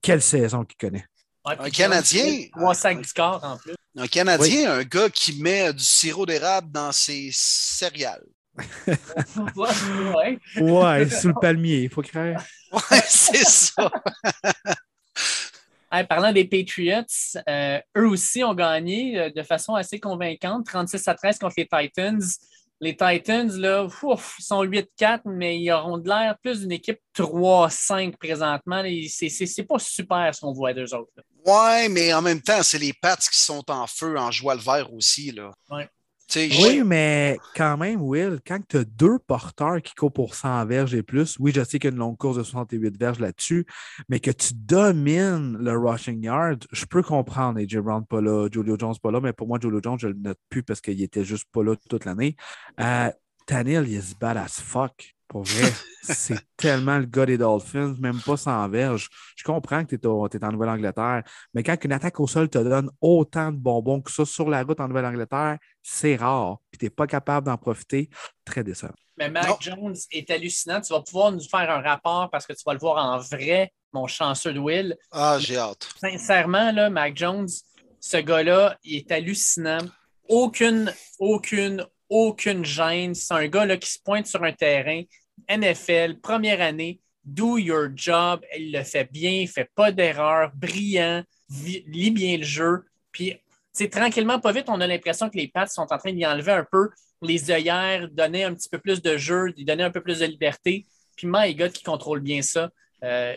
quelle saison qu'il connaît un Canadien. Trois sacs du corps en plus. Un Canadien, un gars qui met du sirop d'érable dans ses céréales. ouais. ouais, sous le palmier, il faut créer. Ouais, c'est ça. parlant des Patriots, euh, eux aussi ont gagné euh, de façon assez convaincante, 36 à 13 contre les Titans. Les Titans, là, ouf, sont 8-4, mais ils auront de l'air plus d'une équipe 3-5 présentement. C'est pas super ce qu'on voit d'eux autres. Ouais, mais en même temps, c'est les Pats qui sont en feu en joie le vert aussi. Là. Ouais. Oui, mais quand même, Will, quand tu as deux porteurs qui courent pour 100 verges et plus, oui, je sais qu'il y a une longue course de 68 verges là-dessus, mais que tu domines le rushing yard, je peux comprendre. AJ Brown pas là, Julio Jones pas là, mais pour moi, Julio Jones, je le note plus parce qu'il était juste pas là toute l'année. Euh, Tanil, il est bad as fuck. Pour vrai, c'est tellement le gars des Dolphins, même pas sans verge. Je comprends que tu es, en Nouvelle-Angleterre, mais quand une attaque au sol te donne autant de bonbons que ça sur la route en Nouvelle-Angleterre, c'est rare. Puis tu n'es pas capable d'en profiter. Très décevant. Mais Mac Jones est hallucinant. Tu vas pouvoir nous faire un rapport parce que tu vas le voir en vrai, mon chanceux de Will. Ah, j'ai hâte. Sincèrement, là, Mac Jones, ce gars-là, il est hallucinant. Aucune, aucune, aucune gêne. C'est un gars là, qui se pointe sur un terrain. NFL, première année, do your job. Il le fait bien, il ne fait pas d'erreur, brillant, lit bien le jeu. Puis, tranquillement, pas vite, on a l'impression que les pattes sont en train d'y enlever un peu les œillères, donner un petit peu plus de jeu, donner un peu plus de liberté. Puis, my God, qui contrôle bien ça. Euh,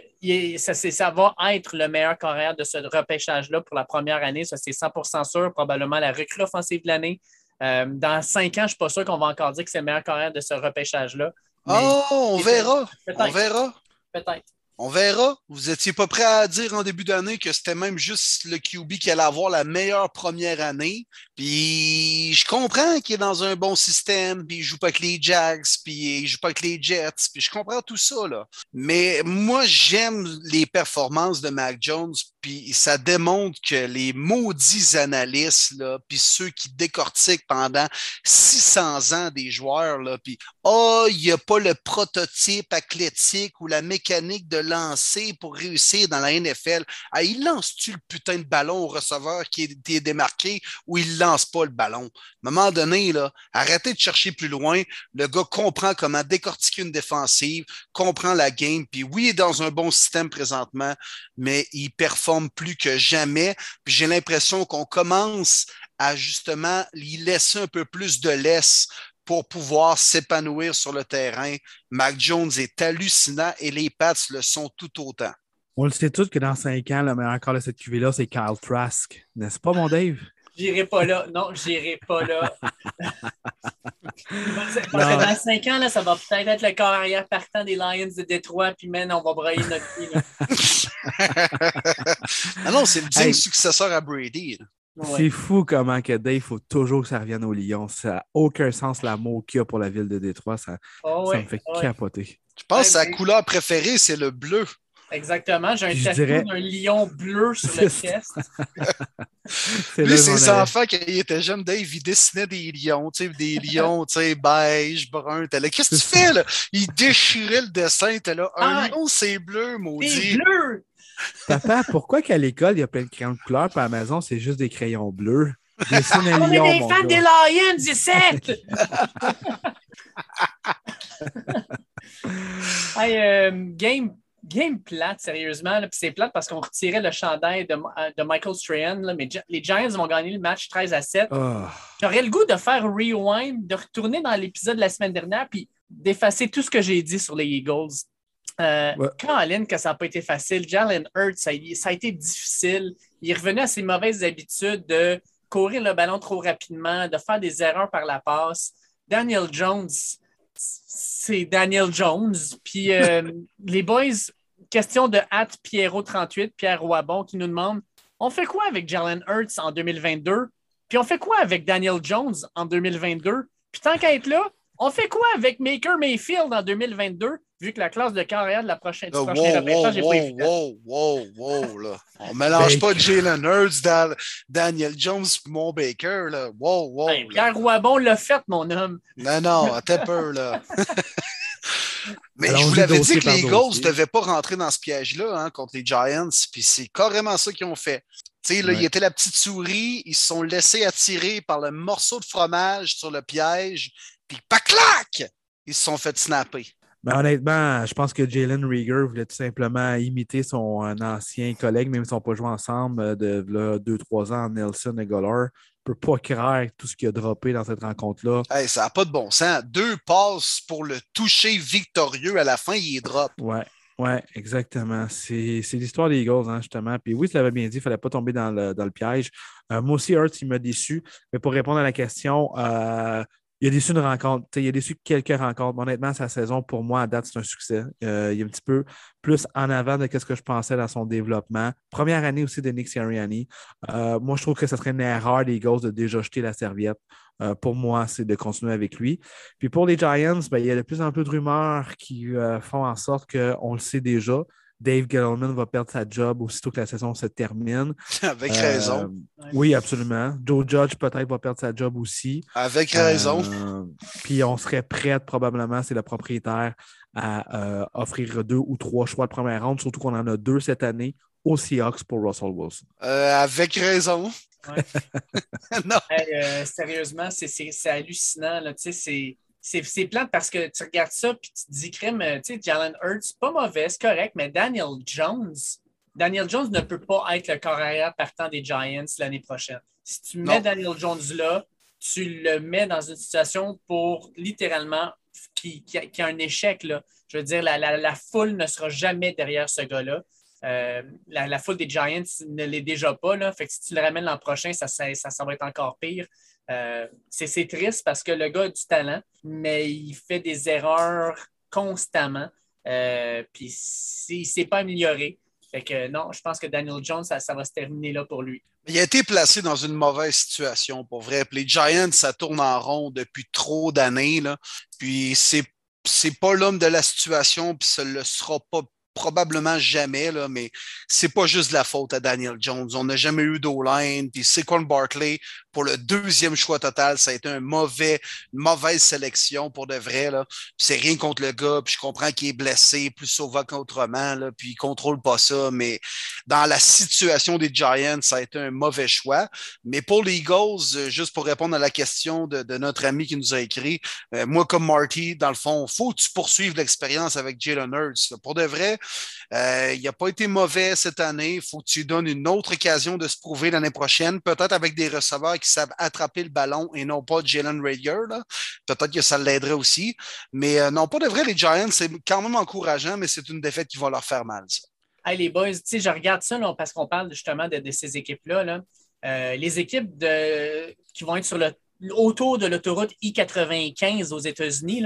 ça, ça, va être le meilleur carrière de ce repêchage-là pour la première année. Ça, c'est 100% sûr. Probablement la recrue offensive de l'année. Euh, dans cinq ans, je ne suis pas sûr qu'on va encore dire que c'est le meilleur carrière de ce repêchage-là. Oh, on verra. On verra. Peut-être. On verra. Vous étiez pas prêt à dire en début d'année que c'était même juste le QB qui allait avoir la meilleure première année. Puis je comprends qu'il est dans un bon système, puis il joue pas avec les Jags, puis il joue pas avec les Jets, puis je comprends tout ça là. Mais moi j'aime les performances de Mac Jones, puis ça démontre que les maudits analystes là, puis ceux qui décortiquent pendant 600 ans des joueurs là, puis oh, il n'y a pas le prototype athlétique ou la mécanique de lancer pour réussir dans la NFL. Ah, il lance-tu le putain de ballon au receveur qui est, démarqué ou il lance pas le ballon? À un moment donné, arrêtez de chercher plus loin. Le gars comprend comment décortiquer une défensive, comprend la game, puis oui, il est dans un bon système présentement, mais il performe plus que jamais. J'ai l'impression qu'on commence à justement lui laisser un peu plus de laisse pour pouvoir s'épanouir sur le terrain. Mac Jones est hallucinant et les Pats le sont tout autant. On le sait tous que dans cinq ans, le meilleur corps de cette QV-là, c'est Kyle Trask. N'est-ce pas, mon Dave? J'irai pas là. Non, j'irai pas là. Parce que dans cinq ans, là, ça va peut-être être le corps arrière partant des Lions de Détroit, puis maintenant, on va brailler notre vie. ah non, c'est le digne successeur à Brady. C'est fou comment que Dave, il faut toujours que ça revienne au Lyon. Ça n'a aucun sens l'amour qu'il y a pour la ville de Détroit. Ça, oh, ça me fait capoter. Je pense que sa couleur préférée, c'est le bleu. Exactement. J'ai un tatou d'un lion bleu sur le chest. Lui, ses enfants, quand il était jeune, Dave, il dessinait des lions, tu sais, des lions, tu sais, beige, brun. Qu'est-ce que tu fais, là? Il déchirait le dessin. T'es là, un ah, lion, c'est bleu, maudit. C'est bleu! Papa, pourquoi qu'à l'école, il y a plein de crayons de couleur, puis à la maison, c'est juste des crayons bleus? On est des fans des Lions, 17! hey, euh, game, game plate, sérieusement. c'est plate parce qu'on retirait le chandail de, euh, de Michael Strahan, mais les Giants vont gagner le match 13 à 7. Ah. J'aurais le goût de faire rewind, de retourner dans l'épisode de la semaine dernière, puis d'effacer tout ce que j'ai dit sur les Eagles. Euh, Colin, que ça n'a pas été facile. Jalen Hurts, ça, a été difficile. Il revenu à ses mauvaises habitudes de courir le ballon trop rapidement, de faire des erreurs par la passe. Daniel Jones, c'est Daniel Jones. Puis euh, les boys, question de Hat Pierrot38, Pierre Roibon, qui nous demande on fait quoi avec Jalen Hurts en 2022? Puis on fait quoi avec Daniel Jones en 2022? Puis tant qu'à être là, on fait quoi avec Maker Mayfield en 2022? Vu que la classe de carrière de la prochaine, du oh, prochain repêchage n'est pas évident. Wow, wow, wow, là. On mélange pas Jalen Hurts, Daniel Jones et Mon Baker, là. Wow, wow. Pierre Roibon l'a fait, mon homme. Non, non, attends peur, là. Mais je vous l'avais dit que les Eagles ne devaient pas rentrer dans ce piège-là hein, contre les Giants, puis c'est carrément ça qu'ils ont fait. Tu sais, là, il était la petite souris, ils se sont laissés attirer par le morceau de fromage sur le piège, puis paclac! Ils se sont fait snapper. Ben, honnêtement, je pense que Jalen Rieger voulait tout simplement imiter son ancien collègue, même s'ils n'ont pas joué ensemble euh, de deux, trois ans, Nelson et Goller. ne peut pas croire tout ce qu'il a droppé dans cette rencontre-là. ça n'a pas de bon sens. Deux passes pour le toucher victorieux à la fin, il est drop. Ouais. Oui, exactement. C'est l'histoire des Eagles, hein, justement. Puis oui, tu l'avais bien dit, il ne fallait pas tomber dans le, piège. Euh, moi aussi, Hurts, il m'a déçu. Mais pour répondre à la question, euh, il a déçu une rencontre. Il a déçu quelques rencontres. Honnêtement, sa saison, pour moi, à date, c'est un succès. Euh, il est un petit peu plus en avant de ce que je pensais dans son développement. Première année aussi de Nick Sirianni. Euh, moi, je trouve que ce serait une erreur des Eagles de déjà jeter la serviette. Euh, pour moi, c'est de continuer avec lui. Puis pour les Giants, ben, il y a de plus en plus de rumeurs qui font en sorte qu'on le sait déjà. Dave Gettleman va perdre sa job aussitôt que la saison se termine. Avec raison. Euh, oui, absolument. Joe Judge peut-être va perdre sa job aussi. Avec raison. Euh, puis on serait prête probablement, c'est le propriétaire, à euh, offrir deux ou trois choix de première ronde, surtout qu'on en a deux cette année aux Seahawks pour Russell Wilson. avec raison. non. sérieusement, c'est hallucinant. Là. C'est c'est plate parce que tu regardes ça puis tu te dis, crème, euh, tu sais, Jalen Hurts, pas mauvais, c'est correct, mais Daniel Jones, Daniel Jones ne peut pas être le carrière partant des Giants l'année prochaine. Si tu mets Daniel Jones là, tu le mets dans une situation pour littéralement qui, qui, a, un échec. Là. Je veux dire, la, la, foule ne sera jamais derrière ce gars-là. Euh, la, foule des Giants ne l'est déjà pas. Là. Fait que si tu le ramènes l'an prochain, ça, ça, ça, va être encore pire. Euh, c'est triste parce que le gars a du talent, mais il fait des erreurs constamment. Euh, puis il ne s'est pas amélioré. Fait que non, je pense que Daniel Jones, ça, va se terminer là pour lui. Il a été placé dans une mauvaise situation, pour vrai. les Giants, ça tourne en rond depuis trop d'années. Puis c'est pas l'homme de la situation, puis ce ne le sera pas probablement jamais, là, mais c'est pas juste la faute à Daniel Jones. On n'a jamais eu d'O-line. Puis Saquon Barkley, pour le deuxième choix total, ça a été un mauvais, une mauvaise sélection pour de vrai. C'est rien contre le gars. Puis je comprends qu'il est blessé, plus souvent qu'autrement. Puis il contrôle pas ça. Mais dans la situation des Giants, ça a été un mauvais choix. Mais pour les Eagles, euh, juste pour répondre à la question de, notre ami qui nous a écrit, euh, moi comme Marty, dans le fond, faut tu l'expérience avec Jalen Hurts. Pour de vrai, euh, il n'a pas été mauvais cette année. Il faut que tu donnes une autre occasion de se prouver l'année prochaine, peut-être avec des receveurs qui savent attraper le ballon et non pas Jalen Rager. Peut-être que ça l'aiderait aussi. Mais euh, non, pas de vrai, les Giants, c'est quand même encourageant, mais c'est une défaite qui va leur faire mal. Ça. les boys, je regarde ça parce qu'on parle justement de, ces équipes-là. Euh, les équipes qui vont être sur le autour de l'autoroute I-95 aux États-Unis.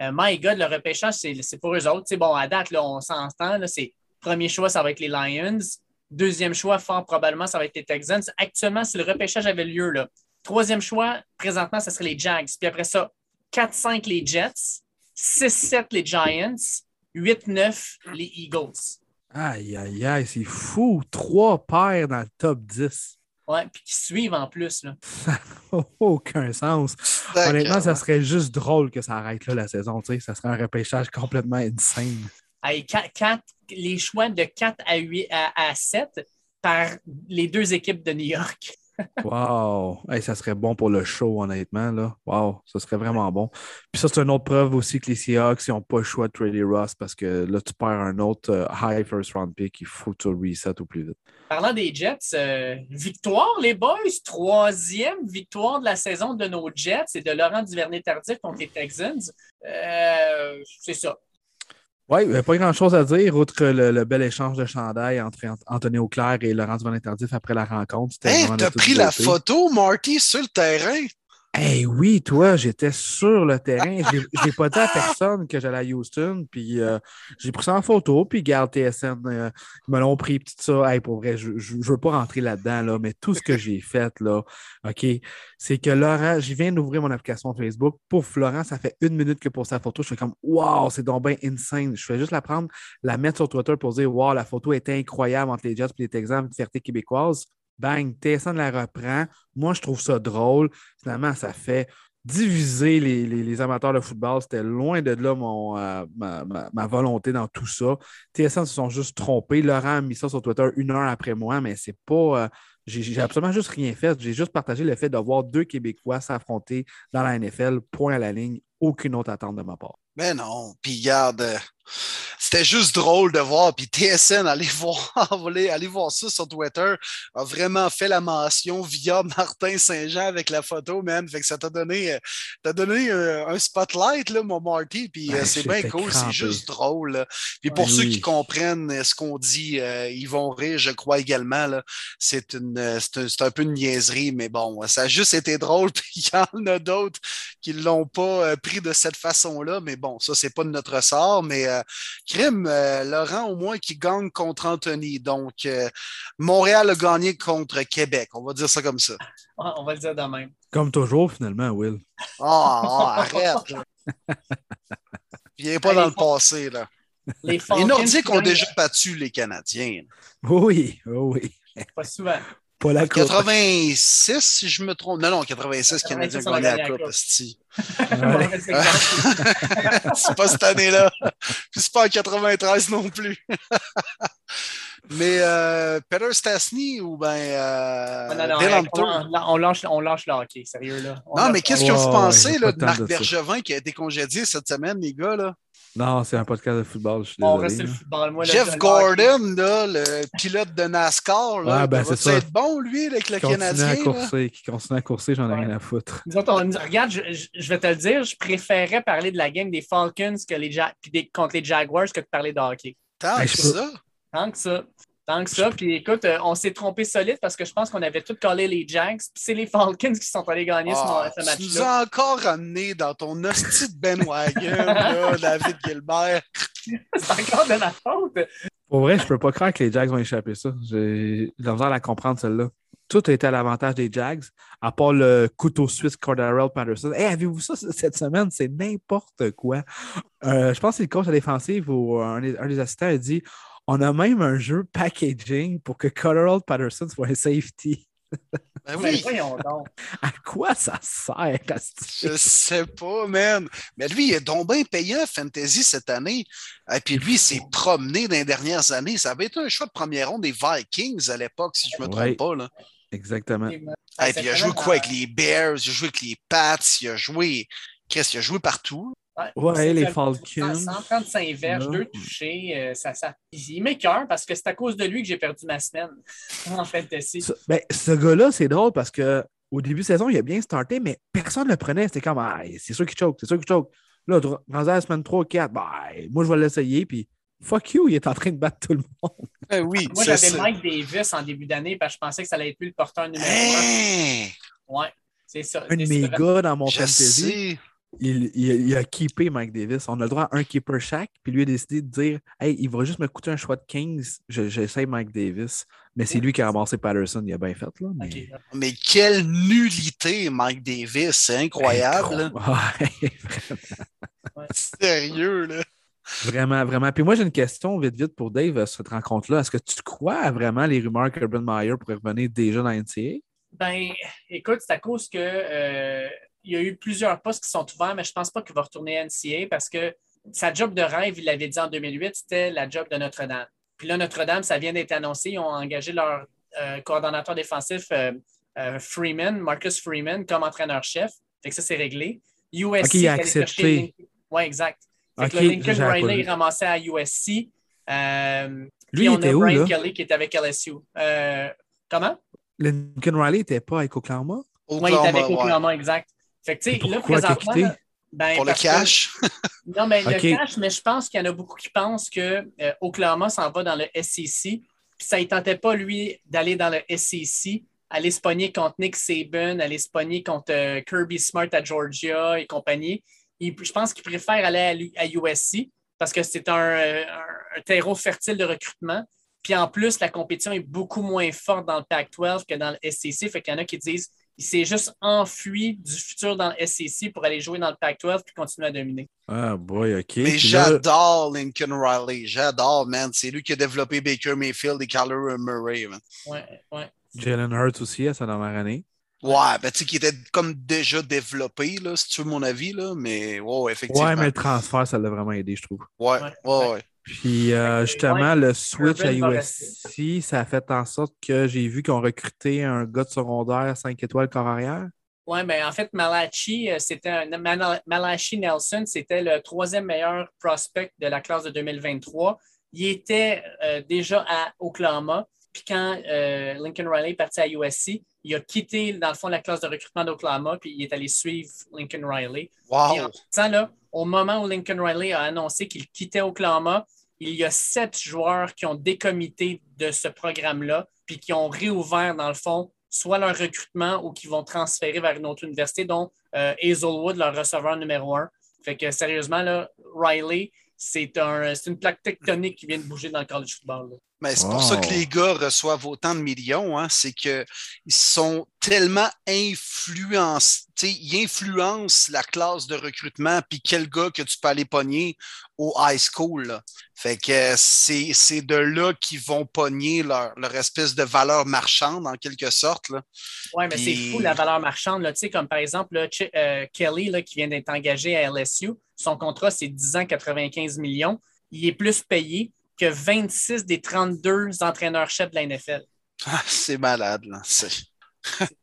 Euh, my God, le repêchage, c'est pour eux autres. bon, à date, là, on s'entend. C'est premier choix, ça va être les Lions. Deuxième choix, fort probablement, ça va être les Texans. Actuellement, si le repêchage avait lieu, là, troisième choix, présentement, ce serait les Jags. Puis après ça, 4-5 les Jets, 6-7 les Giants, 8-9 les Eagles. Aïe, aïe, aïe, c'est fou. Trois paires dans le top 10. Ouais, puis qui suivent en plus. Là. Ça n'a aucun sens. Honnêtement, ça serait juste drôle que ça arrête là la saison. Tu sais. Ça serait un repêchage complètement insane. les choix de 4 à, 8, à 7 par les deux équipes de New York. Wow! ça serait bon pour le show, honnêtement. Là. Wow! Ça serait vraiment bon. Puis ça, c'est une autre preuve aussi que les Seahawks n'ont pas le choix de trader Ross parce que là, tu perds un autre euh, high first round pick. Il faut que tu reset au plus vite. Parlant des Jets, euh, victoire, les boys. Troisième victoire de la saison de nos Jets et de Laurent Duvernay-Tardif contre les Texans. Euh, c'est ça. Oui, pas grand-chose à dire, outre le, bel échange de chandail entre Anthony Auclair et Laurent Van Interdif après la rencontre. Hey, t'as pris la photo, Marty, sur le terrain? Hey, oui, toi, j'étais sur le terrain. Je n'ai pas dit à personne que j'allais à Houston. Puis euh, j'ai pris ça en photo. Puis garde TSN, euh, me l'ont pris. Tout ça. Hey, pour vrai, je ne veux pas rentrer là-dedans, là, mais tout ce que j'ai fait, là, OK, c'est que Laurent, je viens d'ouvrir mon application Facebook. Pour Florent, ça fait une minute que pour sa photo, je fais comme Wow, c'est donc bien insane. Je fais juste la prendre, la mettre sur Twitter pour dire Wow, la photo est incroyable entre les Jets et les Texans, une fierté québécoise. Bang, TSN la reprend. Moi, je trouve ça drôle. Finalement, ça fait diviser les, amateurs de football. C'était loin de là euh, ma, volonté dans tout ça. TSN se sont juste trompés. Laurent a mis ça sur Twitter une heure après moi, mais c'est pas. Euh, j'ai absolument juste rien fait. J'ai juste partagé le fait de voir deux Québécois s'affronter dans la NFL, point à la ligne, aucune autre attente de ma part. Mais non, puis garde, c'était juste drôle de voir. Puis TSN, allez voir, allez voir ça sur Twitter, a vraiment fait la mention via Martin Saint-Jean avec la photo, man. Fait que ça t'a donné, euh, donné euh, un, spotlight, là, mon Marty. Puis euh, c'est bien cool, c'est juste drôle. Puis pour ceux qui comprennent ce qu'on dit, ils vont rire, je crois également. C'est une, c'est un, peu une niaiserie, mais bon, ça a juste été drôle. Puis il y en a d'autres qui ne l'ont pas pris de cette façon-là. Mais bon, ça, c'est pas de notre sort, mais crime, euh, Laurent, au moins, qui gagne contre Anthony. Donc, euh, Montréal a gagné contre Québec. On va dire ça comme ça. On va le dire de même. Comme toujours, finalement, Will. Ah, ah arrête. Viens pas dans le passé, là. Les, les Nordiques ont déjà battu les Canadiens. Oui, oui. Pas souvent. Pas la 86, si je me trompe. Non, non, 86, Canadiens ont gagné la Coupe, c'est pas cette année-là. C'est pas en 93 non plus. Mais euh, Peter Stastny ou bien euh, non, non, on, lâche, on lâche le hockey, sérieux. Là. non, mais qu'est-ce que vous pensez là, de Marc Bergevin qui a été congédié cette semaine, les gars? Là? Non, c'est un podcast de football. Je suis On reste le football. Moi, Jeff Gordon, là, le pilote de NASCAR, là, ah, ben, va ça. être bon, lui, avec le qui Canadien. À courser, qui continue à courser, j'en ai rien à foutre. regarde, je, vais te le dire, je préférais parler de la game des Falcons que les ja contre les Jaguars que de parler de hockey. Tant que ça. Tant que ça. Tant que ça. Puis écoute, euh, on s'est trompé solide parce que je pense qu'on avait tout collé les Jags. Puis c'est les Falcons qui sont allés gagner Ah, ce, ce match-là. tu nous as encore ramené dans ton hostie de Ben Wagon, là, David Gilbert. c'est encore de ma faute. Pour vrai, je peux pas croire que les Jags vont échapper ça. J'ai j'ai la misère à la comprendre, celle-là. Tout a été à l'avantage des Jags, à part le couteau suisse Cordarrelle Patterson. Hey, avez-vous ça cette semaine? C'est n'importe quoi. Euh, je pense que c'est le coach à défensive ou un des assistants a dit on a même un jeu packaging pour que Cordarrelle Patterson soit un safety. Ben oui, voyons donc. À quoi ça sert? je sais pas, man. Mais lui, il est donc bien payant Fantasy cette année. Et puis lui, il s'est promené dans les dernières années. Ça avait été un choix de première ronde des Vikings à l'époque, si je me trompe Ouais. pas. Là. Exactement. Et puis il a joué quoi avec les Bears, il a joué avec les Pats, il a joué. Qu'est-ce qu'il a joué partout? Ouais, les Falcons. 135 verges, deux touchés. euh, ça, ça... Il m'écœure parce que c'est à cause de lui que j'ai perdu ma semaine en fantasy. Ce, ben, ce gars-là, c'est drôle parce que au début de saison, il a bien starté, mais personne ne le prenait. C'était comme ah, c'est sûr qu'il choke, c'est sûr qu'il choke. Là, à la semaine 3 4, ben, moi je vais l'essayer, puis fuck you, il est en train de battre tout le monde. Ben oui, Moi, j'avais. Mike Davis en début d'année parce que je pensais que ça allait être lui le porteur numéro Hein, un. Ouais, c'est ça. Un de mes gars dans mon je fantasy, sais. Il, il, il a keepé Mike Davis. On a le droit à un keeper chaque, puis lui a décidé de dire Hey, il va juste me coûter un choix de 15, je- j'essaie Mike Davis. Mais c'est lui qui a ramassé Patterson, il a bien fait. Là, mais... Mais quelle nullité, Mike Davis. C'est incroyable. là. Ouais, Sérieux, là. Vraiment, vraiment. Puis moi, j'ai une question vite, vite pour Dave à cette rencontre-là. Est-ce que tu crois à vraiment les rumeurs que Urban Meyer pourrait revenir déjà dans NCA? Ben, écoute, c'est à cause que euh, il y a eu plusieurs postes qui sont ouverts, mais je pense pas qu'il va retourner à NCA parce que sa job de rêve, il l'avait dit en 2008, c'était la job de Notre-Dame. Puis là, Notre-Dame, ça vient d'être annoncé. Ils ont engagé leur euh, coordonnateur défensif euh, euh, Freeman, Marcus Freeman, comme entraîneur-chef. Fait que ça, c'est réglé. USC, Ok, il a accepté. Ouais, exact. Fait que Ok, là, Lincoln Riley est ramassé à USC. Euh, Lui, puis il on était a où, Brian là? Kelly qui est avec LSU. Euh, comment? Lincoln Riley n'était pas avec Oklahoma? Oui, il est avec Oklahoma, ouais. Oklahoma, exact. Fait que, tu sais, là, présentement. là, ben, Pour le que- cash? non, mais Ok. le cash, mais je pense qu'il y en a beaucoup qui pensent que euh, Oklahoma s'en va dans le SEC. Puis ça ne tentait pas, lui, d'aller dans le SEC, aller se pogner contre Nick Saban, aller se pogner contre euh, Kirby Smart à Georgia et compagnie. Il- je pense qu'il préfère aller à, à USC parce que c'est un, euh, un- un terreau fertile de recrutement. Puis en plus, la compétition est beaucoup moins forte dans le Pac-12 que dans le SEC. Fait qu'il y en a qui disent il s'est juste enfui du futur dans le SEC pour aller jouer dans le Pac-12 puis continuer à dominer. Ah, boy, OK. Mais là- j'adore Lincoln Riley. J'adore, man. C'est lui qui a développé Baker Mayfield et Kyler Murray, man. Ouais, ouais. Jalen Hurts aussi à sa dernière année. Ouais, ben tu sais, qui était comme déjà développé, là, si tu veux mon avis, là. Mais ouais, effectivement. Ouais, mais le transfert, ça l'a vraiment aidé, je trouve. Ouais, Ouais, ouais, ouais. Puis euh, justement, le switch à USC, ça a fait en sorte que j'ai vu qu'ils ont recruté un gars de secondaire 5 étoiles corps arrière. Oui, mais en fait, Malachi, euh, c'était un- Malachi Nelson, c'était le troisième meilleur prospect de la classe de 2023. Il était euh, déjà à Oklahoma. Puis quand euh, Lincoln Riley est parti à USC, il a quitté, dans le fond, la classe de recrutement d'Oklahoma, puis il est allé suivre Lincoln Riley. Et en Wow. passant, là, au moment où Lincoln Riley a annoncé qu'il quittait Oklahoma, il y a sept joueurs qui ont décomité de ce programme-là, puis qui ont réouvert, dans le fond, soit leur recrutement ou qui vont transférer vers une autre université, dont euh, Hazelwood, leur receveur numéro un. Fait que sérieusement, là, Riley, c'est un, une plaque tectonique qui vient de bouger dans le college football. là. Mais c'est Wow. pour ça que les gars reçoivent autant de millions, hein, c'est qu'ils sont tellement influencés, ils influencent la classe de recrutement, puis quel gars que tu peux aller pogner au high school. là. Fait que euh, c'est c'est de là qu'ils vont pogner leur, leur espèce de valeur marchande, en quelque sorte. Oui, mais c'est fou la valeur marchande. Là, Tu sais, comme par exemple, là, Ch- euh, Kelly, là, qui vient d'être engagé à LSU, son contrat, c'est 10 ans, 95 millions. Il est plus payé que 26 des 32 entraîneurs-chefs de la NFL. Ah, c'est malade. Là.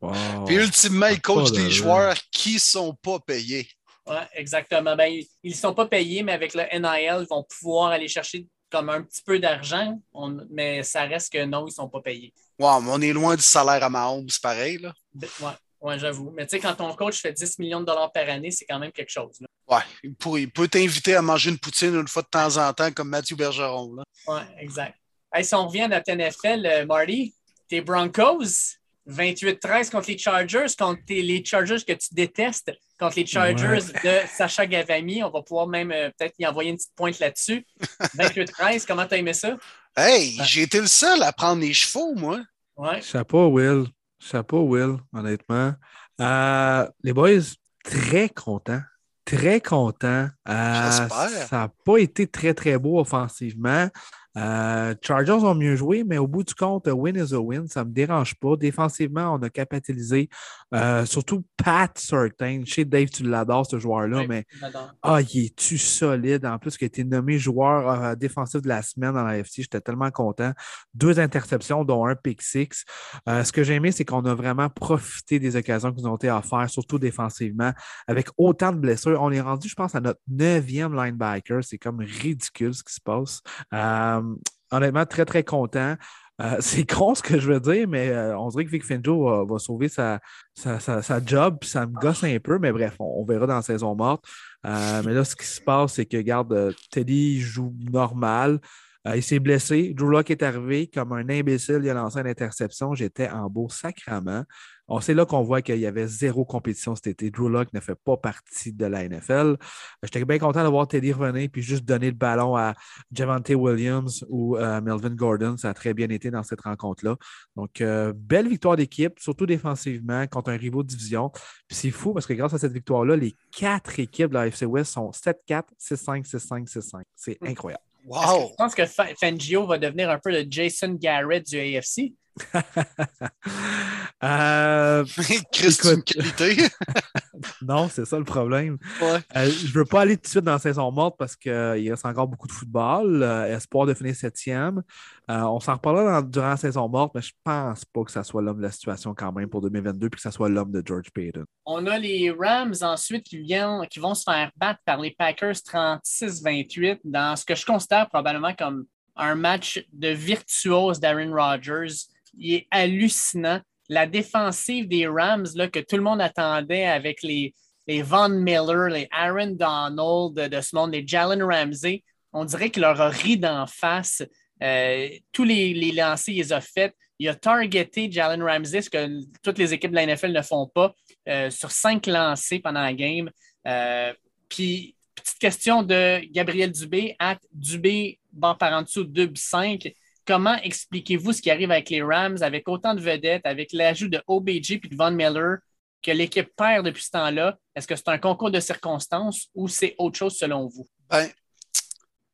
Wow. Puis ultimement, ils coachent des joueurs qui sont pas payés. Oui, exactement. Ben, ils ne sont pas payés, mais avec le NIL, ils vont pouvoir aller chercher comme un petit peu d'argent, On- mais ça reste que non, ils ne sont pas payés. Wow, mais on est loin du salaire à Mahomes, c'est pareil. Là. Oui, ouais, j'avoue. Mais tu sais, quand ton coach fait 10 millions de dollars par année, c'est quand même quelque chose. là. Ouais, il peut, il peut t'inviter à manger une poutine une fois de temps en temps, comme Mathieu Bergeron. Là. Oui, exact. si on revient à notre NFL, euh, Marty, tes Broncos, 28-13 contre les Chargers, contre les Chargers que tu détestes, contre les Chargers de Sacha Gavami. On va pouvoir même euh, peut-être y envoyer une petite pointe là-dessus. 28-13, comment t'as aimé ça? Hey, j'ai été le seul à prendre les chevaux, moi. Ouais. Chapeau, Will. Chapeau, Will, honnêtement. Euh, les boys, très contents. Très contents. Euh, ça n'a pas été très, très beau offensivement. Euh, Chargers ont mieux joué, mais au bout du compte, win is a win. Ça ne me dérange pas. Défensivement, on a capitalisé. Euh, surtout Pat Certain. Je sais, Dave, tu l'adores, ce joueur-là, Oui, mais ah, il est-tu solide? En plus, qu'il a été nommé joueur euh, défensif de la semaine dans la FC. J'étais tellement content. Deux interceptions, dont un pick six. Ce que j'ai aimé, c'est qu'on a vraiment profité des occasions qui nous ont été offertes, surtout défensivement. Avec autant de blessures, on est rendu, je pense, à notre neuvième linebacker. C'est comme ridicule ce qui se passe. Euh, honnêtement, très, très content. Euh, c'est con ce que je veux dire, mais euh, on dirait que Vic Fangio va, sauver sa, job, puis ça me gosse un peu, mais bref, on, verra dans la saison morte. Euh, mais là, ce qui se passe, c'est que, regarde, euh, Teddy joue normal. Euh, il s'est blessé. Drew Lock est arrivé comme un imbécile. Il a lancé une interception. J'étais en beau sacrament. On sait là qu'on voit qu'il y avait zéro compétition cet été. Drew Lock ne fait pas partie de la NFL. J'étais bien content de voir Teddy revenir puis juste donner le ballon à Javante Williams ou euh, Melvin Gordon. Ça a très bien été dans cette rencontre-là. Donc, euh, belle victoire d'équipe, surtout défensivement, contre un rival de division. Puis c'est fou parce que grâce à cette victoire-là, les quatre équipes de la FC West sont 7-4, 6-5, 6-5, 6-5. C'est incroyable. Wow! tu penses que Fa- Fangio va devenir un peu le Jason Garrett du AFC? Euh, Écoute. qualité. non, c'est ça le problème. Ouais. Euh, je ne veux pas aller tout de suite dans la saison morte parce qu'il reste encore beaucoup de football. Euh, espoir de finir septième. Euh, on s'en reparlera dans- durant la saison morte, mais je pense pas que ça soit l'homme de la situation quand même pour 2022 puis que ça soit l'homme de George Payton. On a les Rams ensuite qui, viennent, qui vont se faire battre par les Packers 36-28 dans ce que je considère probablement comme un match de virtuose d'Aaron Rodgers. Il est hallucinant. La défensive des Rams là, que tout le monde attendait avec les, les Von Miller, les Aaron Donald de, de ce monde, les Jalen Ramsey, on dirait qu'il leur a ri d'en face. Euh, tous les, les lancers, il les a faits. Il a targeté Jalen Ramsey, ce que toutes les équipes de la NFL ne font pas, euh, sur cinq lancers pendant la game. Euh, puis, petite question de Gabriel Dubé, at Dubé, barre par en dessous, 2-5. Comment expliquez-vous ce qui arrive avec les Rams, avec autant de vedettes, avec l'ajout de OBJ puis de Von Miller, que l'équipe perd depuis ce temps-là? Est-ce que c'est un concours de circonstances ou c'est autre chose selon vous? Ben,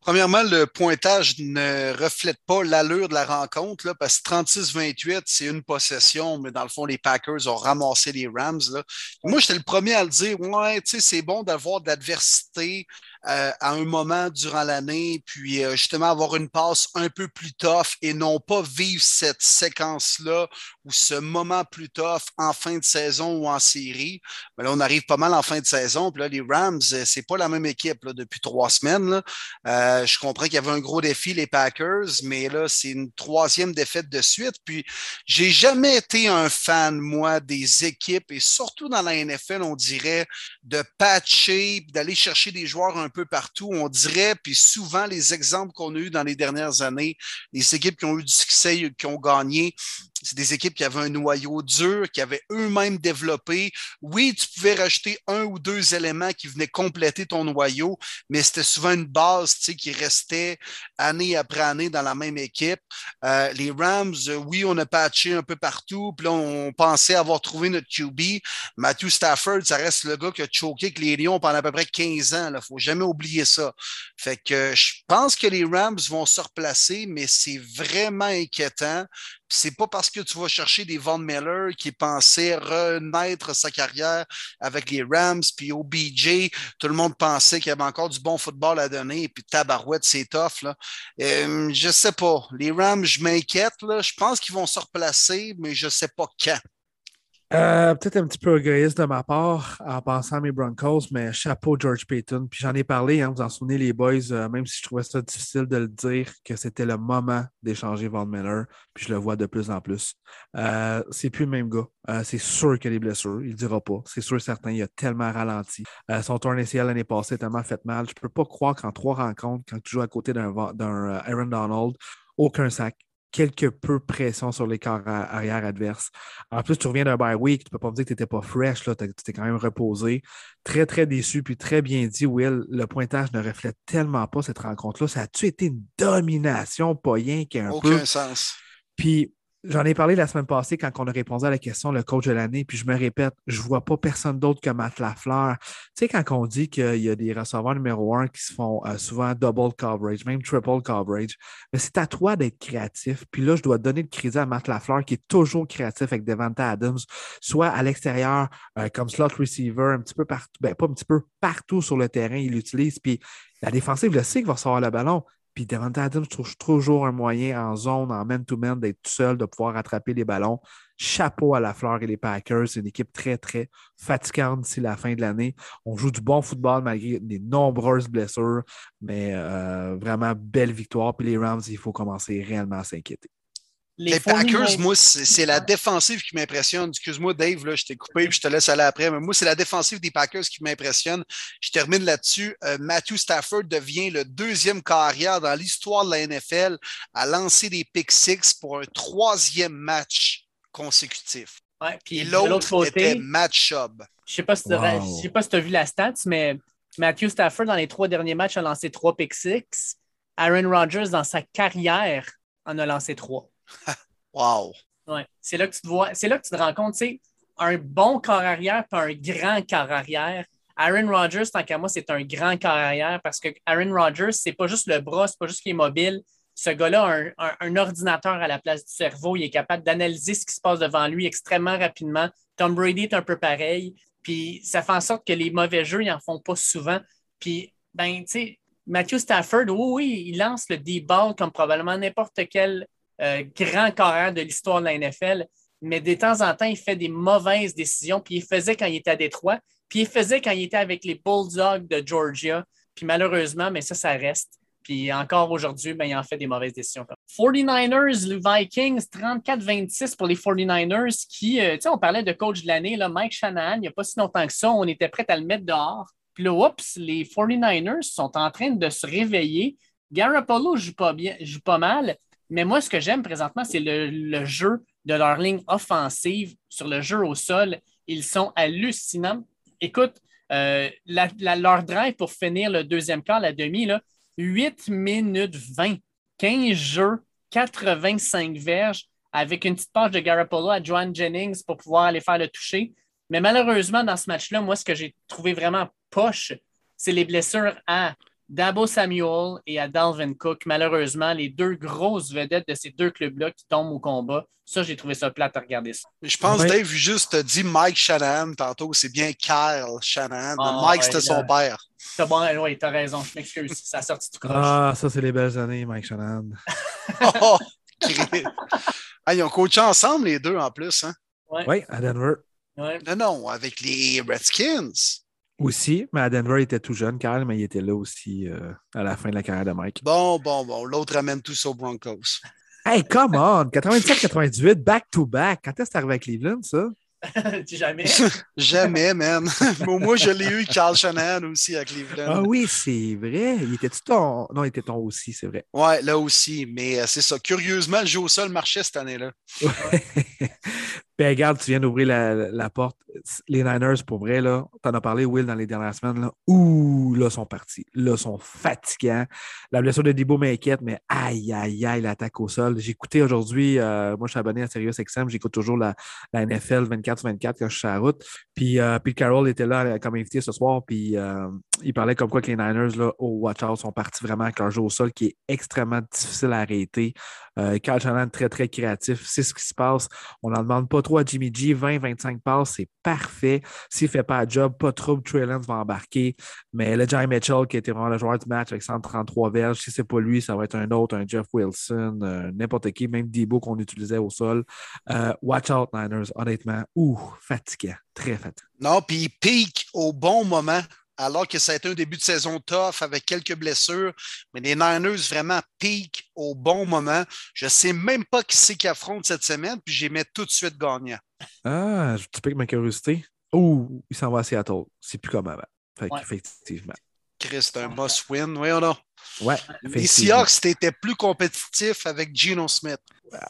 premièrement, le pointage ne reflète pas l'allure de la rencontre, parce que 36-28, c'est une possession, mais dans le fond, les Packers ont ramassé les Rams. Moi, j'étais le premier à le dire, ouais, tu sais, c'est bon d'avoir de l'adversité euh, à un moment durant l'année, puis euh, justement avoir une passe un peu plus tough et non pas vivre cette séquence-là ou ce moment plus tough en fin de saison ou en série. Mais là, on arrive pas mal en fin de saison, puis là, les Rams, euh, c'est pas la même équipe depuis trois semaines. Je comprends qu'il y avait un gros défi, les Packers, mais là, c'est une troisième défaite de suite. Puis, j'ai jamais été un fan, moi, des équipes et surtout dans la NFL, on dirait de patcher, d'aller chercher des joueurs un peu partout. On dirait, puis souvent, les exemples qu'on a eus dans les dernières années, les équipes qui ont eu du succès, qui ont gagné, c'est des équipes qui avaient un noyau dur, qui avaient eux-mêmes développé. Oui, tu pouvais rajouter un ou deux éléments qui venaient compléter ton noyau, mais c'était souvent une base qui restait année après année dans la même équipe. Euh, les Rams, oui, on a patché un peu partout, puis là, on pensait avoir trouvé notre QB. Matthew Stafford, ça reste le gars qui a choqué avec les Lions pendant à peu près 15 ans. Il ne faut jamais oublier ça. Fait que je pense que les Rams vont se replacer, mais c'est vraiment inquiétant. C'est pas parce que tu vas chercher des Von Miller qui pensait renaître sa carrière avec les Rams, puis OBJ, tout le monde pensait qu'il y avait encore du bon football à donner, puis tabarouette, c'est tough. Là. Euh, je sais pas. Les Rams, je m'inquiète. Je pense qu'ils vont se replacer, mais je sais pas quand. Euh, Peut-être un petit peu égoïste de ma part en pensant à mes Broncos, mais chapeau George Payton. Puis j'en ai parlé, hein, vous en souvenez les boys, euh, même si je trouvais ça difficile de le dire, que c'était le moment d'échanger Von Miller, puis je le vois de plus en plus. Euh, c'est plus le même gars. C'est sûr qu'il a des blessures, il ne dira pas. C'est sûr certain, il a tellement ralenti. Son tour initial l'année passée a tellement fait mal. Je ne peux pas croire qu'en trois rencontres, quand tu joues à côté d'un Aaron Donald, aucun sac, quelque peu pression sur les corps arrière adverses. En plus, tu reviens d'un bye week, tu ne peux pas me dire que tu n'étais pas fresh, tu t'es quand même reposé. Très, très déçu, puis très bien dit, Will. Le pointage ne reflète tellement pas cette rencontre-là. Ça a-tu été une domination, pas rien qu'un peu? Aucun sens. Puis J'en ai parlé la semaine passée quand on a répondu à la question le coach de l'année, puis je me répète, je ne vois pas personne d'autre que Matt Lafleur. Tu sais, quand on dit qu'il y a des receveurs numéro un qui se font euh, souvent double coverage, même triple coverage, mais c'est à toi d'être créatif. Puis là, je dois donner le crédit à Matt Lafleur qui est toujours créatif avec Devante Adams, soit à l'extérieur euh, comme slot receiver, un petit peu partout, ben pas un petit peu, partout sur le terrain, il l'utilise. Puis la défensive le sait qu'il va recevoir le ballon. Puis Devante Adams trouve toujours un moyen en zone, en man-to-man, d'être tout seul, de pouvoir attraper les ballons. Chapeau à la fleur et les Packers. C'est une équipe très, très fatigante d'ici la fin de l'année. On joue du bon football malgré des nombreuses blessures, mais euh, vraiment belle victoire. Puis les Rams, il faut commencer réellement à s'inquiéter. Les, Packers, moi, c'est la défensive qui m'impressionne. Excuse-moi, Dave, là, je t'ai coupé et je te laisse aller après. Mais moi, c'est la défensive des Packers qui m'impressionne. Je termine là-dessus. Euh, Matthew Stafford devient le deuxième carrière dans l'histoire de la NFL à lancer des pick six pour un troisième match consécutif. Ouais, puis et l'autre était match up. Je ne sais pas si tu as vu la stats, mais Matthew Stafford, dans les trois derniers matchs, a lancé trois pick six. Aaron Rodgers, dans sa carrière, en a lancé trois. wow! Ouais. C'est là que tu te vois, c'est là que tu te rends compte, tu un bon corps arrière pas un grand corps arrière. Aaron Rodgers, tant qu'à moi, c'est un grand corps arrière parce que Aaron Rodgers, c'est pas juste le bras, c'est pas juste qu'il est mobile. Ce gars-là a un, ordinateur à la place du cerveau. Il est capable d'analyser ce qui se passe devant lui extrêmement rapidement. Tom Brady est un peu pareil. Puis ça fait en sorte que les mauvais jeux, ils n'en font pas souvent. Puis, ben, tu sais, Matthew Stafford, oui, oui, il lance le D-ball comme probablement n'importe quel euh, grand carrière de l'histoire de la NFL, mais de temps en temps, il fait des mauvaises décisions, puis il faisait quand il était à Détroit, puis il faisait quand il était avec les Bulldogs de Georgia, puis malheureusement, mais ça, ça reste. Puis encore aujourd'hui, ben, il en fait des mauvaises décisions. 49ers, les Vikings, 34-26 pour les 49ers, qui, euh, tu sais, on parlait de coach de l'année, Mike Shanahan, il n'y a pas si longtemps que ça, on était prêt à le mettre dehors. Puis là, oups, les 49ers sont en train de se réveiller. Garoppolo joue pas bien, joue pas mal, mais moi, ce que j'aime présentement, c'est le, jeu de leur ligne offensive sur le jeu au sol. Ils sont hallucinants. Écoute, euh, leur drive pour finir le deuxième quart, la demi, là, 8 minutes 20, 15 jeux, 85 verges, avec une petite page de Garoppolo à Joan Jennings pour pouvoir aller faire le toucher. Mais malheureusement, dans ce match-là, moi, ce que j'ai trouvé vraiment poche, c'est les blessures à Dabo Samuel et à Dalvin Cook. Malheureusement, les deux grosses vedettes de ces deux clubs-là qui tombent au combat. Ça, j'ai trouvé ça plate à regarder ça. Je pense que Dave juste dit Mike Shanahan tantôt. C'est bien Kyle Shanahan. Ah, Mike, c'était son père. T'as bon, oui, t'as raison. Je m'excuse. Ça a sorti tout croche. Ah, ça, c'est les belles années, Mike Shanahan. oh, ah, ils ont coaché ensemble, les deux, en plus. Hein? Oui, à Denver. Non, non, avec les Redskins. Aussi, mais à Denver, il était tout jeune, Carl, mais il était là aussi euh, à la fin de la carrière de Mike. Bon, bon, bon. L'autre amène tous aux Broncos. Hey, come on! 97-98, back-to-back. Quand est-ce que arrivé à Cleveland, ça? Jamais. Jamais, man. Moi, je l'ai eu, Carl Shanahan aussi à Cleveland. Ah oui, c'est vrai. Il était ton. Non, il était ton aussi, c'est vrai. Ouais, là aussi. Mais euh, c'est ça. Curieusement, le jeu au sol marchait cette année-là. Ben, regarde, tu viens d'ouvrir la, porte. Les Niners, pour vrai, là, t'en as parlé, Will, dans les dernières semaines. Là. Ouh, là, sont partis. Là, sont fatigants. La blessure de Debo m'inquiète, mais aïe, aïe, aïe, l'attaque au sol. J'ai écouté aujourd'hui, euh, moi, je suis abonné à SiriusXM, j'écoute toujours la, NFL 24-24 quand je suis sur la route. Puis, euh, Pete Carroll était là euh, comme invité ce soir, puis euh, il parlait comme quoi que les Niners, là, au Watch Out, sont partis vraiment avec un jeu au sol qui est extrêmement difficile à arrêter. Kyle Shanahan, très, très créatif. C'est ce qui se passe. On n'en demande pas trop à Jimmy G. 20-25 passes, c'est parfait. S'il ne fait pas le job, pas trop, Trey Lance va embarquer. Mais le Jay Mitchell, qui était vraiment le joueur du match avec 133 verges, si ce n'est pas lui, ça va être un autre, un Jeff Wilson, euh, n'importe qui, même Debo qu'on utilisait au sol. Euh, watch out, Niners, honnêtement. Ouh, fatiguant. Très fatiguant. Non, puis il pique au bon moment alors que ça a été un début de saison tough avec quelques blessures. Mais les Niners vraiment piquent au bon moment. Je ne sais même pas qui c'est qui affronte cette semaine, puis j'y mets tout de suite gagnant. Ah, tu piques ma curiosité. Ouh, il s'en va à Seattle. C'est plus comme avant. Fait effectivement. Chris, c'est un must-win, oui ou non? Ouais, Les. Seahawks étaient plus compétitifs avec Geno Smith.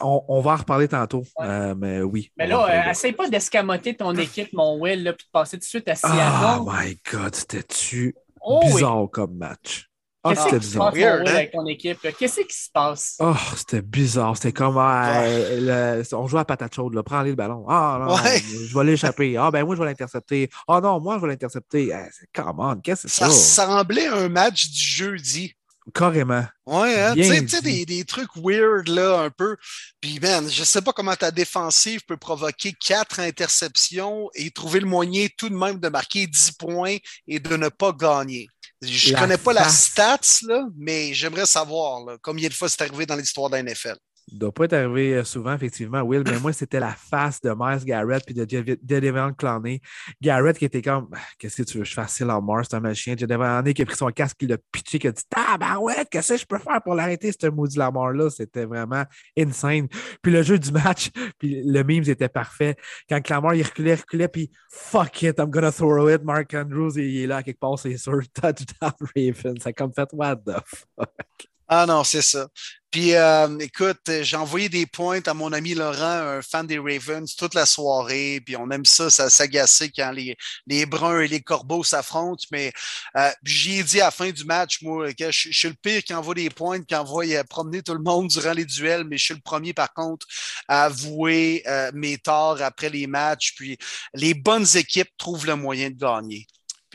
On, on va en reparler tantôt, Ouais. euh, mais oui. Mais là, euh, essaye pas d'escamoter ton équipe, mon Will, là, puis de passer tout de suite à Ah, Seattle. my God, c'était-tu oh oui. bizarre comme match? Ah, Qu'est-ce c'était qui se bizarre. Weird, hein? avec ton équipe? Qu'est-ce qui se passe? Oh, c'était bizarre. C'était comme. ah, le- on joue à patate chaude, là. Prends-les le ballon. Ah, non, Ouais. je vais l'échapper. Ah, ben moi, je vais l'intercepter. Ah, non, moi, je vais l'intercepter. Ah, come on, qu'est-ce que c'est Ça ça? ressemblait à un match du jeudi. Carrément. Ouais, hein, tu sais- des, des trucs weird, là, un peu. Puis, man, je sais pas comment ta défensive peut provoquer quatre interceptions et trouver le moyen tout de même de marquer 10 points et de ne pas gagner. Je La connais pas la stats, là, mais j'aimerais savoir là, combien de fois c'est arrivé dans l'histoire de la NFL. Ça doit pas être arrivé euh, souvent, effectivement, Will, mais moi, c'était la face de Miles Garrett puis de Jadavion Clowney. Garrett qui était comme Ah, Qu'est-ce que tu veux que je fasse? Lamar, Mars, c'est un machin. Jadavion Clowney qui a pris son casque, qui l'a pitché, qui a dit Tabarouette, qu'est-ce que je peux faire pour l'arrêter, ce maudit Lamar-là? C'était vraiment insane. Puis le jeu du match, puis le meme était parfait. Quand Lamar, il reculait, reculait, puis fuck it, I'm gonna throw it. Mark Andrews, il est là, quelque part, c'est sûr. Touchdown Ravens. Ça comme fait What the fuck? Ah non, c'est ça. Puis euh, écoute, euh, j'ai envoyé des points à mon ami Laurent, un fan des Ravens, toute la soirée. Puis on aime ça, ça s'agacer quand les, les Bruns et les Corbeaux s'affrontent. Mais euh, j'y ai dit à la fin du match, moi, que je, je suis le pire qui envoie des points, qui envoie euh, promener tout le monde durant les duels, mais je suis le premier, par contre, à avouer euh, mes torts après les matchs. Puis les bonnes équipes trouvent le moyen de gagner.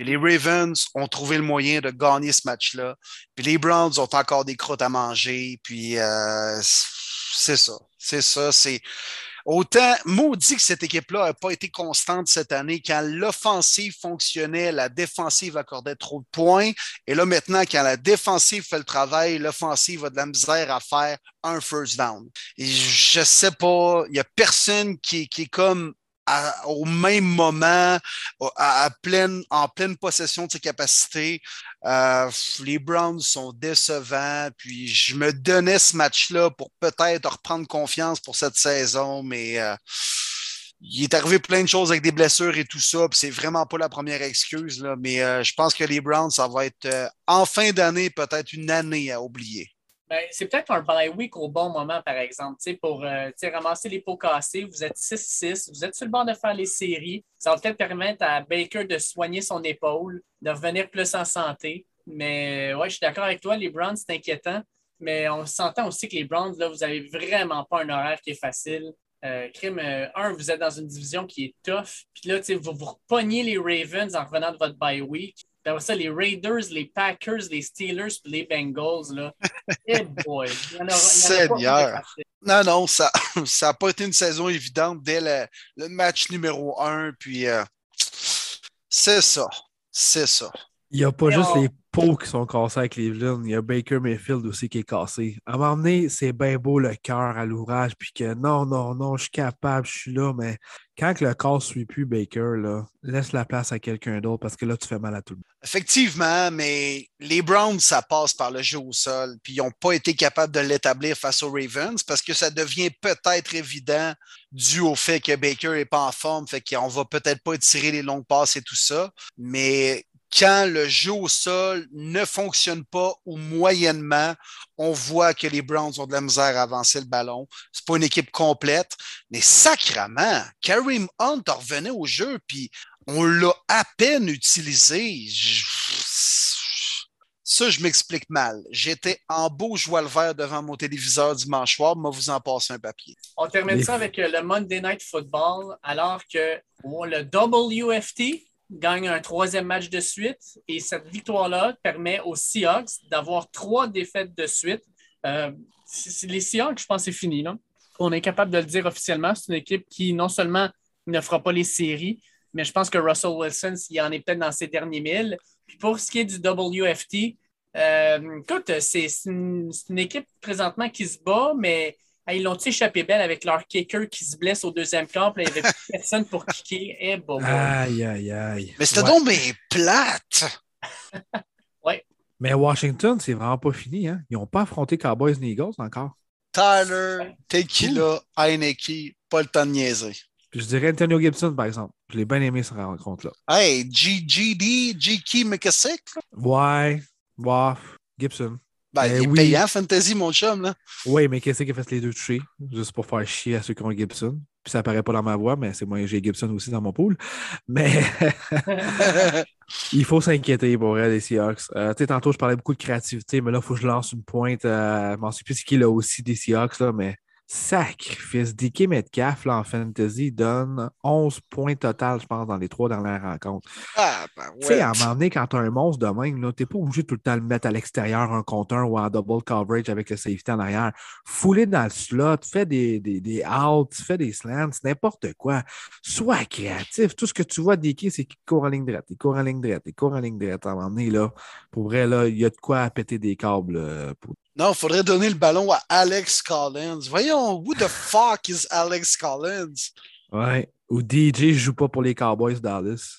Puis les Ravens ont trouvé le moyen de gagner ce match-là. Puis les Browns ont encore des crottes à manger. Puis euh, c'est ça. C'est ça. C'est autant maudit que cette équipe-là n'a pas été constante cette année. Quand l'offensive fonctionnait, la défensive accordait trop de points. Et là, maintenant, quand la défensive fait le travail, l'offensive a de la misère à faire un first down. Et je sais pas, il y a personne qui est comme au même moment, à, pleine, en pleine possession de ses capacités. Euh, les Browns sont décevants. Puis je me donnais ce match-là pour peut-être reprendre confiance pour cette saison, mais euh, il est arrivé plein de choses avec des blessures et tout ça. Puis c'est vraiment pas la première excuse. Là, mais euh, je pense que les Browns, ça va être en fin d'année, peut-être une année à oublier. Ben, c'est peut-être un bye week au bon moment, par exemple, pour euh, ramasser les pots cassés. Vous êtes 6-6, vous êtes sur le bord de faire les séries. Ça va peut-être permettre à Baker de soigner son épaule, de revenir plus en santé. Mais ouais, je suis d'accord avec toi, les Browns, c'est inquiétant. Mais on s'entend aussi que les Browns, là, vous n'avez vraiment pas un horaire qui est facile. Euh, crime, euh, un, vous êtes dans une division qui est tough. Puis là, vous vous repognez les Ravens en revenant de votre bye week. Puis après ça, les Raiders, les Packers, les Steelers, puis les Bengals, là. Eh boy! Il y en a Seigneur. Non, non, ça n'a pas été une saison évidente dès le, le match numéro un. Puis euh, c'est ça. C'est ça. Il n'y a pas Mais juste on- les pots qui sont cassés à Cleveland, il y a Baker Mayfield aussi qui est cassé. À un moment donné, c'est bien beau le cœur à l'ouvrage, puis que non, non, non, je suis capable, je suis là, mais quand le corps ne suit plus Baker, là, laisse la place à quelqu'un d'autre parce que là, tu fais mal à tout le monde. Effectivement, mais les Browns, ça passe par le jeu au sol. Puis ils n'ont pas été capables de l'établir face aux Ravens parce que ça devient peut-être évident dû au fait que Baker n'est pas en forme. Fait qu'on va peut-être pas tirer les longues passes et tout ça. Mais quand le jeu au sol ne fonctionne pas ou moyennement, on voit que les Browns ont de la misère à avancer le ballon. C'est pas une équipe complète, mais sacrement, Kareem Hunt revenait au jeu, puis on l'a à peine utilisé. Je- Ça, je m'explique mal. J'étais en beau joie le vert devant mon téléviseur dimanche soir, moi vous en passer un papier. On termine ça avec euh, le Monday Night Football, alors que oh, le WFT gagne un troisième match de suite et cette victoire-là permet aux Seahawks d'avoir trois défaites de suite. Euh, les Seahawks, je pense c'est fini. Là. On est capable de le dire officiellement. C'est une équipe qui non seulement ne fera pas les séries, mais je pense que Russell Wilson, il en est peut-être dans ses derniers milles. Puis pour ce qui est du WFT, euh, écoute, c'est une, équipe présentement qui se bat, mais ils l'ont échappé belle avec leur kicker qui se blesse au deuxième camp. puis là, Il n'y avait plus personne pour kicker? Eh, bon, bon. Aïe, aïe, aïe. Mais c'était Ouais. donc plate. Mais Washington, c'est vraiment pas fini. Hein? Ils n'ont pas affronté Cowboys ni Eagles encore. Tyler, Tequila, Heineke, pas le temps de niaiser. Puis je dirais Antonio Gibson, par exemple. Je l'ai bien aimé, cette rencontre-là. Hey, GGD, GK McKessick. Ouais, ouais, Gibson. Ben, Eh il est oui. payant, Fantasy, mon chum, là. Oui, mais qu'est-ce qui a fait les deux touchés? Juste pour faire chier à ceux qui ont Gibson. Puis ça apparaît pas dans ma voix, mais c'est moi, j'ai Gibson aussi dans mon pool. Mais il faut s'inquiéter pour vrai, les Seahawks. Euh, tu sais, tantôt, je parlais beaucoup de créativité, mais là, il faut que je lance une pointe. Je m'en souviens plus qui là aussi des Seahawks, là, mais sacrifice. DK Metcalf, là, en fantasy, donne 11 points total, je pense, dans les trois dernières rencontres. ah, ben, Tu sais, à un moment donné, quand tu as un monstre de même, tu n'es pas obligé de tout le temps le mettre à l'extérieur, un contre un ou en double coverage avec le safety en arrière. Fouler dans le slot, fais des, des, des outs, fais des slants, n'importe quoi. Sois créatif. Tout ce que tu vois d'Iki, c'est qu'il court en ligne droite, il court en ligne droite, il court en ligne droite. À un moment donné, là, pour vrai, là, il y a de quoi à péter des câbles. euh, pour- Non, il faudrait donner le ballon à Alex Collins. Voyons, who the fuck is Alex Collins? Ouais. Ou DJ joue pas pour les Cowboys Dallas.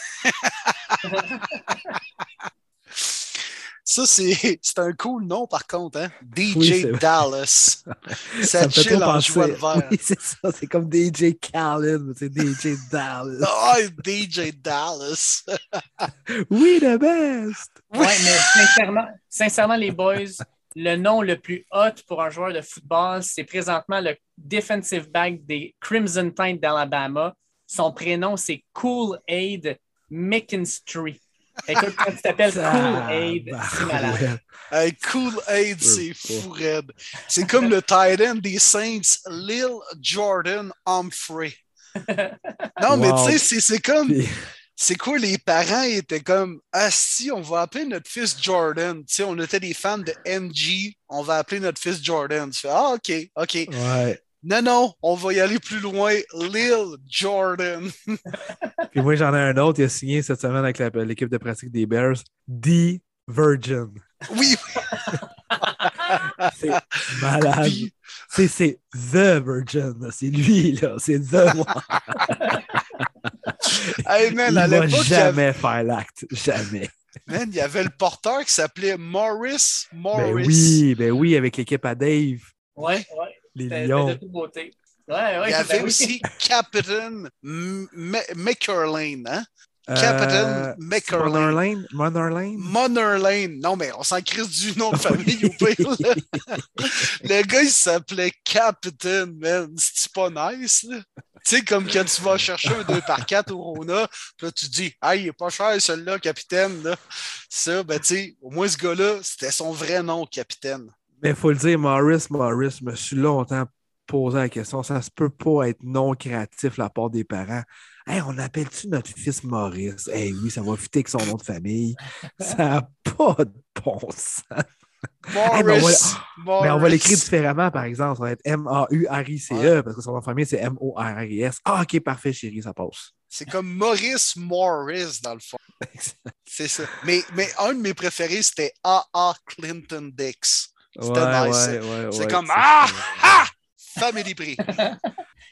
Ça, c'est c'est un cool nom, par contre, hein? DJ Oui. Dallas. Ça, fait chill trop en le vert. Oui, c'est ça. C'est comme DJ Khaled, mais c'est DJ Dallas. Ah, DJ Dallas. Oui, the best! Ouais, mais sincèrement, sincèrement, les boys, le nom le plus hot pour un joueur de football, c'est présentement le defensive back des Crimson Tide d'Alabama. Son prénom, c'est Cool Aid McKinstry. Écoute, quand tu t'appelles? Cool Aid, c'est malade. Hey, cool Aid, c'est fou, raide. C'est comme le tight end des Saints, Lil Jordan Humphrey. Non, mais tu sais, c'est comme. C'est quoi, les parents étaient comme Ah si, on va appeler notre fils Jordan. Tu sais, on était des fans de MG, on va appeler notre fils Jordan. Tu fais Ah, ok, ok. Ouais. Non, non, on va y aller plus loin. Lil Jordan. Puis moi, j'en ai un autre. Il a signé cette semaine avec l'équipe de pratique des Bears. The Virgin. Oui, C'est malade. Puis- C'est, c'est The Virgin. C'est lui, là. C'est The One. hey man, Il à va avait- jamais faire l'acte. Jamais. man, il y avait le porteur qui s'appelait Morris Morris. Ben oui, ben oui, avec l'équipe à Dave. Ouais, ouais. Les de Lions. toute beauté. Ouais, ouais, Il y ben avait oui. aussi Captain McCurlane, hein? Captain McCurlane. Motherlane. Motherlane. Monerlane. Non, mais on s'en crisse du nom de famille au pire. là. Le gars, il s'appelait Captain, man. C'est pas nice, là? Tu sais, comme quand tu vas chercher un 2 par 4 au Rona, puis là, tu te dis, ah, il est pas cher, celui-là, capitaine, là. Ça, ben, tu sais, au moins, ce gars-là, c'était son vrai nom, capitaine. Mais il faut le dire, Maurice, Maurice, je me suis longtemps posé la question. Ça se peut pas être non créatif la part des parents. Hey, on appelle-tu notre fils Maurice? Eh oui, ça va fitter avec son nom de famille. Ça n'a pas de bon sens. Morris. ben, on va- Morris. Mais on va l'écrire différemment, par exemple. Ça va être M-A-U-R-I-C-E parce que son nom de famille, c'est M-O-R-R-I-S. Ah, ok, parfait, chérie, ça passe. C'est comme Maurice Morris, dans le fond. C'est ça. Mais, mais un de mes préférés, c'était A.A. Clinton Dix. C'était Ouais, nice. ouais, ouais, C'est ouais, comme Ah! Ah! Family Prix.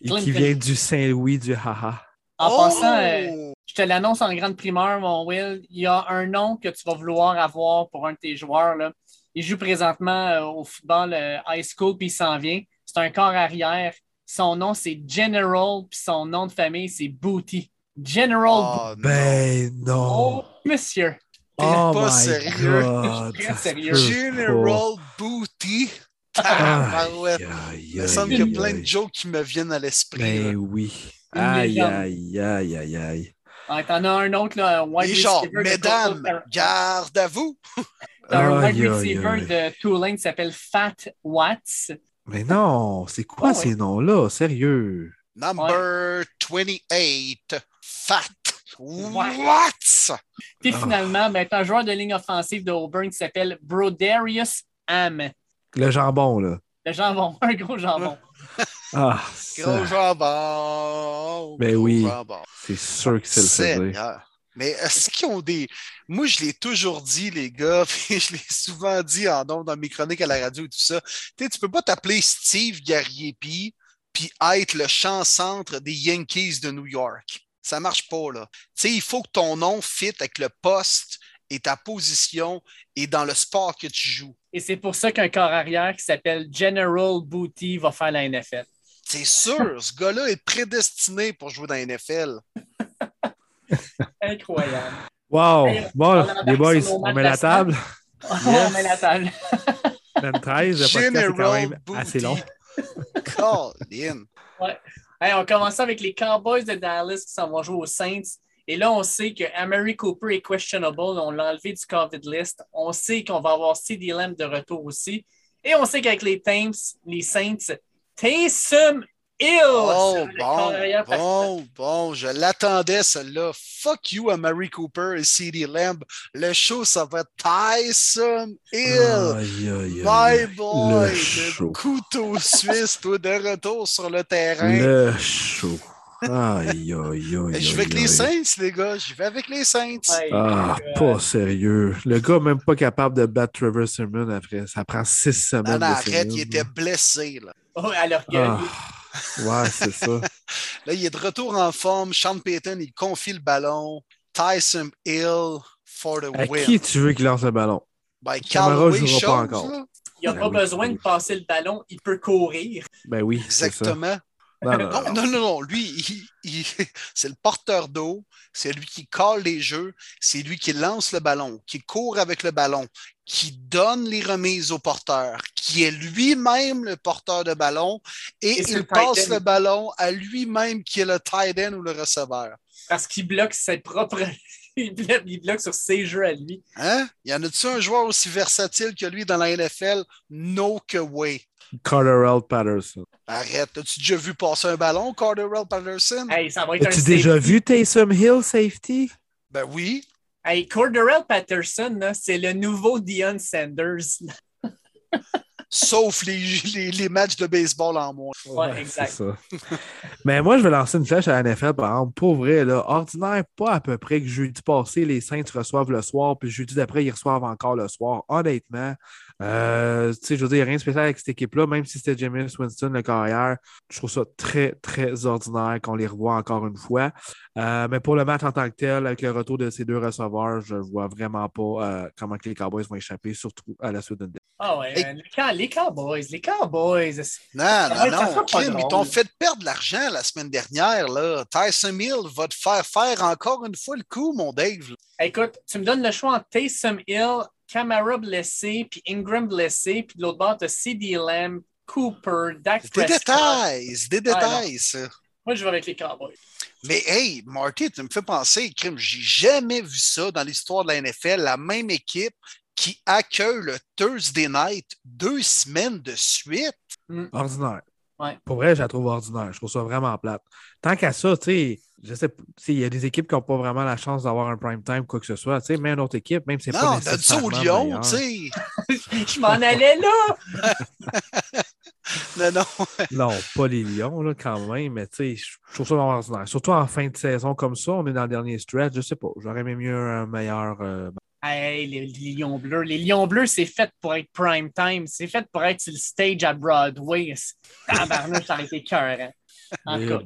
Qui vient du Saint-Louis du haha. En Oh! passant, euh, je te l'annonce en grande primeur, mon Will. Il y a un nom que tu vas vouloir avoir pour un de tes joueurs. Là. Il joue présentement euh, au football euh, high school, puis il s'en vient. C'est un corps arrière. Son nom, c'est General, puis son nom de famille, c'est Booty. General Oh, non. Ben Booty. non. Oh, monsieur. T'es oh pas my sérieux. God, Très sérieux. General Booty. Aïe, aïe, Il me semble qu'il y a plein de jokes qui me viennent à l'esprit. Ben là. oui. Aïe, aïe, aïe, aïe, aïe. Ah, T'en as un autre, là, un wide receiver de mesdames, garde à vous. T'as un Aïe, wide receiver aïe. de Tulane qui s'appelle Fat Watts. Mais non, c'est quoi ces ouais. noms-là? Sérieux? Number 28. Fat. What? Puis finalement, ben, t'as un joueur de ligne offensive de Auburn qui s'appelle Broderius Am. Le jambon, là. Le jambon, un gros jambon. Ah, Gros ça, jambon. Ben gros oui. c'est sûr que c'est le. Seigneur. Mais est-ce qu'ils ont des. Moi, je l'ai toujours dit, les gars, puis je l'ai souvent dit en nom dans mes chroniques à la radio et tout ça. Tu sais, tu peux pas t'appeler Steve Gariepi puis être le champ-centre des Yankees de New York. Ça marche pas, là. Tu sais, il faut que ton nom fit avec le poste et ta position et dans le sport que tu joues. Et c'est pour ça qu'un corps arrière qui s'appelle General Booty va faire la NFL. C'est sûr, ce gars-là est prédestiné pour jouer dans la NFL. Incroyable. Wow! Bon, les boys, on met la table. On met la table. 13, le podcast est quand même assez long. Colin. Hey, on commence avec les Cowboys de Dallas qui s'en vont jouer aux Saints. Et là, on sait que Amari Cooper est questionable. On l'a enlevé du COVID list. On sait qu'on va avoir CD Lamb de retour aussi. Et on sait qu'avec les Thames, les Saints, Taysom Hill. Oh, bon, bon, bon, je l'attendais, celle-là. Fuck you à Mary Cooper et CD Lamb. Le show, ça va être Tyson Hill. Aïe, aïe, My boy, Le couteau suisse, toi, de retour sur le terrain. Le show. Aïe, aïe, aïe. Je vais avec aïe, les. Saints, les gars. Je vais avec les Saints. Ouais, Ah, euh, pas sérieux. Le gars même pas capable de battre Trevor Sermon après. Ça prend six semaines. Non, non, arrête, il était blessé. Là. oh, l'orgueil. Ah, ouais, c'est ça. là, il est de retour en forme. Sean Payton, il confie le ballon. Tyson Hill for the À win. qui tu veux qu'il lance le ballon? Ben, Camara jouera pas encore. là. Il n'a Ben pas oui, besoin oui. de passer le ballon. Il peut courir. Ben oui, ça. Non, non, Non, non. non, non, non. Lui, il- il- c'est le porteur d'eau. C'est lui qui colle les jeux. C'est lui qui lance le ballon, qui court avec le ballon, qui donne les remises au porteur, qui est lui-même le porteur de ballon et, il le passe le ballon à lui-même qui est le tight end ou le receveur. Parce qu'il bloque ses propres. il, bloque, il bloque sur ses jeux à lui. Hein? Y en a-tu un joueur aussi versatile que lui dans la NFL? No que way. Carterell Patterson. Arrête. As-tu déjà vu passer un ballon, Carterell Patterson? Hey, ça va être un As-tu déjà safety. vu Taysom Hill safety? Ben oui. Hey, Corderell Patterson, c'est le nouveau Dion Sanders. Sauf les, les, les matchs de baseball en moins. Ouais, exact. ça. Mais moi, je vais lancer une flèche à la NFL, par exemple. Pour vrai, là, ordinaire, pas à peu près que jeudi passé, les Saints reçoivent le soir, puis jeudi d'après, ils reçoivent encore le soir. Honnêtement, euh, tu sais, je veux dire, il n'y a rien de spécial avec cette équipe-là, même si c'était James Winston, le carrière. Je trouve ça très, très ordinaire qu'on les revoit encore une fois. Euh, mais pour le match en tant que tel, avec le retour de ces deux receveurs, je ne vois vraiment pas euh, comment que les Cowboys vont échapper, surtout à la suite d'une Ah ouais, Hey. les, Cow- les Cowboys, les Cowboys. Non, Ouais, non, ça non. pas Kim, ils t'ont fait perdre de l'argent la semaine dernière. Là. Tyson Hill va te faire faire encore une fois le coup, mon Dave. Écoute, tu me donnes le choix entre Taysom Hill, Camara blessé, puis Ingram blessé, puis de l'autre bord, tu as CD Lamb, Cooper, Dak des Prescott. détails, des Ouais, détails, ça. Moi, je vais avec les Cowboys. Mais hey, Marty, tu me fais penser, Crime, j'ai jamais vu ça dans l'histoire de la NFL, la même équipe qui accueille le Thursday night deux semaines de suite. Ordinaire. Ouais. Pour vrai, je la trouve ordinaire. Je trouve ça vraiment plate. Tant qu'à ça, tu sais, je sais pas, tu sais, il y a des équipes qui n'ont pas vraiment la chance d'avoir un prime time, quoi que ce soit. Tu sais, mais une autre équipe, même si c'est pas Non, ça nécessairement au Lyon, tu sais? je m'en allais là! Non, non. Non, pas les Lions, là, quand même, mais tu sais, je trouve ça vraiment ordinaire. Surtout en fin de saison comme ça, on est dans le dernier stretch, je sais pas. J'aurais aimé mieux un meilleur. euh, Hey, les, les Lions bleus. Les Lions bleus, c'est fait pour être prime time. C'est fait pour être sur le stage à Broadway. Tabarnouche, ça a été cœur. En tout eh, cas.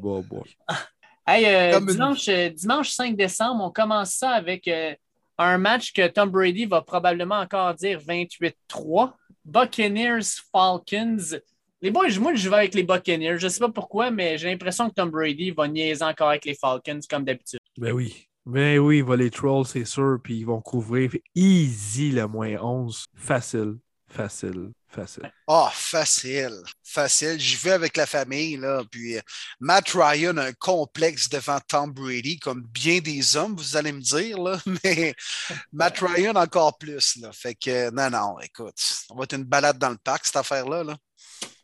Hey, euh, une- dimanche, euh, dimanche 5 décembre, on commence ça avec euh, un match que Tom Brady va probablement encore dire 28-3. Buccaneers Falcons. Les boys, moi, je vais avec les Buccaneers. Je ne sais pas pourquoi, mais j'ai l'impression que Tom Brady va niaiser encore avec les Falcons comme d'habitude. Ben oui. Ben oui, il va les trolls, c'est sûr, puis ils vont couvrir easy le moins 11. Facile, facile, facile. Ah, facile. Facile. J'y vais avec la famille, là. Puis euh, Matt Ryan a un complexe devant Tom Brady, comme bien des hommes, vous allez me dire, là. Mais Matt Ryan encore plus, là. Fait que, non, non, écoute, on va être une balade dans le parc, cette affaire-là, là.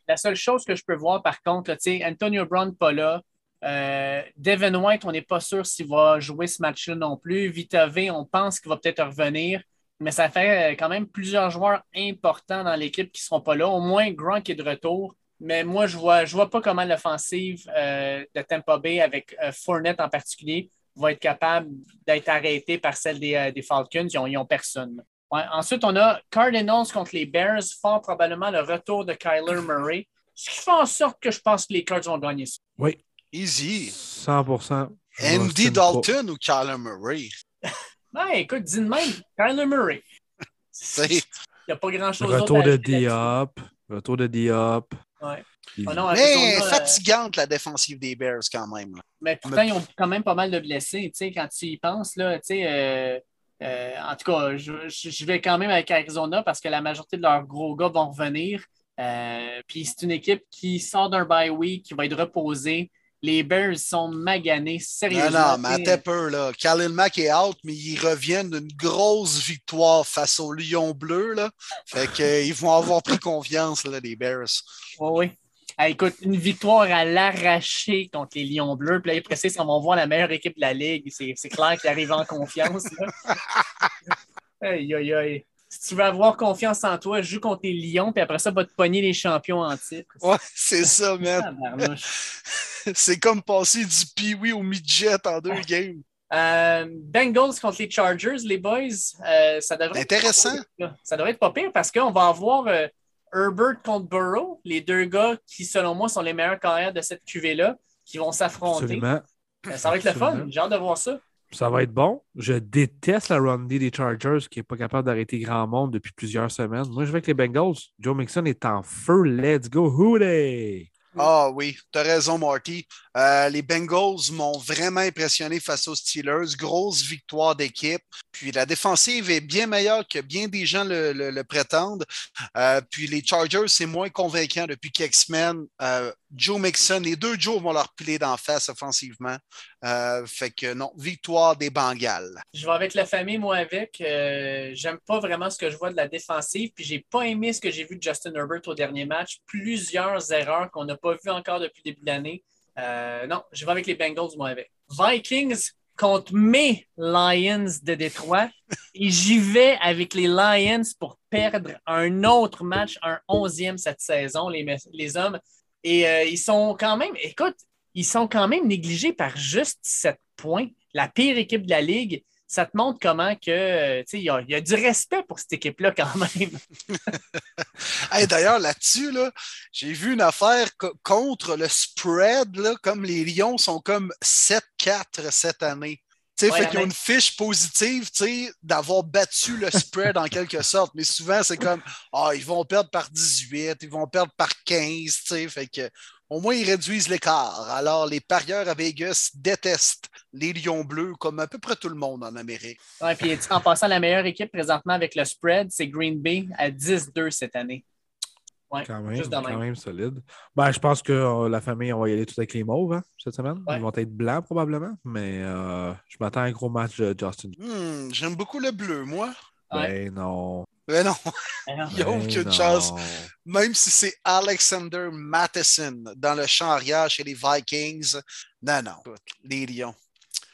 La seule chose que je peux voir, par contre, tu sais, Antonio Brown pas là. Euh, Devin White, on n'est pas sûr s'il va jouer ce match-là non plus. Vita V, on pense qu'il va peut-être revenir. Mais ça fait euh, quand même plusieurs joueurs importants dans l'équipe qui ne seront pas là. Au moins, Gronk est de retour. Mais moi, je ne vois, je vois pas comment l'offensive euh, de Tampa Bay, avec euh, Fournette en particulier, va être capable d'être arrêtée par celle des, euh, des Falcons. Ils n'ont personne. Ouais. Ensuite, on a Cardinals contre les Bears, fort probablement le retour de Kyler Murray. Ce qui fait en sorte que je pense que les Cards vont gagner ça. Oui, Easy. 100%. Je Andy. Dalton ou Kyler Murray? Ben, écoute, dis de même, Kyler Murray. Il n'y a pas grand-chose d'autre Retour à de. Diop. Retour de Diop. Ouais. Oh non, Mais Arizona, euh, fatigante la défensive des Bears quand même. là. Mais pourtant, ils ont quand même pas mal de blessés. Tu sais, quand tu y penses, là, tu sais, euh, euh, en tout cas, je, je- je vais quand même avec Arizona parce que la majorité de leurs gros gars vont revenir. Euh, puis c'est une équipe qui sort d'un bye week, qui va être reposée. Les Bears sont maganés, Non, sérieusement. non, mais tu sais. attends peu, là. Khalil Mack est out, mais ils reviennent d'une grosse victoire face aux Lions bleus, là. Fait qu'ils vont avoir pris confiance, là, les Bears. Oui, oui. Ah, écoute, une victoire à l'arraché contre les Lions Bleus. Puis là, après ça, ils vont voir la meilleure équipe de la Ligue. C'est c'est clair qu'ils arrivent en confiance. là. aïe, aïe, aïe. Si tu veux avoir confiance en toi, joue contre les Lions, puis après ça, va te pogner les champions en titre. Ouais, c'est ça, man. C'est comme passer du pee en midget en deux games. Euh, Bengals contre les Chargers, les boys, euh, ça devrait être Intéressant. pas pire, là. ça devrait être pas pire parce qu'on va avoir euh, Herbert contre Burrow, les deux gars qui, selon moi, sont les meilleurs carrières de cette QV-là, qui vont s'affronter. Absolument. Euh, Ça va être le fun. J'ai hâte de voir ça. Ça va être bon. Je déteste la run D des Chargers qui n'est pas capable d'arrêter grand monde depuis plusieurs semaines. Moi, je vais avec les Bengals. Joe Mixon est en feu. Let's go, Hooday! Ah oui, t'as raison, Marty. Euh, les Bengals m'ont vraiment impressionné face aux Steelers. Grosse victoire d'équipe. Puis la défensive est bien meilleure que bien des gens le, prétendent. Euh, puis les Chargers, c'est moins convaincant depuis quelques semaines. Euh, Joe Mixon, les deux Joe vont leur piler d'en face offensivement. Fait que non, victoire des Bengals. Je vais avec la famille, moi, avec. J'aime pas vraiment ce que je vois de la défensive, puis j'ai pas aimé ce que j'ai vu de Justin Herbert au dernier match. Plusieurs erreurs qu'on n'a pas vues encore depuis le début de l'année. Euh, non, je vais avec les Bengals, moi, avec. Vikings contre mes Lions de Détroit. Et j'y vais avec les Lions pour perdre un autre match, un onzième cette saison, les, les hommes. Et euh, ils sont quand même, écoute, ils sont quand même négligés par juste 7 points. La pire équipe de la Ligue. Ça te montre comment que, euh, il y, a- il y a du respect pour cette équipe-là quand même. Hey, D'ailleurs, là-dessus, là, j'ai vu une affaire co- contre le spread, là, comme les Lions sont comme 7-4 cette année. Ouais, fait qu'ils ont une fiche positive, d'avoir battu le spread en quelque sorte. Mais souvent, c'est comme, ah, ils vont perdre par 18, ils vont perdre par 15, tu sais, fait que au moins, ils réduisent l'écart. Alors, les parieurs à Vegas détestent les Lions bleus, comme à peu près tout le monde en Amérique. Ouais, puis en passant, la meilleure équipe présentement avec le spread, c'est Green Bay à 10-2 cette année. Ouais, Quand même, juste de même. quand même solide. Ben, je pense que euh, la famille, on va y aller tout avec les mauves hein, cette semaine. Ouais. Ils vont être blancs probablement, mais euh, je m'attends à un gros match de Justin. Hmm, J'aime beaucoup le bleu, moi. Ouais. Ben non. Mais non, Alors, Il y a Ben aucune non. chance. même si c'est Alexander Matheson dans le champ arrière chez les Vikings. Non, non, les Lions.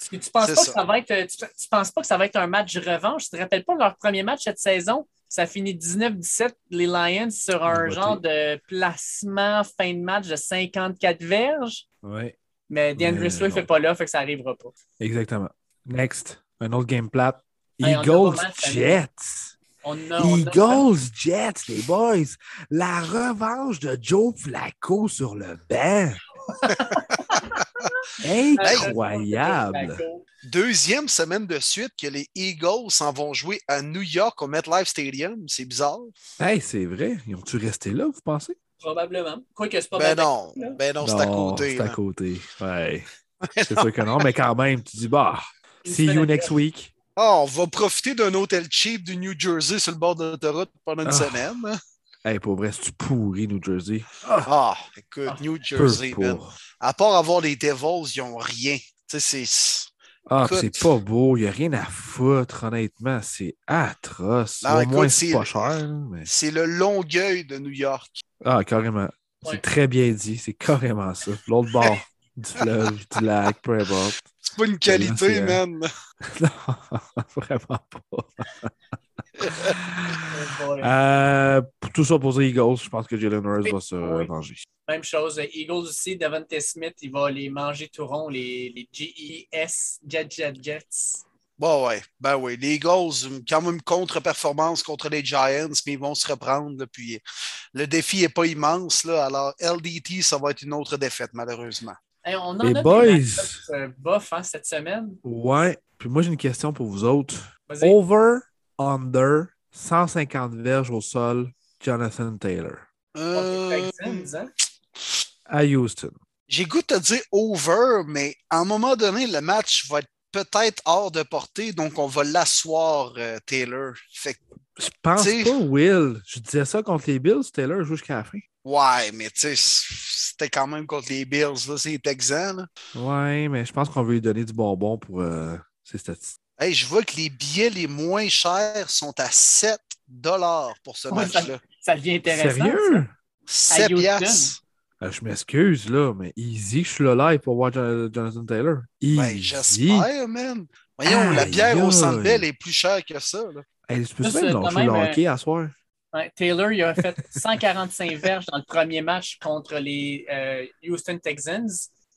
Tu, tu penses pas ça. que ça va être, tu, tu penses pas que ça va être un match revanche? Tu te rappelles pas leur premier match cette saison? Ça finit 19-17, les Lions, sur un genre de placement fin de match de 54 verges. Oui, Mais DeAndre Swift n'est pas là, fait que ça n'arrivera pas. exactement. Next, un autre game plat. Hey, Eagles. Jets. On a, on a- Eagles Jets, les boys. La revanche de Joe Flacco sur le banc. Incroyable. Deuxième semaine de suite que les Eagles s'en vont jouer à New York au MetLife Stadium. C'est bizarre. Hey, c'est vrai. Ils ont-tu resté là, vous pensez? Probablement. Quoique c'est pas Ben mal non, là. ben non, c'est à côté. C'est à là. côté. Ouais. C'est sûr que non, mais quand même, tu dis, bah, see semaine you next week. Ah, on va profiter d'un hôtel cheap du New Jersey sur le bord de l'autoroute pendant une Ah. semaine. hein? Hey, pour vrai, c'est-tu pourri, New Jersey? Ah, écoute, Ah, New Jersey, man. pour. À part avoir les Devils, ils n'ont rien. Tu sais, c'est. Ah, c'est pas beau. Il n'y a rien à foutre, honnêtement. C'est atroce. Non, Au écoute, moins, c'est- c'est pas cher. Mais... C'est le longueuil de New York. Ah, carrément. Ouais. C'est très bien dit. C'est carrément ça. L'autre bord du fleuve, du lac, peu importe. C'est pas une qualité, l'ancien. man. Non, vraiment pas. Oh. Euh, pour tout ça pour les Eagles, je pense que Jalen Hurts va se Oui. venger. Même chose. Eagles aussi, Devontae Smith, il va les manger tout rond, les, les GES, Jet Jet Jets. Bon, ouais. Ben oui. Les Eagles, quand même une contre-performance contre les Giants, mais ils vont se reprendre. là, puis le défi n'est pas immense. Là, alors, LDT, ça va être une autre défaite, malheureusement. Hey, on en Les a des boys. match-ups, euh, bof hein, cette semaine. Ouais. Puis moi, j'ai une question pour vous autres. Over, under, 150 verges au sol, Jonathan Taylor. Euh, à Houston. J'ai goût de te dire over, mais à un moment donné, le match va être peut-être hors de portée, donc on va l'asseoir, euh, Taylor. Fait que, Je pense T'sais- pas, Will. Je disais ça contre les Bills, Taylor joue jusqu'à la fin. ouais, mais tu sais, c'était quand même contre les Bills, là, c'est les Texans. là. Ouais, mais je pense qu'on veut lui donner du bonbon pour euh, ses statistiques. Hey, je vois que les billets les moins chers sont à 7 dollars pour ce Ouais, ça- match-là. Ça devient intéressant. Sérieux? 7 Houston. piastres. Euh, je m'excuse, là, mais easy, je suis là live pour voir Jon- Jonathan Taylor. Easy. Ben, j'espère, man. Voyons, la bière au. Centre Bell est plus chère que ça. là. Hey, tu peux Ça, même lâcher le hockey à soir? Ouais, Taylor, il a fait 145 verges dans le premier match contre les euh, Houston Texans.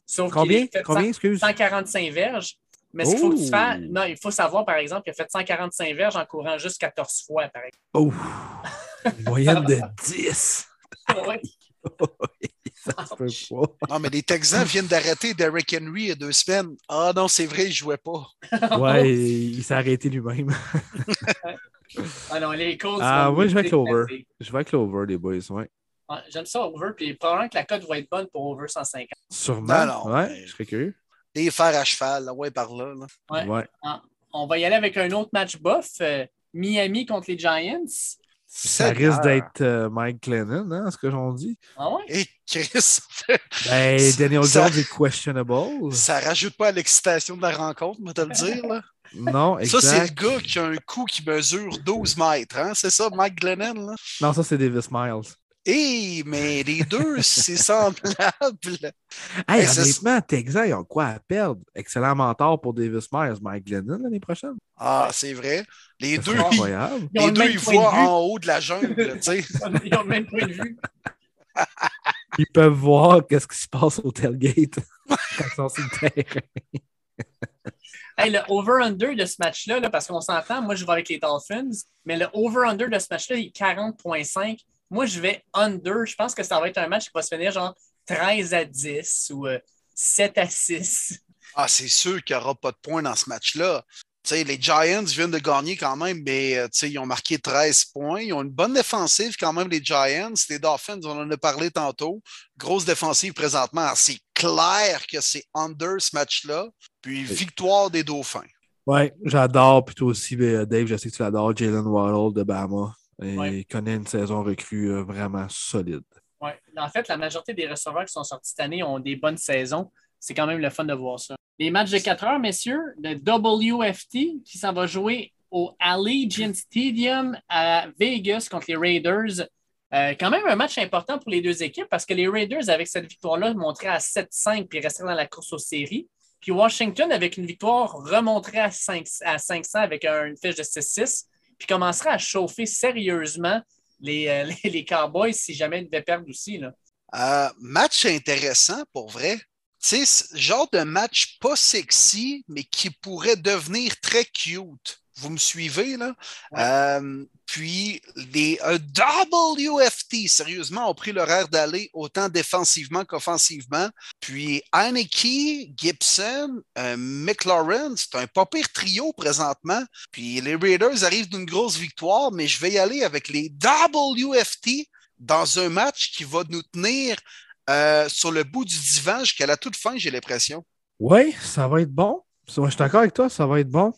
Sauf qu'il Combien? fait Combien, excuse? 145 verges. Mais ce qu'il faut que tu fasses, non, il faut savoir, par exemple, qu'il a fait 145 verges en courant juste 14 fois, par exemple. Oh! Une moyenne de 10! Ouais. Ça se peut pas. Non, mais les Texans viennent d'arrêter Derrick Henry il y a deux semaines. Ah non, c'est vrai, il ne jouait pas. Ouais, il s'est arrêté lui-même. Ah non, les Colts. Ah, moi, je vais avec l'over. Je vais avec l'over, les boys, ouais. Ouais, J'aime ça, over. Puis probablement que la cote va être bonne pour over 150. Sûrement. Non, non, ouais, mais- je serais curieux. Des fers à cheval, là, ouais, par là. là. Ouais. Ouais. On va y aller avec un autre match bof. euh, Miami contre les Giants. Ça risque d'être euh, Mike Glennon, hein, ce que j'en dis. Ah ouais? Et Chris, Ben, Daniel ça- Jones est questionable. ça rajoute pas à l'excitation de la rencontre, moi, te le dire. Là. Non, Ça, c'est le exact. gars qui a un coup qui mesure 12 mètres. Hein? C'est ça, Mike Glennon? Là? Non, ça, c'est Davis Miles. Hé, mais les deux, c'est semblable. Hey, Hey, honnêtement, Texas, ils ont quoi à perdre? Excellent mentor pour Davis Myers, Mike Glennon l'année prochaine. Ah, c'est vrai. Les Ça deux, ils, incroyable. Ils ont les le deux, ils de voient en haut de la jungle. tu sais. Ils ont le même point de vue. Ils peuvent voir qu'est-ce qui se passe au tailgate quand ils sont sur le terrain. Hey, le over-under de ce match-là, là, parce qu'on s'entend, moi je vais avec les Dolphins, mais le over-under de ce match-là, est 40,5. Moi, je vais under. Je pense que ça va être un match qui va se finir genre 13 à 10 ou euh, 7 à 6. Ah, c'est sûr qu'il n'y aura pas de points dans ce match-là. Les Giants viennent de gagner quand même, mais euh, ils ont marqué 13 points. Ils ont une bonne défensive quand même, les Giants. Les Dolphins, on en a parlé tantôt. Grosse défensive présentement. C'est clair que c'est under ce match-là. Puis victoire des Dauphins. Ouais, j'adore. Puis toi aussi, ben, Dave, je sais que tu l'adores. Jalen Waddle de Bama. Et Ouais. Il connaît une saison recrue euh, vraiment solide. Ouais. En fait, la majorité des receveurs qui sont sortis cette année ont des bonnes saisons. C'est quand même le fun de voir ça. Les matchs de 4 heures, messieurs, le WFT qui s'en va jouer au Allegiant Stadium à Vegas contre les Raiders. Euh, quand même un match important pour les deux équipes parce que les Raiders, avec cette victoire-là, montraient à 7-5 puis resteraient dans la course aux séries. Puis Washington, avec une victoire, remonterait à, 5, à 500 avec un- une fiche de 6-6 puis commencerait à chauffer sérieusement les, euh, les, les Cowboys si jamais ils devaient perdre aussi. Là. Euh, match intéressant pour vrai. Tu sais, ce genre de match pas sexy, mais qui pourrait devenir très cute. Vous me suivez, là? Euh, puis, les euh, WFT, sérieusement, ont pris l'horaire d'aller autant défensivement qu'offensivement. Puis, Heineke, Gibson, euh, McLaurin, c'est un pas pire trio présentement. Puis, les Raiders arrivent d'une grosse victoire, mais je vais y aller avec les WFT dans un match qui va nous tenir euh, sur le bout du divan jusqu'à la toute fin, j'ai l'impression. Oui, ça va être bon. Je suis d'accord avec toi, ça va être bon.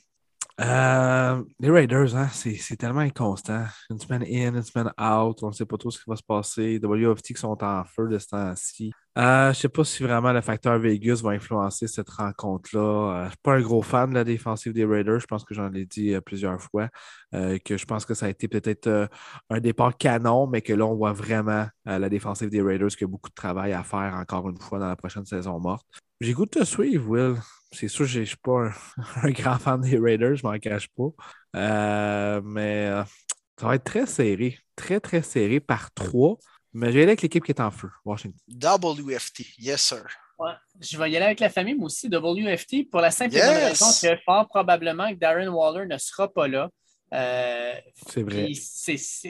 Euh, les Raiders, hein, c'est tellement inconstant. Une semaine in, une semaine out, on ne sait pas trop ce qui va se passer. WFT qui sont en feu de ce temps-ci. Euh, je ne sais pas si vraiment le facteur Vegas va influencer cette rencontre-là. Euh, je ne suis pas un gros fan de la défensive des Raiders. Je pense que j'en ai dit plusieurs fois. que je pense que ça a été peut-être un départ canon, mais que là, on voit vraiment la défensive des Raiders qui a beaucoup de travail à faire encore une fois dans la prochaine saison morte. J'ai goût de te suivre, Will. C'est sûr, je ne suis pas un, un grand fan des Raiders, je m'en cache pas. Euh, mais euh, ça va être très serré. Très, très serré par trois. Mais je vais aller avec l'équipe qui est en feu, Washington. WFT, yes, sir. Ouais. Je vais y aller avec la famille, mais aussi WFT, pour la simple et Yes! bonne raison que fort probablement que Darren Waller ne sera pas là. Euh, C'est vrai.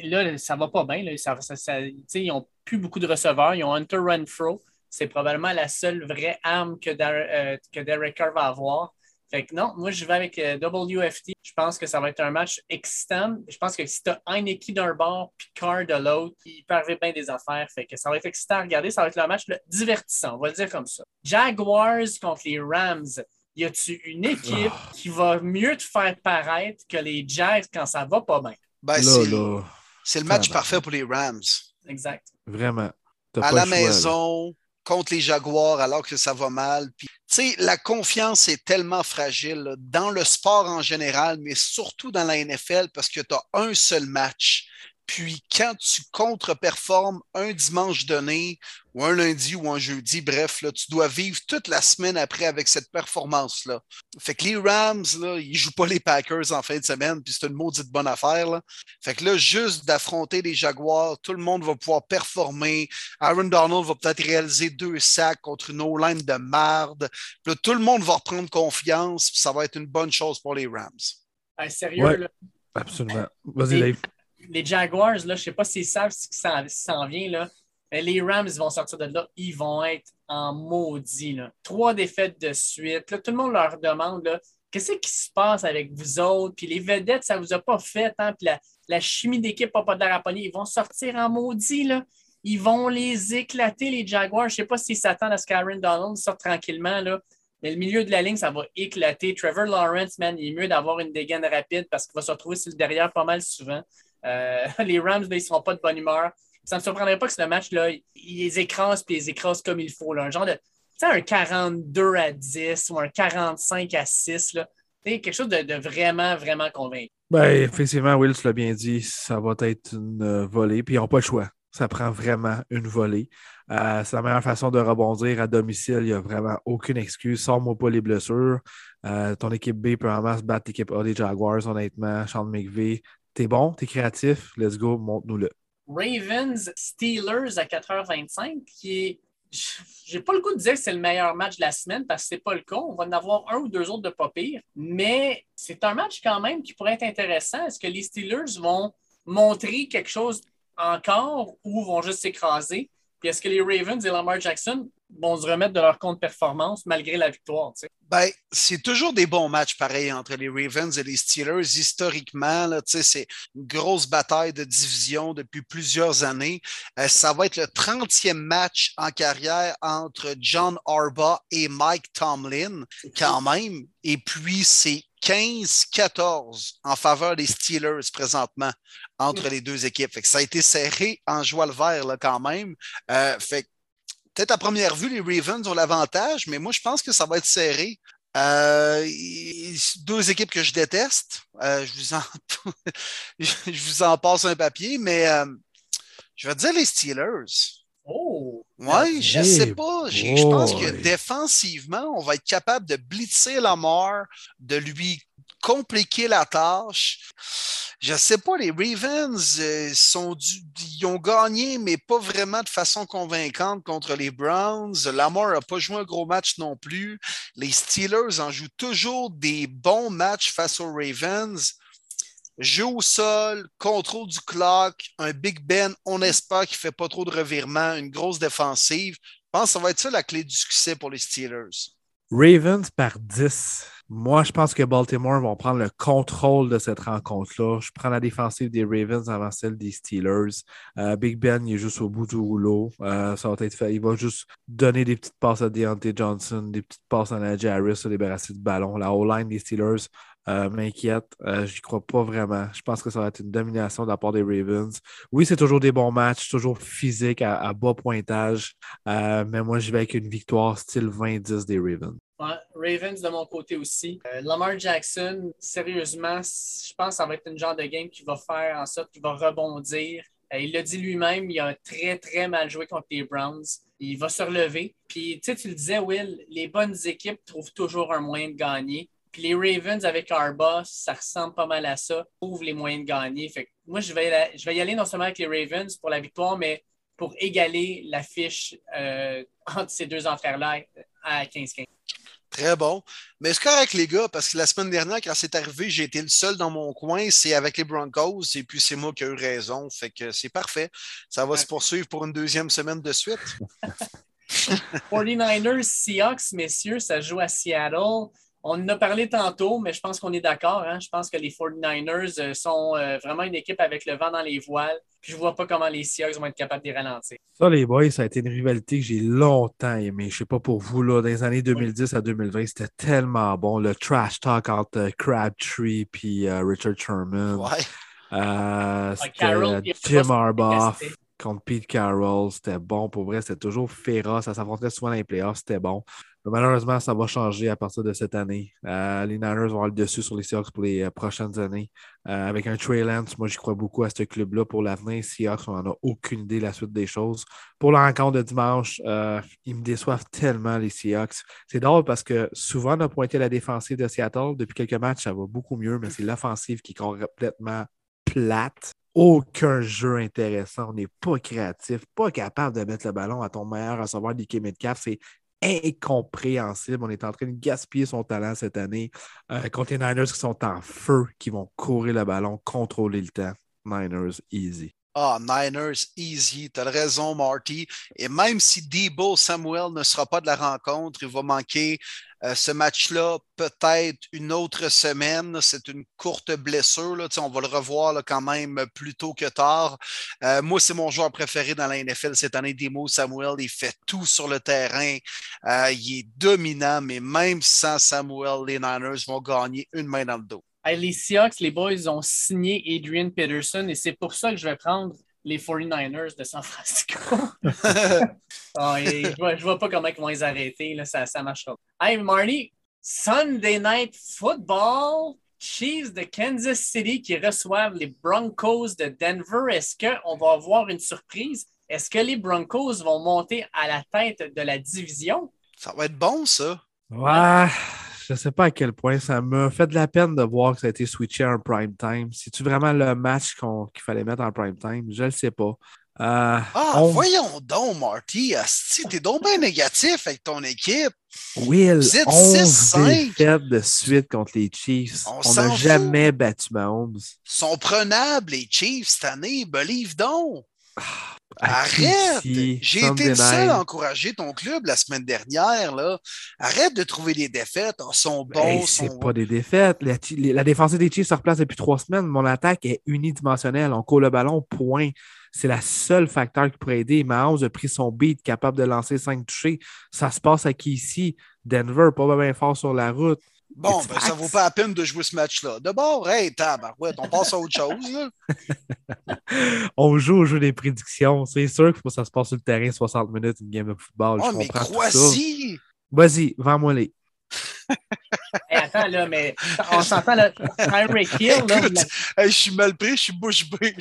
là, ça va pas bien. Là. Ça, ça- ça- tu sais, ils n'ont plus beaucoup de receveurs. Ils ont Hunter Renfro. C'est probablement la seule vraie arme que, Dar- euh, que Derek Carr va avoir. Fait que non, moi, je vais avec euh, WFT. Je pense que ça va être un match excitant. Je pense que si tu as Heineken d'un bord puis Carr de l'autre, il peut arriver bien des affaires. Fait que ça va être excitant à regarder. Ça va être le match divertissant. On va le dire comme ça. Jaguars contre les Rams. Y a-tu une équipe Ah. qui va mieux te faire paraître que les Jags quand ça va pas bien? Ben, c'est là, c'est le match parfait pour les Rams. Exact. vraiment. À pas la le maison, contre les Jaguars, alors que ça va mal. Puis, la confiance est tellement fragile dans le sport en général, mais surtout dans la NFL parce que tu as un seul match. Puis quand tu contre-performes un dimanche donné, ou un lundi ou un jeudi, bref, là, tu dois vivre toute la semaine après avec cette performance-là. Fait que les Rams, là, ils jouent pas les Packers en fin de semaine, puis c'est une maudite bonne affaire. Là. Fait que là, juste d'affronter les Jaguars, tout le monde va pouvoir performer. Aaron Donald va peut-être réaliser deux sacs contre une O-line de marde. Puis là, tout le monde va reprendre confiance, puis ça va être une bonne chose pour les Rams. Sérieux, Ouais. là, Absolument. Vas-y, Dave. Les Jaguars, je ne sais pas s'ils savent ce qui s'en vient, là, les Rams vont sortir de là. Ils vont être en maudit. Là. Trois défaites de suite. Là, tout le monde leur demande qu'est-ce qui se passe avec vous autres? Puis les vedettes, ça ne vous a pas fait. Hein? Puis la, chimie d'équipe n'a pas. Ils vont sortir en maudit. Là. Ils vont les éclater, les Jaguars. Je ne sais pas s'ils s'attendent à ce qu'Aaron Donald sorte tranquillement. Là. Mais le milieu de la ligne, ça va éclater. Trevor Lawrence, man, il est mieux d'avoir une dégaine rapide parce qu'il va se retrouver sur le derrière pas mal souvent. Euh, les Rams, ils ne seront pas de bonne humeur. Ça ne me surprendrait pas que ce match-là, ils les écrasent puis ils les écrasent comme il faut. Un genre de. Un 42 à 10 ou un 45 à 6. Là. Quelque chose de, vraiment, vraiment convaincant. Ben, effectivement, Will, tu l'as bien dit, ça va être une euh, volée, puis ils n'ont pas le choix. Ça prend vraiment une volée. Euh, c'est la meilleure façon de rebondir à domicile. Il n'y a vraiment aucune excuse. Sors-moi pas les blessures. Ton équipe B peut en masse battre l'équipe A des Jaguars, honnêtement. Sean McVay, t'es bon, t'es créatif. Let's go, montre-nous-le. Ravens Steelers à 4h25, qui est. J'ai pas le goût de dire que c'est le meilleur match de la semaine parce que c'est pas le cas. On va en avoir un ou deux autres de pas pire. Mais c'est un match quand même qui pourrait être intéressant. Est-ce que les Steelers vont montrer quelque chose encore ou vont juste s'écraser? Puis est-ce que les Ravens et Lamar Jackson vont se remettre de leur compte performance malgré la victoire? Ben, c'est toujours des bons matchs pareils entre les Ravens et les Steelers. Historiquement, c'est une grosse bataille de division depuis plusieurs années. Euh, ça va être le 30e match en carrière entre John Harbaugh et Mike Tomlin, quand même. Et puis, c'est 15-14 en faveur des Steelers présentement entre les deux équipes. Ça a été serré en joie le vert quand même. Euh, fait peut-être à première vue, les Ravens ont l'avantage, mais moi, je pense que ça va être serré. Euh, deux équipes que je déteste. Euh, je, vous en, je vous en passe un papier, mais euh, je vais dire les Steelers. Oh! Oui, je Hey sais pas. Je pense que défensivement, on va être capable de blitzer Lamar, de lui compliquer la tâche. Je sais pas, les Ravens euh, sont du- ils ont gagné, mais pas vraiment de façon convaincante contre les Browns. Lamar n'a pas joué un gros match non plus. Les Steelers en jouent toujours des bons matchs face aux Ravens. Jeu au sol, contrôle du clock, un Big Ben, on espère qu'il ne fait pas trop de revirements, une grosse défensive. Je pense que ça va être ça la clé du succès pour les Steelers. Ravens par 10. Moi, je pense que Baltimore vont prendre le contrôle de cette rencontre-là. Je prends la défensive des Ravens avant celle des Steelers. Euh, Big Ben, il est juste au bout du rouleau. Euh, ça va être. Il va juste donner des petites passes à Deontay Johnson, des petites passes à Najee Harris, se débarrasser de ballon. La O-line des Steelers euh, m'inquiète. Euh, J'y crois pas vraiment. Je pense que ça va être une domination de la part des Ravens. Oui, c'est toujours des bons matchs, toujours physique, à, bas pointage. Euh, mais moi, je vais avec une victoire style 20-10 des Ravens. Ravens de mon côté aussi. Euh, Lamar Jackson, sérieusement, je pense que ça va être une genre de game qui va faire en sorte qu'il va rebondir. Il l'a dit lui-même, il a très, très mal joué contre les Browns. Il va se relever. Puis, tu sais, tu le disais, Will, les bonnes équipes trouvent toujours un moyen de gagner. Puis les Ravens avec Arba, ça ressemble pas mal à ça, trouvent les moyens de gagner. Fait que moi, je vais, la- je vais y aller non seulement avec les Ravens pour la victoire, mais pour égaler la fiche euh, entre ces deux entraires-là à 15-15. Très bon. Mais c'est correct, les gars, parce que la semaine dernière, quand c'est arrivé, j'ai été le seul dans mon coin. C'est avec les Broncos, et puis c'est moi qui ai eu raison. Fait que c'est parfait. Ça va Ouais. se poursuivre pour une deuxième semaine de suite. 49ers, Seahawks, messieurs, ça joue à Seattle. On en a parlé tantôt, mais je pense qu'on est d'accord. Hein? Je pense que les 49ers euh, sont euh, vraiment une équipe avec le vent dans les voiles. Puis je ne vois pas comment les Seahawks vont être capables de les ralentir. Ça, les boys, ça a été une rivalité que j'ai longtemps aimée. Je ne sais pas pour vous, là, dans les années 2010 à 2020, c'était tellement bon. Le trash talk entre euh, Crabtree et Richard Sherman. Ouais. Jim Harbaugh contre Pete Carroll. C'était bon. Pour vrai, c'était toujours féroce. Ça s'affrontait souvent dans les playoffs. C'était bon malheureusement, ça va changer à partir de cette année. Euh, les Niners vont avoir le dessus sur les Seahawks pour les euh, prochaines années. Euh, avec un Trey Lance, moi, j'y crois beaucoup à ce club-là pour l'avenir. Seahawks, on n'en a aucune idée de la suite des choses. Pour la rencontre de dimanche, ils me déçoivent tellement, les Seahawks. C'est drôle parce que souvent, on a pointé la défensive de Seattle. Depuis quelques matchs, ça va beaucoup mieux, mais c'est l'offensive qui est complètement plate aucun jeu intéressant. On n'est pas créatif, pas capable de mettre le ballon à ton meilleur receveur d'Ike Metcalf. C'est incompréhensible. On est en train de gaspiller son talent cette année euh, contre les Niners qui sont en feu, qui vont courir le ballon, contrôler le temps. Niners easy. Ah, Niners, easy. Tu as raison, Marty. Et même si Debo Samuel ne sera pas de la rencontre, il va manquer euh, ce match-là, peut-être une autre semaine. C'est une courte blessure. Là. On va le revoir quand même plus tôt que tard. Euh, moi, c'est mon joueur préféré dans la NFL cette année, Debo Samuel. Il fait tout sur le terrain. Euh, il est dominant, mais même sans Samuel, les Niners vont gagner une main dans le dos les Seahawks, les boys ont signé Adrian Peterson et c'est pour ça que je vais prendre les 49ers de San Francisco. Ah, je ne vois, pas comment ils vont les arrêter. Là, ça, ça marchera. Hey, Marty, Sunday Night Football, Chiefs de Kansas City qui reçoivent les Broncos de Denver. Est-ce qu'on va avoir une surprise? Est-ce que les Broncos vont monter à la tête de la division? Ça va être bon, ça. Ouais je ne sais pas à quel point ça m'a fait de la peine de voir que ça a été switché en prime time. C'est-tu vraiment le match qu'il fallait mettre en prime time? Je ne le sais pas. Euh, ah, voyons donc, Marty. T'es donc bien négatif avec ton équipe. Will, Vous êtes 6-5 de suite contre les Chiefs. On n'a jamais battu Mahomes. Ils sont prenables, les Chiefs, cette année. Believe donc. Ah, Arrête! J'ai été le seul à encourager ton club la semaine dernière. Là. Arrête de trouver des défaites. Ils sont ben, bons. c'est pas des défaites. La, la, défense des Chiefs se replace depuis trois semaines. Mon attaque est unidimensionnelle. On court le ballon, point. C'est la seule facteur qui pourrait aider. Mahomes a pris son beat, capable de lancer cinq touchés. Ça se passe à qui ici? Denver, pas bien fort sur la route. Bon, ben, ça vaut pas la peine de jouer ce match-là. D'abord, hey, tabarouette, on passe à autre chose. on joue au jeu des prédictions. C'est sûr que ça se passe sur le terrain 60 minutes, une game de football. Oh, mais crois-y! Vas-y, vends-moi les. attends, là, mais on s'entend, là, Tyreek Hill, là. je suis mal pris, je suis bouche bée,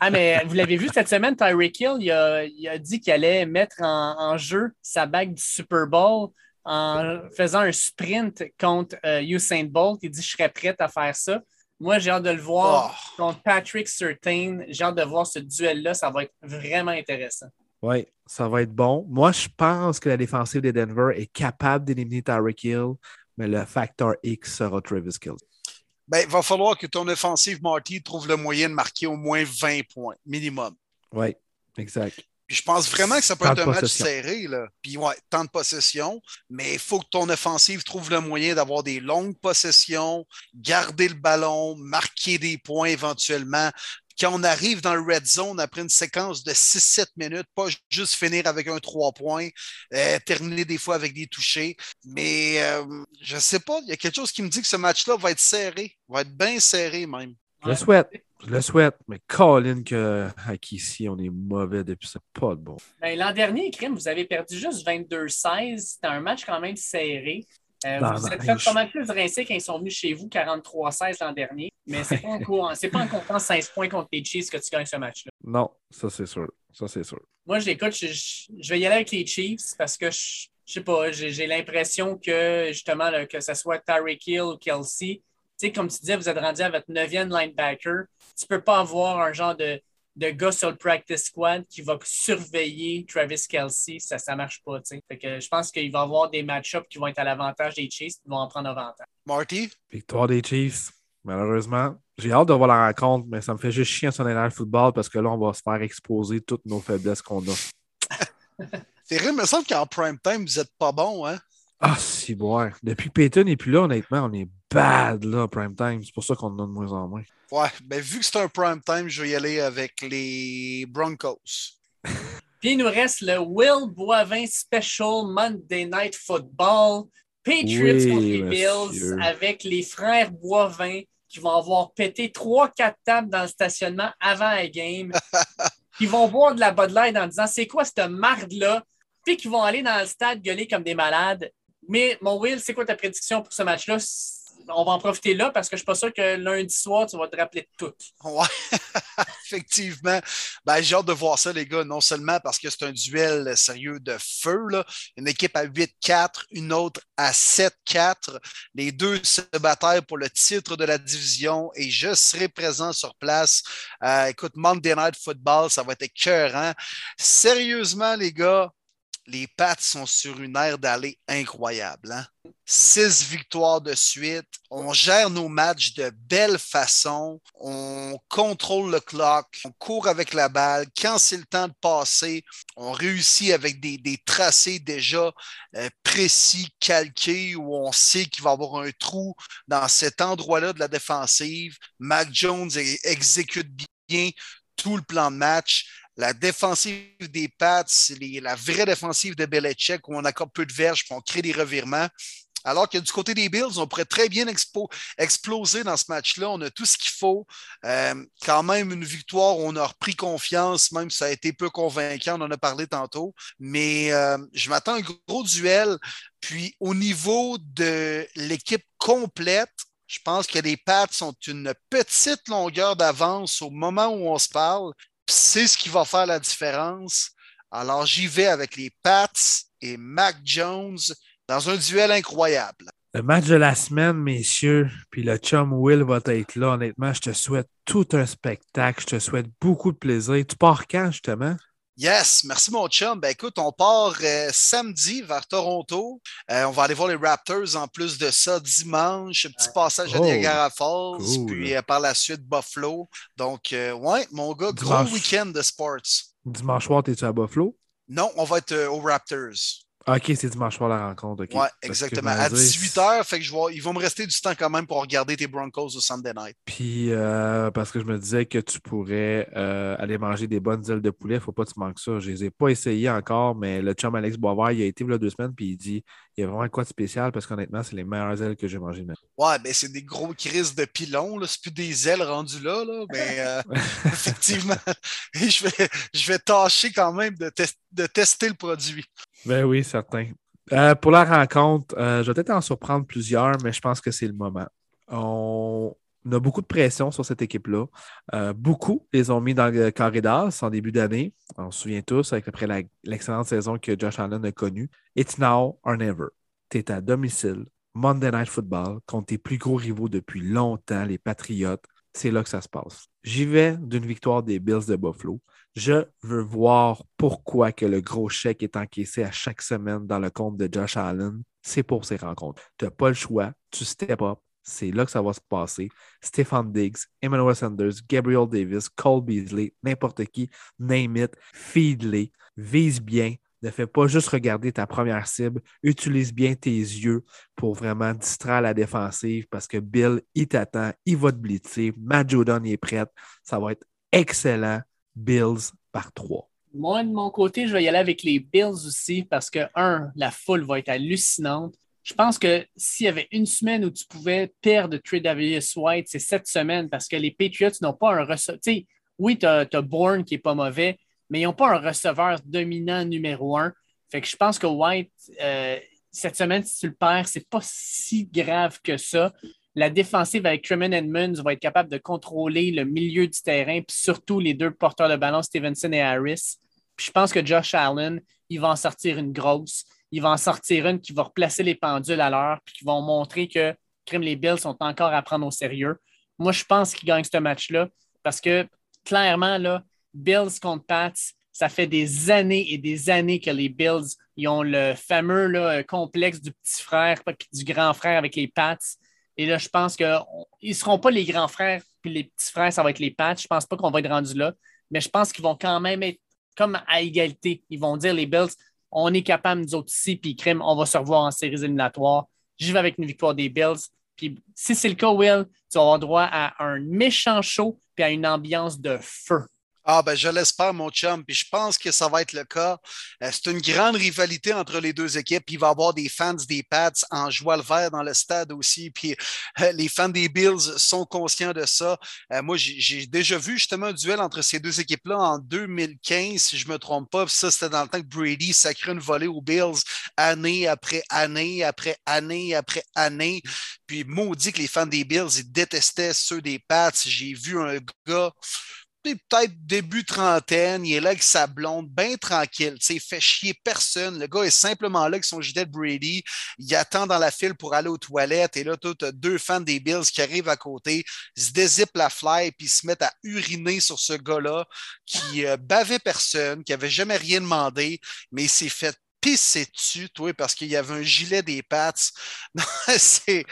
ah, mais vous l'avez vu cette semaine, Tyreek Hill, il a, il a dit qu'il allait mettre en, en, jeu sa bague du Super Bowl en faisant un sprint contre euh, Usain Bolt. Il dit Je serais prêt à faire ça. Moi, j'ai hâte de le voir oh. contre Patrick Surtain. J'ai hâte de voir ce duel-là. Ça va être vraiment intéressant. Oui, ça va être bon. Moi, je pense que la défensive de Denver est capable d'éliminer Tyreek Hill, mais le facteur X sera Travis Kill. Ben, il va falloir que ton offensive, Marty, trouve le moyen de marquer au moins 20 points, minimum. Oui, exact je pense vraiment que ça peut être un match serré. Là. Puis ouais, temps de possession, mais il faut que ton offensive trouve le moyen d'avoir des longues possessions, garder le ballon, marquer des points éventuellement. Quand on arrive dans le red zone après une séquence de 6-7 minutes, pas juste finir avec un 3 points, euh, terminer des fois avec des touchés. Mais euh, je ne sais pas, il y a quelque chose qui me dit que ce match-là va être serré, va être bien serré même. Je le souhaite. Je le souhaite, mais Colin, ici, on est mauvais depuis ça. Pas de bon. Ben, L'an dernier, Crime, vous avez perdu juste 22-16. C'était un match quand même serré. Euh, vous êtes fait pas mal plus rincer quand ils sont venus chez vous 43-16 l'an dernier. Mais c'est pas, en c'est pas en comptant 16 points contre les Chiefs que tu gagnes ce match-là. Non, ça c'est sûr. Ça c'est sûr. Moi, j'écoute, je, je, vais y aller avec les Chiefs parce que je, je sais pas, j'ai l'impression que justement, que ce soit Tyreek Hill ou Kelsey, sais, comme tu disais, vous êtes rendu à votre neuvième linebacker. Tu ne peux pas avoir un genre de, de gars sur le practice squad qui va surveiller Travis Kelsey. Ça ne marche pas. Fait que je pense qu'il va y avoir des match-ups qui vont être à l'avantage des Chiefs qui vont en prendre avantage. Marty? Victoire des Chiefs, malheureusement. J'ai hâte de voir la rencontre, mais ça me fait juste chier sur le football parce que là, on va se faire exposer toutes nos faiblesses qu'on a. C'est vrai, il me semble qu'en prime time, vous n'êtes pas bon, hein? Ah, si, ouais. Depuis que Peyton n'est plus là, honnêtement, on est bad là, prime time. C'est pour ça qu'on en a de moins en moins. Ouais, ben vu que c'est un prime time, je vais y aller avec les Broncos. Puis il nous reste le Will Boivin Special Monday Night Football. Patriots Oui, contre les monsieur. Bills avec les frères Boivin qui vont avoir pété 3-4 tables dans le stationnement avant la game. Ils vont boire de la Bud Light en disant c'est quoi cette marde-là? Puis qu'ils vont aller dans le stade gueuler comme des malades. Mais mon Will, c'est quoi ta prédiction pour ce match-là? On va en profiter là parce que je suis pas sûr que lundi soir, tu vas te rappeler de tout. Ouais, effectivement. Ben, j'ai hâte de voir ça, les gars. Non seulement parce que c'est un duel sérieux de feu, une équipe à 8-4, une autre à 7-4. Les deux se bataillent pour le titre de la division et je serai présent sur place. Euh, écoute, Monday Night Football, ça va être écœurant. Sérieusement, les gars, les Pats sont sur une aire d'aller incroyable. Hein? Six victoires de suite. On gère nos matchs de belle façon. On contrôle le clock. On court avec la balle. Quand c'est le temps de passer, on réussit avec des, tracés déjà euh, précis, calqués, où on sait qu'il va y avoir un trou dans cet endroit-là de la défensive. Mac Jones exécute bien tout le plan de match. La défensive des Pats, la vraie défensive de Belichick où on accorde peu de verges puis on crée des revirements. Alors que du côté des Bills, on pourrait très bien exploser dans ce match-là. On a tout ce qu'il faut. Euh, quand même, une victoire, on a repris confiance, même si ça a été peu convaincant. On en a parlé tantôt. Mais euh, je m'attends à un gros duel. Puis au niveau de l'équipe complète, je pense que les Pats sont une petite longueur d'avance au moment où on se parle. C'est ce qui va faire la différence. Alors j'y vais avec les Pats et Mac Jones dans un duel incroyable. Le match de la semaine, messieurs, puis le chum Will va être là. Honnêtement, je te souhaite tout un spectacle. Je te souhaite beaucoup de plaisir. Tu pars quand, justement? Yes, merci mon chum. Ben écoute, on part euh, samedi vers Toronto. Euh, on va aller voir les Raptors en plus de ça dimanche. Un petit passage à Oh, Niagara Falls, cool. puis euh, par la suite Buffalo. Donc, ouais, mon gars, gros week-end de sports. Dimanche soir, es-tu à Buffalo? Non, on va être aux Raptors. Ok, c'est dimanche soir la rencontre. que exactement. À dis, 18h, fait que je vais, il va me rester du temps quand même pour regarder tes Broncos au Sunday night. Puis, euh, parce que je me disais que tu pourrais euh, aller manger des bonnes ailes de poulet, faut pas que tu manques ça. Je les ai pas essayées encore, mais le chum Alex Boisvert, il a été a deux semaines, puis il dit il y a vraiment quoi de spécial parce qu'honnêtement, c'est les meilleures ailes que j'ai mangées de ma vie. Ouais, ben c'est des gros crises de pilons, là. C'est plus des ailes rendues là, là. Mais euh, effectivement, je vais, je vais tâcher quand même de, de tester le produit. Ben oui, certain. Euh, pour la rencontre, euh, je vais peut-être en surprendre plusieurs, mais je pense que c'est le moment. On a beaucoup de pression sur cette équipe-là. Euh, beaucoup les ont mis dans le carré d'as en début d'année. On se souvient tous, avec après l'excellente saison que Josh Allen a connue. It's now or never. Tu es à domicile, Monday Night Football, contre tes plus gros rivaux depuis longtemps, les Patriotes. C'est là que ça se passe. J'y vais d'une victoire des Bills de Buffalo. Je veux voir pourquoi que le gros chèque est encaissé à chaque semaine dans le compte de Josh Allen. C'est pour ces rencontres. Tu n'as pas le choix. Tu step up. C'est là que ça va se passer. Stéphane Diggs, Emmanuel Sanders, Gabriel Davis, Cole Beasley, n'importe qui, name it, feed-les, vise bien. Ne fais pas juste regarder ta première cible. Utilise bien tes yeux pour vraiment distraire la défensive parce que Bill, il t'attend, il va te blitzer. Matt il est prêt. Ça va être excellent. Bills par trois. Moi, de mon côté, je vais y aller avec les Bills aussi parce que, un, la foule va être hallucinante. Je pense que s'il y avait une semaine où tu pouvais perdre Davis White, c'est cette semaine parce que les Patriots n'ont pas un receveur. Oui, tu as, Bourne qui n'est pas mauvais, mais ils n'ont pas un receveur dominant numéro un. Fait que je pense que White, euh, cette semaine, si tu le perds, c'est pas si grave que ça. La défensive avec Truman Edmonds va être capable de contrôler le milieu du terrain, puis surtout les deux porteurs de ballon, Stevenson et Harris. Puis je pense que Josh Allen, il va en sortir une grosse. Il va en sortir une qui va replacer les pendules à l'heure, puis qui vont montrer que crime, les Bills sont encore à prendre au sérieux. Moi, je pense qu'ils gagnent ce match-là parce que clairement, là, Bills contre Pats, ça fait des années et des années que les Bills ont le fameux complexe du petit frère du grand frère avec les Pats. Et là, je pense qu'ils ne seront pas les grands frères puis les petits frères, ça va être les Pats. Je ne pense pas qu'on va être rendu là, mais je pense qu'ils vont quand même être comme à égalité. Ils vont dire les Bills, on est capable, nous autres ici, puis crime, on va se revoir en séries éliminatoires. J'y vais avec une victoire des Bills. Puis si c'est le cas, Will, tu vas avoir droit à un méchant show puis à une ambiance de feu. Ah, ben, je l'espère, mon chum, puis je pense que ça va être le cas. Euh, c'est une grande rivalité entre les deux équipes. Il va y avoir des fans des Pats en joie le vert dans le stade aussi. Puis euh, les fans des Bills sont conscients de ça. Euh, moi, j'ai déjà vu justement un duel entre ces deux équipes-là en 2015, si je ne me trompe pas. Puis ça, c'était dans le temps que Brady sacrait une volée aux Bills année après année, après année, après année. Puis maudit que les fans des Bills, ils détestaient ceux des Pats. J'ai vu un gars peut-être début trentaine, il est là avec sa blonde, bien tranquille. Il fait chier personne. Le gars est simplement là avec son gilet de Brady. Il attend dans la file pour aller aux toilettes. Et là, tu as deux fans des Bills qui arrivent à côté, se dézippent la fly puis se mettent à uriner sur ce gars-là qui euh, bavait personne, qui avait jamais rien demandé, mais il s'est fait pissé-tu, toi, parce qu'il y avait un gilet des Pats? c'est,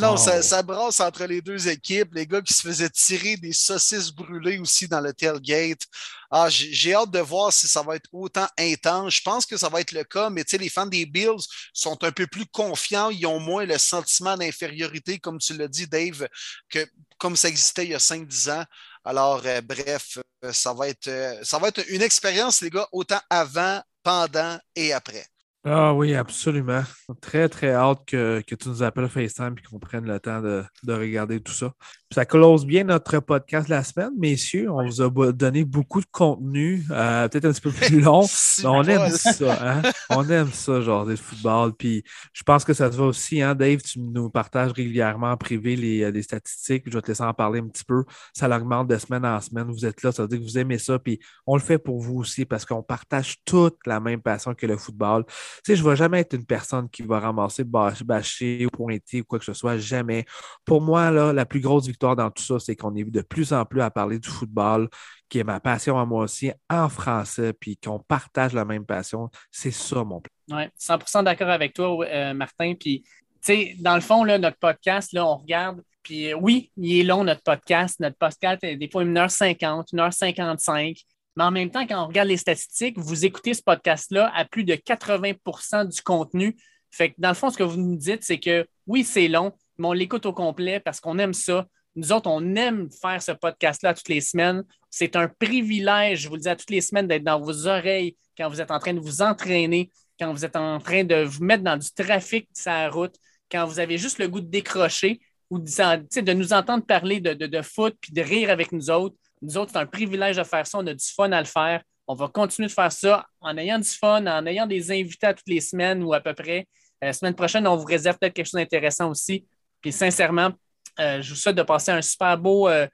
non, ça, ça, brasse entre les deux équipes. Les gars qui se faisaient tirer des saucisses brûlées aussi dans le tailgate. Ah, j'ai hâte de voir si ça va être autant intense. Je pense que ça va être le cas, mais les fans des Bills sont un peu plus confiants. Ils ont moins le sentiment d'infériorité, comme tu l'as dit, Dave, que comme ça existait il y a 5-10 ans. Alors, euh, bref, euh, ça va, être, euh, ça va être une expérience, les gars, autant avant pendant et après. Ah oui, absolument. Très, très hâte que, tu nous appelles FaceTime et qu'on prenne le temps de, regarder tout ça. Ça close bien notre podcast de la semaine, messieurs. On vous a donné beaucoup de contenu, euh, peut-être un petit peu plus long, mais on aime ça. Hein? On aime ça, genre des football. Puis je pense que ça te va aussi, hein, Dave. Tu nous partages régulièrement en privé les, euh, les, statistiques. Je vais te laisser en parler un petit peu. Ça l'augmente de semaine en semaine. Vous êtes là, ça veut dire que vous aimez ça. Puis on le fait pour vous aussi parce qu'on partage toute la même passion que le football. Tu sais, je ne vais jamais être une personne qui va ramasser, bâcher ou pointer ou quoi que ce soit. Jamais. Pour moi, là, la plus grosse victoire dans tout ça, c'est qu'on est de plus en plus à parler du football, qui est ma passion à moi aussi, en français, puis qu'on partage la même passion. C'est ça mon plan. Oui, 100% d'accord avec toi, euh, Martin. Puis, tu sais, dans le fond, là, notre podcast, là, on regarde. Puis euh, oui, il est long, notre podcast. Notre podcast est des fois 1h50, 1h55. Mais en même temps, quand on regarde les statistiques, vous écoutez ce podcast-là à plus de 80% du contenu. Fait que dans le fond, ce que vous nous dites, c'est que oui, c'est long, mais on l'écoute au complet parce qu'on aime ça. Nous autres, on aime faire ce podcast-là toutes les semaines. C'est un privilège, je vous le dis à toutes les semaines, d'être dans vos oreilles quand vous êtes en train de vous entraîner, quand vous êtes en train de vous mettre dans du trafic de sa route, quand vous avez juste le goût de décrocher ou de, nous entendre parler de, de, de foot puis de rire avec nous autres. Nous autres, c'est un privilège de faire ça. On a du fun à le faire. On va continuer de faire ça en ayant du fun, en ayant des invités à toutes les semaines ou à peu près. La euh, semaine prochaine, on vous réserve peut-être quelque chose d'intéressant aussi. Puis sincèrement, euh, je vous souhaite de passer un super beau euh,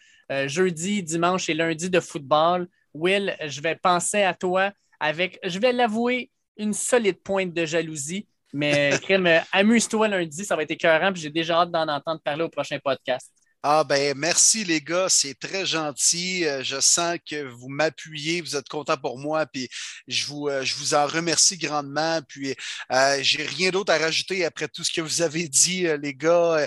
jeudi, dimanche et lundi de football. Will, je vais penser à toi avec, je vais l'avouer, une solide pointe de jalousie. Mais amuse-toi lundi, ça va être écœurant. Puis j'ai déjà hâte d'en entendre parler au prochain podcast. Ah ben merci les gars, c'est très gentil. Euh, je sens que vous m'appuyez, vous êtes contents pour moi, puis je vous, euh, je vous en remercie grandement. Puis euh, j'ai rien d'autre à rajouter après tout ce que vous avez dit, les gars.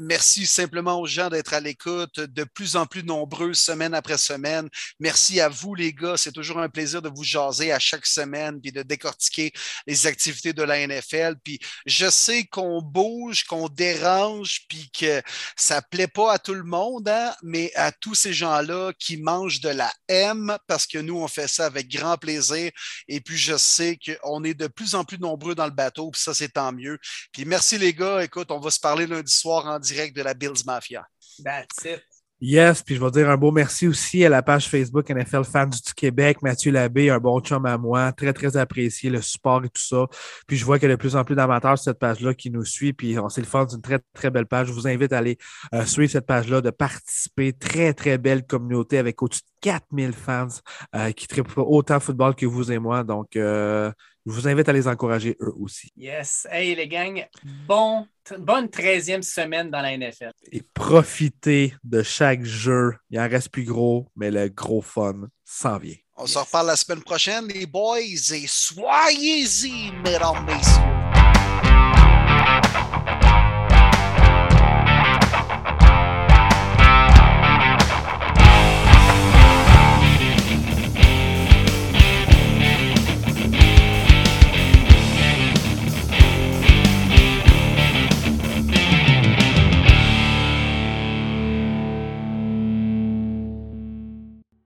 merci simplement aux gens d'être à l'écoute, de plus en plus nombreux semaine après semaine. Merci à vous les gars, c'est toujours un plaisir de vous jaser à chaque semaine, puis de décortiquer les activités de la NFL. Puis je sais qu'on bouge, qu'on dérange, puis que ça plaît pas à tout le monde, hein, mais à tous ces gens-là qui mangent de la M parce que nous, on fait ça avec grand plaisir. Et puis, je sais qu'on est de plus en plus nombreux dans le bateau, puis ça, c'est tant mieux. Puis merci les gars. Écoute, on va se parler lundi soir en direct de la Bills Mafia. That's it. Yes, puis je vais dire un beau merci aussi à la page Facebook NFL Fans du Québec, Mathieu Labbé, un bon chum à moi, très, très apprécié, le support et tout ça. Puis je vois qu'il y a de plus en plus d'amateurs sur cette page-là qui nous suit, puis on s'est le fun d'une très, très belle page. Je vous invite à aller euh, suivre cette page-là, de participer. Très, très belle communauté avec au-dessus de 4000 fans euh, qui trippent autant football que vous et moi. Donc, euh, je vous invite à les encourager eux aussi. Yes. Hey, les gangs, bon, bonne 13e semaine dans la NFL. Et profitez de chaque jeu. Il en reste plus gros, mais le gros fun s'en vient. On se reparle la semaine prochaine, les boys, et soyez-y, mesdames, messieurs.